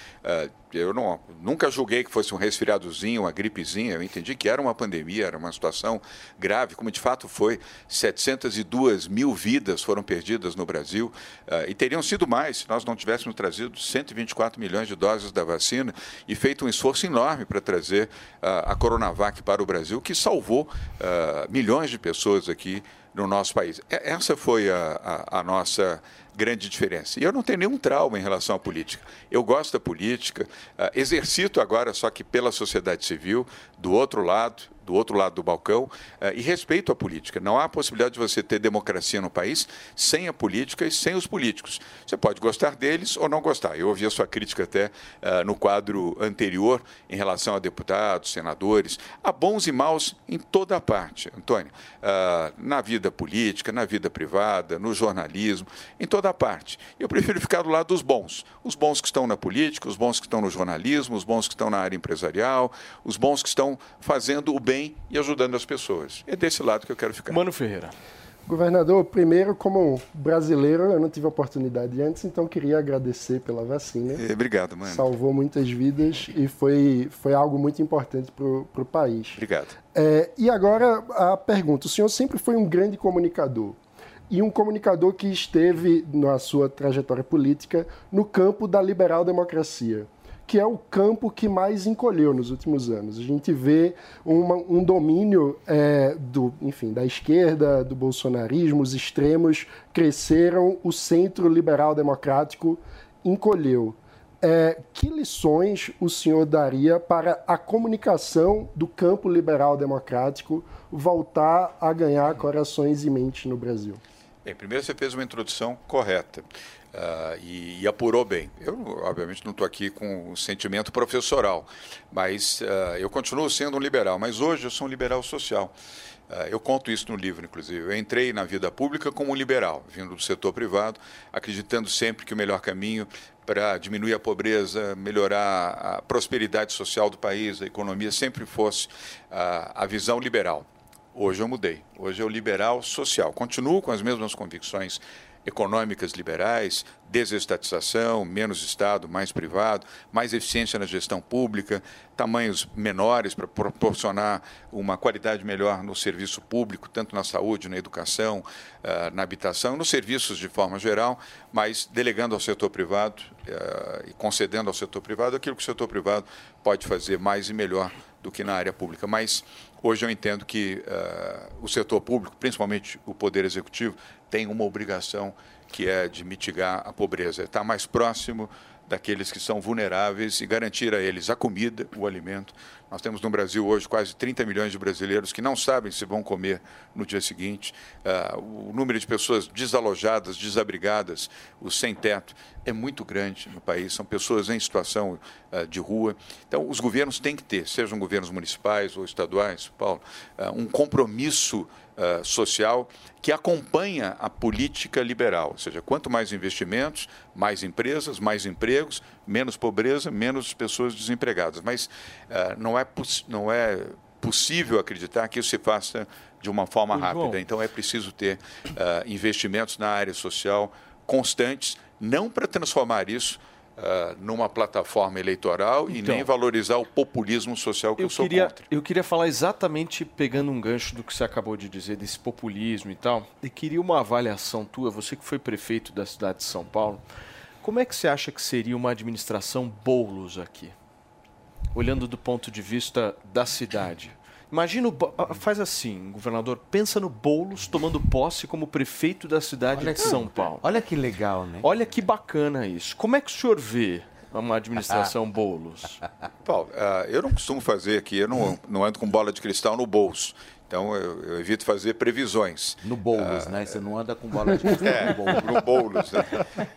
Eu não, nunca julguei que fosse um resfriadozinho, uma gripezinha. Eu entendi que era uma pandemia, era uma situação grave, como de fato foi. 702 mil vidas foram perdidas no Brasil ah, e teriam sido mais se nós não tivéssemos trazido 124 milhões de doses da vacina e feito um esforço enorme para trazer ah, a Coronavac para o Brasil, que salvou ah, milhões de pessoas aqui no nosso país. Essa foi a, a- a nossa grande diferença. E eu não tenho nenhum trauma em relação à política. Eu gosto da política, ah, exercito agora, só que pela sociedade civil, do outro lado, do outro lado do balcão, eh, e respeito à política. Não há possibilidade de você ter democracia no país sem a política e sem os políticos. Você pode gostar deles ou não gostar. Eu ouvi a sua crítica até ah, no quadro anterior em relação a deputados, senadores. Há bons e maus em toda a parte, Antônio. Ah, na vida política, na vida privada, no jornalismo, em toda a parte. Eu prefiro ficar do lado dos bons. Os bons que estão na política, os bons que estão no jornalismo, os bons que estão na área empresarial, os bons que estão fazendo o bem e ajudando as pessoas. É desse lado que eu quero ficar.
Mano Ferreira.
Governador, primeiro, como brasileiro, eu não tive oportunidade antes, então queria agradecer pela vacina.
Eh, Obrigado, mano.
Salvou muitas vidas e foi, foi algo muito importante para o país.
Obrigado.
É, e agora a pergunta: o senhor sempre foi um grande comunicador e um comunicador que esteve na sua trajetória política no campo da liberal democracia, que é o campo que mais encolheu nos últimos anos. A gente vê uma- um domínio é, do, enfim, da esquerda, do bolsonarismo, os extremos cresceram, o centro liberal democrático encolheu. É, que lições o senhor daria para a comunicação do campo liberal democrático voltar a ganhar corações e mentes no Brasil?
Bem, primeiro você fez uma introdução correta ah, e, e apurou bem. Eu, obviamente, não estou aqui com o sentimento professoral, mas ah, eu continuo sendo um liberal, mas hoje eu sou um liberal social. Ah, eu conto isso no livro, inclusive. Eu entrei na vida pública como um liberal, vindo do setor privado, acreditando sempre que o melhor caminho para diminuir a pobreza, melhorar a prosperidade social do país, a economia, sempre fosse a visão liberal. Hoje eu mudei. Hoje o liberal social. Continuo com as mesmas convicções econômicas liberais, desestatização, menos Estado, mais privado, mais eficiência na gestão pública, tamanhos menores para proporcionar uma qualidade melhor no serviço público, tanto na saúde, na educação, ah, na habitação, nos serviços de forma geral, mas delegando ao setor privado ah, e concedendo ao setor privado aquilo que o setor privado pode fazer mais e melhor do que na área pública. Mas hoje eu entendo que ah, o setor público, principalmente o poder executivo, tem uma obrigação que é de mitigar a pobreza, estar mais próximo daqueles que são vulneráveis e garantir a eles a comida, o alimento. Nós temos no Brasil hoje quase 30 milhões de brasileiros que não sabem se vão comer no dia seguinte. Ah, o número de pessoas desalojadas, desabrigadas, os sem teto, é muito grande no país. São pessoas em situação ah, de rua. Então, os governos têm que ter, sejam governos municipais ou estaduais, Paulo, ah, um compromisso ah, social que acompanha a política liberal, ou seja, quanto mais investimentos, mais empresas, mais empregos, menos pobreza, menos pessoas desempregadas. Mas ah, não, é não é possível acreditar que isso se faça de uma forma
João.
rápida. Então é preciso ter ah, investimentos na área social constantes, não para transformar isso ah, numa plataforma eleitoral e
Então.
nem valorizar o populismo social que eu,
Eu
sou
queria,
contra.
eu queria falar exatamente pegando um gancho do que você acabou de dizer, desse populismo e tal. E queria uma avaliação tua, você que foi prefeito da cidade de São Paulo. Como é que você acha que seria uma administração Boulos aqui? Olhando do ponto de vista da cidade. Imagina, ah, faz assim, governador, pensa no Boulos tomando posse como prefeito da cidade
Olha
de
que-
São Paulo.
Olha que legal, né?
Olha que bacana isso. Como é que o senhor vê uma administração Boulos?
Paulo, ah, eu não costumo fazer aqui, eu não, não ando com bola de cristal no bolso. Então eu, eu evito fazer previsões.
No Boulos, né? Você não anda com bola de cristal
É,
no Boulos.
no Boulos. Né?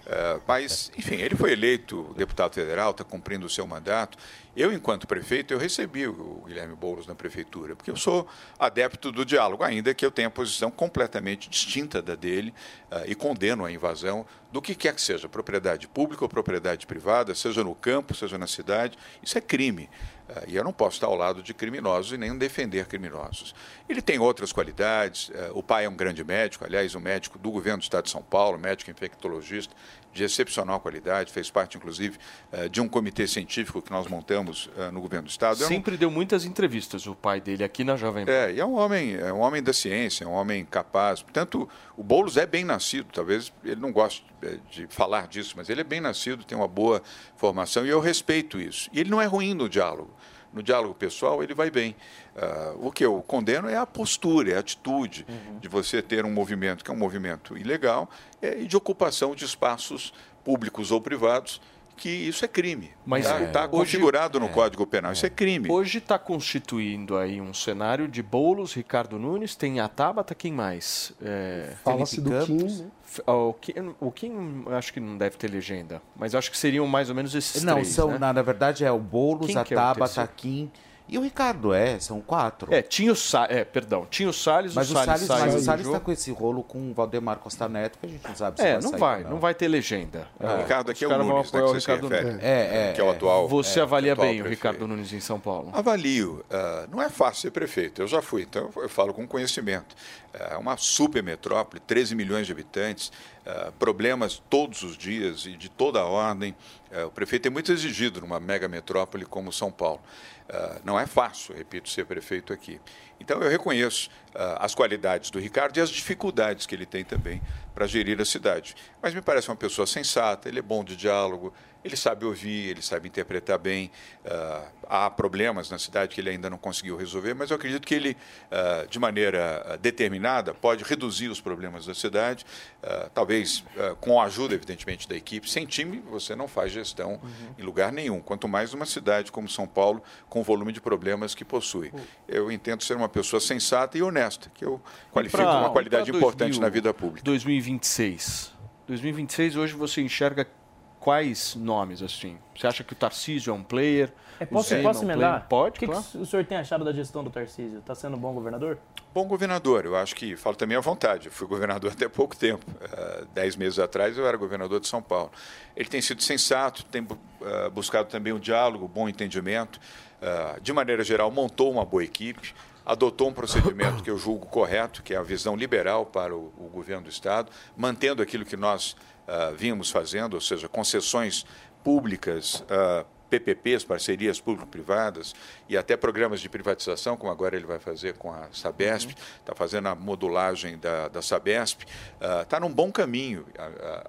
É, mas, enfim, ele foi eleito deputado federal, está cumprindo o seu mandato. Eu, enquanto prefeito, eu recebi o Guilherme Boulos na prefeitura, porque eu sou adepto do diálogo, ainda que eu tenha posição completamente distinta da dele ah, e condeno a invasão do que quer que seja, propriedade pública ou propriedade privada, seja no campo, seja na cidade. Isso é crime. Ah, e eu não posso estar ao lado de criminosos e nem defender criminosos. Ele tem outras qualidades. eh, o pai é um grande médico, aliás, um médico do governo do estado de São Paulo, médico infectologista de excepcional qualidade, fez parte, inclusive, eh, de um comitê científico que nós montamos no governo do estado.
Sempre deu muitas entrevistas o pai dele aqui na Jovem Pan.
é, e é um homem, é um homem da ciência, é um homem capaz. Portanto, o Boulos é bem nascido, talvez ele não goste de falar disso, mas ele é bem nascido, tem uma boa formação e eu respeito isso. E ele não é ruim no diálogo. No diálogo pessoal, ele vai bem. Ah, o que eu condeno é a postura, é a atitude de você ter um movimento que é um movimento ilegal eh, e de ocupação de espaços públicos ou privados, que isso é crime.
Mas
está
é, hoje-
configurado no
é,
Código Penal, isso é crime.
Hoje está constituindo aí um cenário de Boulos, Ricardo Nunes, tem a Tabata, quem mais? É,
Fala-se do
Campos.
Kim, né?
O Kim, o Kim acho que não deve ter legenda, mas acho que seriam mais ou menos esses
Não,
três,
são,
né?
na, na verdade é o Boulos,
Quem
a
que é o
Tabata? Kim E o Ricardo é, são quatro.
É, tinha o Salles, é, perdão, tinha o Salles,
Mas
o
o
Salles,
Salles, mas o Salles
jogo.
tá com esse rolo com o Valdemar Costa Neto, que a gente não sabe se
É,
vai
não
sair
vai,
ou
não vai ter legenda.
É.
O Ricardo aqui é o Nunes, né, que
o Ricardo
refere.
Nunes.
É, é,
que é o atual.
Você
é,
avalia
atual
bem o
prefeito.
Ricardo Nunes em São Paulo?
Avalio. Ah, não é fácil ser prefeito. Eu já fui, então eu falo com conhecimento. É uma super metrópole, 13 milhões de habitantes, ah, problemas todos os dias e de toda a ordem. Ah, o prefeito é muito exigido numa mega metrópole como São Paulo. Ah, não é fácil, repito, ser prefeito aqui. Então eu reconheço ah, as qualidades do Ricardo e as dificuldades que ele tem também para gerir a cidade. Mas me parece uma pessoa sensata, ele é bom de diálogo, ele sabe ouvir, ele sabe interpretar bem. Ah, há problemas na cidade que ele ainda não conseguiu resolver, mas eu acredito que ele, ah, de maneira ah, determinada, pode reduzir os problemas da cidade, ah, talvez com a ajuda, evidentemente, da equipe. Sem time, você não faz gestão em lugar nenhum, quanto mais numa cidade como São Paulo, com o volume de problemas que possui. Eu entendo ser uma pessoa sensata e honesta, que eu qualifico
Pra-
uma qualidade importante
2000,
na vida pública.
2026. 2026, hoje você enxerga quais nomes, assim? Você acha que o Tarcísio é um player?
É,
o
posso,
Zema
posso
é um
emendar?
player? Pode,
O que,
claro.
que o senhor tem achado da gestão do Tarcísio? Está sendo um bom governador?
Bom governador, eu acho que falo também à vontade. Eu fui governador até pouco tempo. Ah, dez meses atrás eu era governador de São Paulo. Ele tem sido sensato, tem ah, buscado também o diálogo, o bom entendimento. Ah, de maneira geral, montou uma boa equipe, adotou um procedimento que eu julgo correto, que é a visão liberal para o, o governo do Estado, mantendo aquilo que nós ah, vínhamos fazendo, ou seja, concessões públicas. ah, PPPs, parcerias público-privadas e até programas de privatização, como agora ele vai fazer com a Sabesp, está fazendo a modulagem da, da Sabesp, está num bom caminho, a,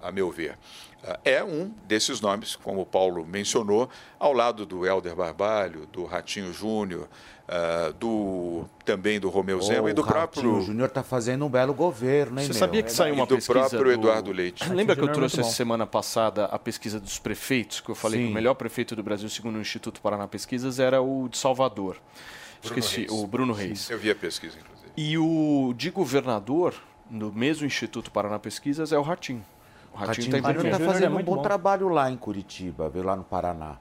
a- a meu ver. Ah, é um desses nomes, como o Paulo mencionou, ao lado do Helder Barbalho, do Ratinho Júnior, ah, do também do Romeu Zema e do
o Ratinho
próprio
Júnior tá fazendo um belo governo, hein,
Você
meu?
sabia que saiu uma
e do
pesquisa
próprio Eduardo Leite.
Lembra que eu
é
trouxe essa
bom.
semana passada a pesquisa dos prefeitos, que eu falei
Sim.
que o melhor prefeito do Brasil, segundo o Instituto Paraná Pesquisas, era o de Salvador.
Bruno
Esqueci,
Reis.
o Bruno Reis.
Eu vi a pesquisa, inclusive.
E o de governador, no mesmo Instituto Paraná Pesquisas, é o Ratinho. O Ratinho está em
Júnior
primeiro.
tá fazendo um bom trabalho lá em Curitiba, viu, lá no Paraná.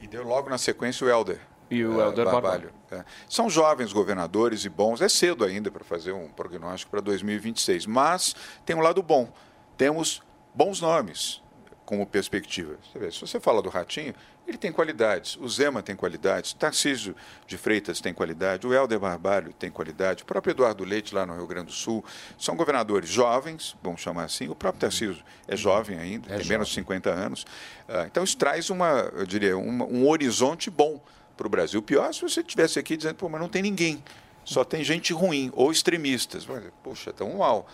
E deu logo na sequência o Helder.
E o
eh,
Helder Barbalho.
É. São jovens governadores e bons. É cedo ainda para fazer um prognóstico para 2026. Mas tem um lado bom. Temos bons nomes como perspectiva. Você vê, se você fala do Ratinho, ele tem qualidades. O Zema tem qualidades. Tarcísio de Freitas tem qualidade. O Helder Barbalho tem qualidade. O próprio Eduardo Leite, lá no Rio Grande do Sul. São governadores jovens, vamos chamar assim. O próprio Tarcísio é jovem ainda, tem menos de 50 anos. Ah, então, isso traz uma, eu diria, uma- um horizonte bom para o Brasil. Pior se você estivesse aqui dizendo, pô, mas não tem ninguém. Só tem gente ruim ou extremistas. Puxa, tão mal.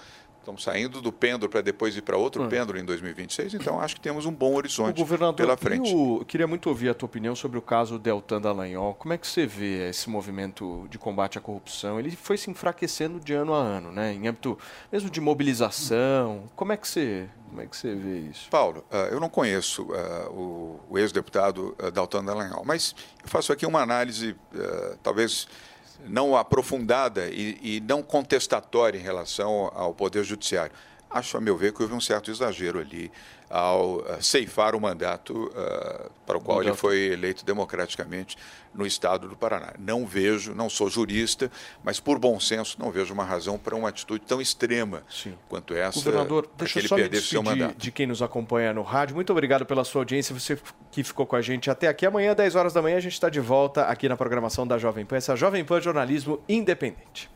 Estamos saindo do pêndulo para depois ir para outro
Hum.
pêndulo em 2026, então acho que temos um bom horizonte pela frente.
e o- queria muito ouvir a tua opinião sobre o caso Deltan Dallagnol. Como é que você vê esse movimento de combate à corrupção? Ele foi se enfraquecendo de ano a ano, né? Em âmbito mesmo de mobilização. Como é que você, como é que você vê isso?
Paulo, ah, eu não conheço ah, o, ex-deputado uh, Dalton Dallagnol, mas eu faço aqui uma análise ah, talvez não aprofundada e, e não contestatória em relação ao Poder Judiciário. Acho, a meu ver, que houve um certo exagero ali ao ah, ceifar o mandato ah, para o qual ele foi eleito democraticamente no estado do Paraná. Não vejo, não sou jurista, mas por bom senso não vejo uma razão para uma atitude tão extrema quanto essa,
Governador, deixa eu só me despedir de quem nos acompanha no rádio. Muito obrigado pela sua audiência, você que ficou com a gente até aqui. Amanhã, 10 horas da manhã, a gente está de volta aqui na programação da Jovem Pan. Essa é a Jovem Pan Jornalismo Independente.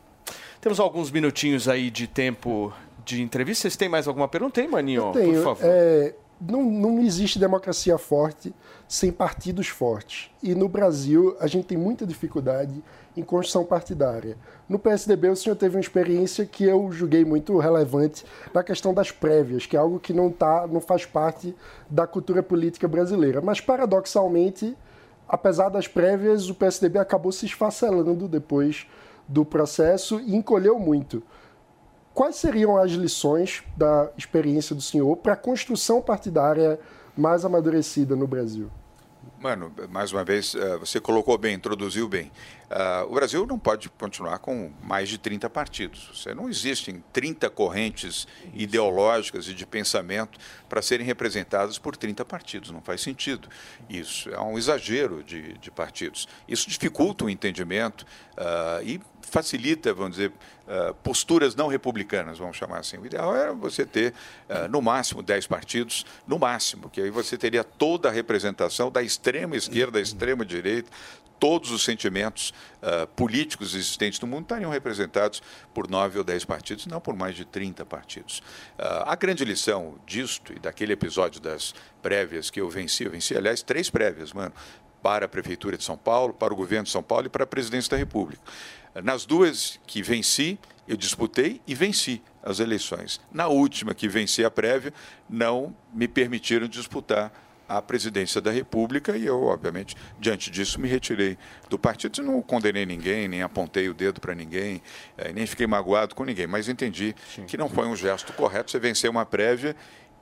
Temos alguns minutinhos aí de tempo de entrevista. Vocês têm mais alguma pergunta? Tem, Maninho?
Tenho.
Por favor.
É, não, não existe democracia forte sem partidos fortes. E no Brasil, a gente tem muita dificuldade em construção partidária. No PSDB, o senhor teve uma experiência que eu julguei muito relevante na questão das prévias, que é algo que não, tá, não faz parte da cultura política brasileira. Mas, paradoxalmente, apesar das prévias, o PSDB acabou se esfacelando depois do processo e encolheu muito. Quais seriam as lições da experiência do senhor para a construção partidária mais amadurecida no Brasil?
Mano, mais uma vez, eh, você colocou bem, introduziu bem. Ah, o Brasil não pode continuar com mais de 30 partidos. Você não existem 30 correntes ideológicas e de pensamento para serem representadas por 30 partidos. Não faz sentido. Isso é um exagero de, de partidos. Isso dificulta o entendimento ah, e facilita, vamos dizer, posturas não republicanas, vamos chamar assim. O ideal era você ter, no máximo, 10 partidos, no máximo, que aí você teria toda a representação da extrema esquerda, da extrema direita, todos os sentimentos ah, políticos existentes no mundo estariam representados por nove ou dez partidos, não por mais de 30 partidos. Ah, a grande lição disto e daquele episódio das prévias que eu venci, eu venci, aliás, três prévias, mano, para a Prefeitura de São Paulo, para o governo de São Paulo e para a presidência da República. Nas duas que venci, eu disputei e venci as eleições. Na última que venci a prévia, não me permitiram disputar a presidência da República e eu, obviamente, diante disso, me retirei do partido. Não condenei ninguém, nem apontei o dedo para ninguém, eh, nem fiquei magoado com ninguém, mas entendi que não foi um gesto correto você vencer uma prévia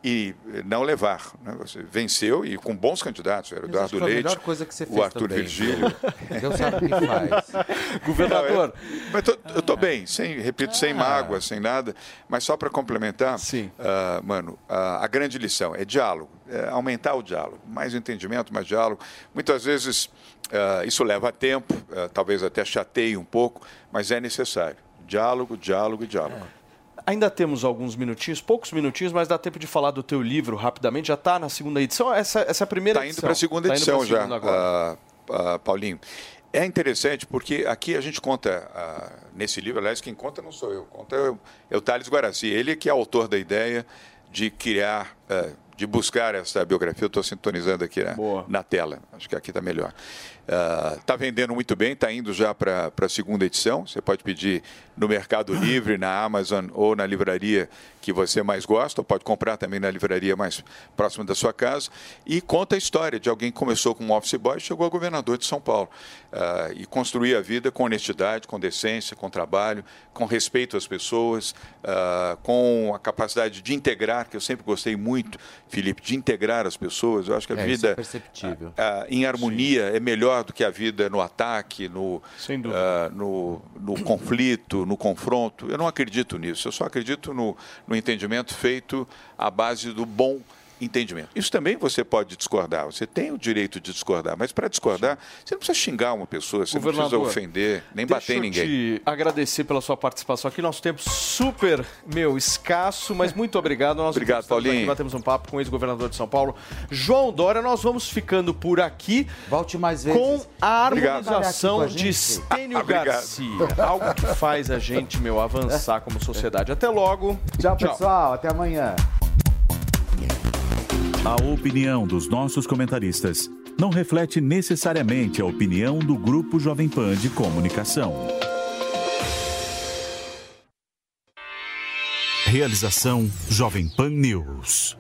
e eh, não levar. né? Você venceu e com bons candidatos, era o Eduardo
que foi a
Leite,
melhor coisa que você
o
fez
Arthur
também,
Virgílio.
Deus sabe o que faz.
Governador.
Não, eu, mas tô- eu estou bem, sem, repito, sem mágoa, sem nada. Mas só para complementar, ah, mano, a, a grande lição é diálogo, é aumentar o diálogo, mais entendimento, mais diálogo. Muitas vezes ah, isso leva tempo, ah, talvez até chateie um pouco, mas é necessário. Diálogo, diálogo e diálogo.
Ainda temos alguns minutinhos, poucos minutinhos, mas dá tempo de falar do teu livro rapidamente. Já está na segunda edição? Essa, essa é a primeira
Está indo
edição.
para a segunda
Tá
edição já, ah, ah, Paulinho. É interessante porque aqui a gente conta, ah, nesse livro, aliás, quem conta não sou eu, conta é o, é o Thales Guaraci. Ele que é autor da ideia de criar, de buscar essa biografia. Eu estou sintonizando aqui na, na tela, acho que aqui está melhor. Está vendendo muito bem, está indo já para a segunda edição. Você pode pedir no Mercado Livre, na Amazon ou na livraria que você mais gosta, ou pode comprar também na livraria mais próxima da sua casa. E conta a história de alguém que começou como office boy e chegou a governador de São Paulo. Ah, e construir a vida com honestidade, com decência, com trabalho, com respeito às pessoas, ah, com a capacidade de integrar, que eu sempre gostei muito, Felipe, de integrar as pessoas. Eu acho que a
É, isso
vida
é perceptível.
ah, em harmonia é melhor do que a vida no ataque, no,
Sem
no, no conflito, no confronto. Eu não acredito nisso. Eu só acredito no, no entendimento feito à base do bom entendimento. Isso também você pode discordar. Você tem o direito de discordar, mas para discordar, você não precisa xingar uma pessoa, você não precisa
Governador,
ofender, nem bater em ninguém.
eu te agradecer pela sua participação aqui. Nosso tempo super, meu, escasso, mas muito obrigado. Nós
Obrigado, Paulinho.
Aqui, batemos um papo com o ex-governador de São Paulo, João Dória. Nós vamos ficando por aqui.
Volte mais vezes.
Com a harmonização
Aqui com a
de. Stênio
Obrigado.
Garcia. Algo que faz a gente, meu, avançar como sociedade. Até logo.
Tchau, pessoal. Até amanhã.
A opinião dos nossos comentaristas não reflete necessariamente a opinião do Grupo Jovem Pan de Comunicação. Realização Jovem Pan News.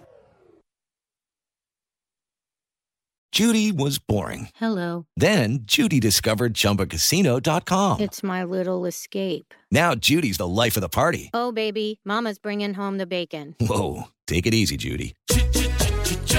Judy was boring.
Hello.
Then Judy discovered ChumbaCasino.com.
It's my little escape.
Now Judy's the life of the party.
Oh, baby, Mama's bringing home the bacon.
Whoa, take it easy, Judy.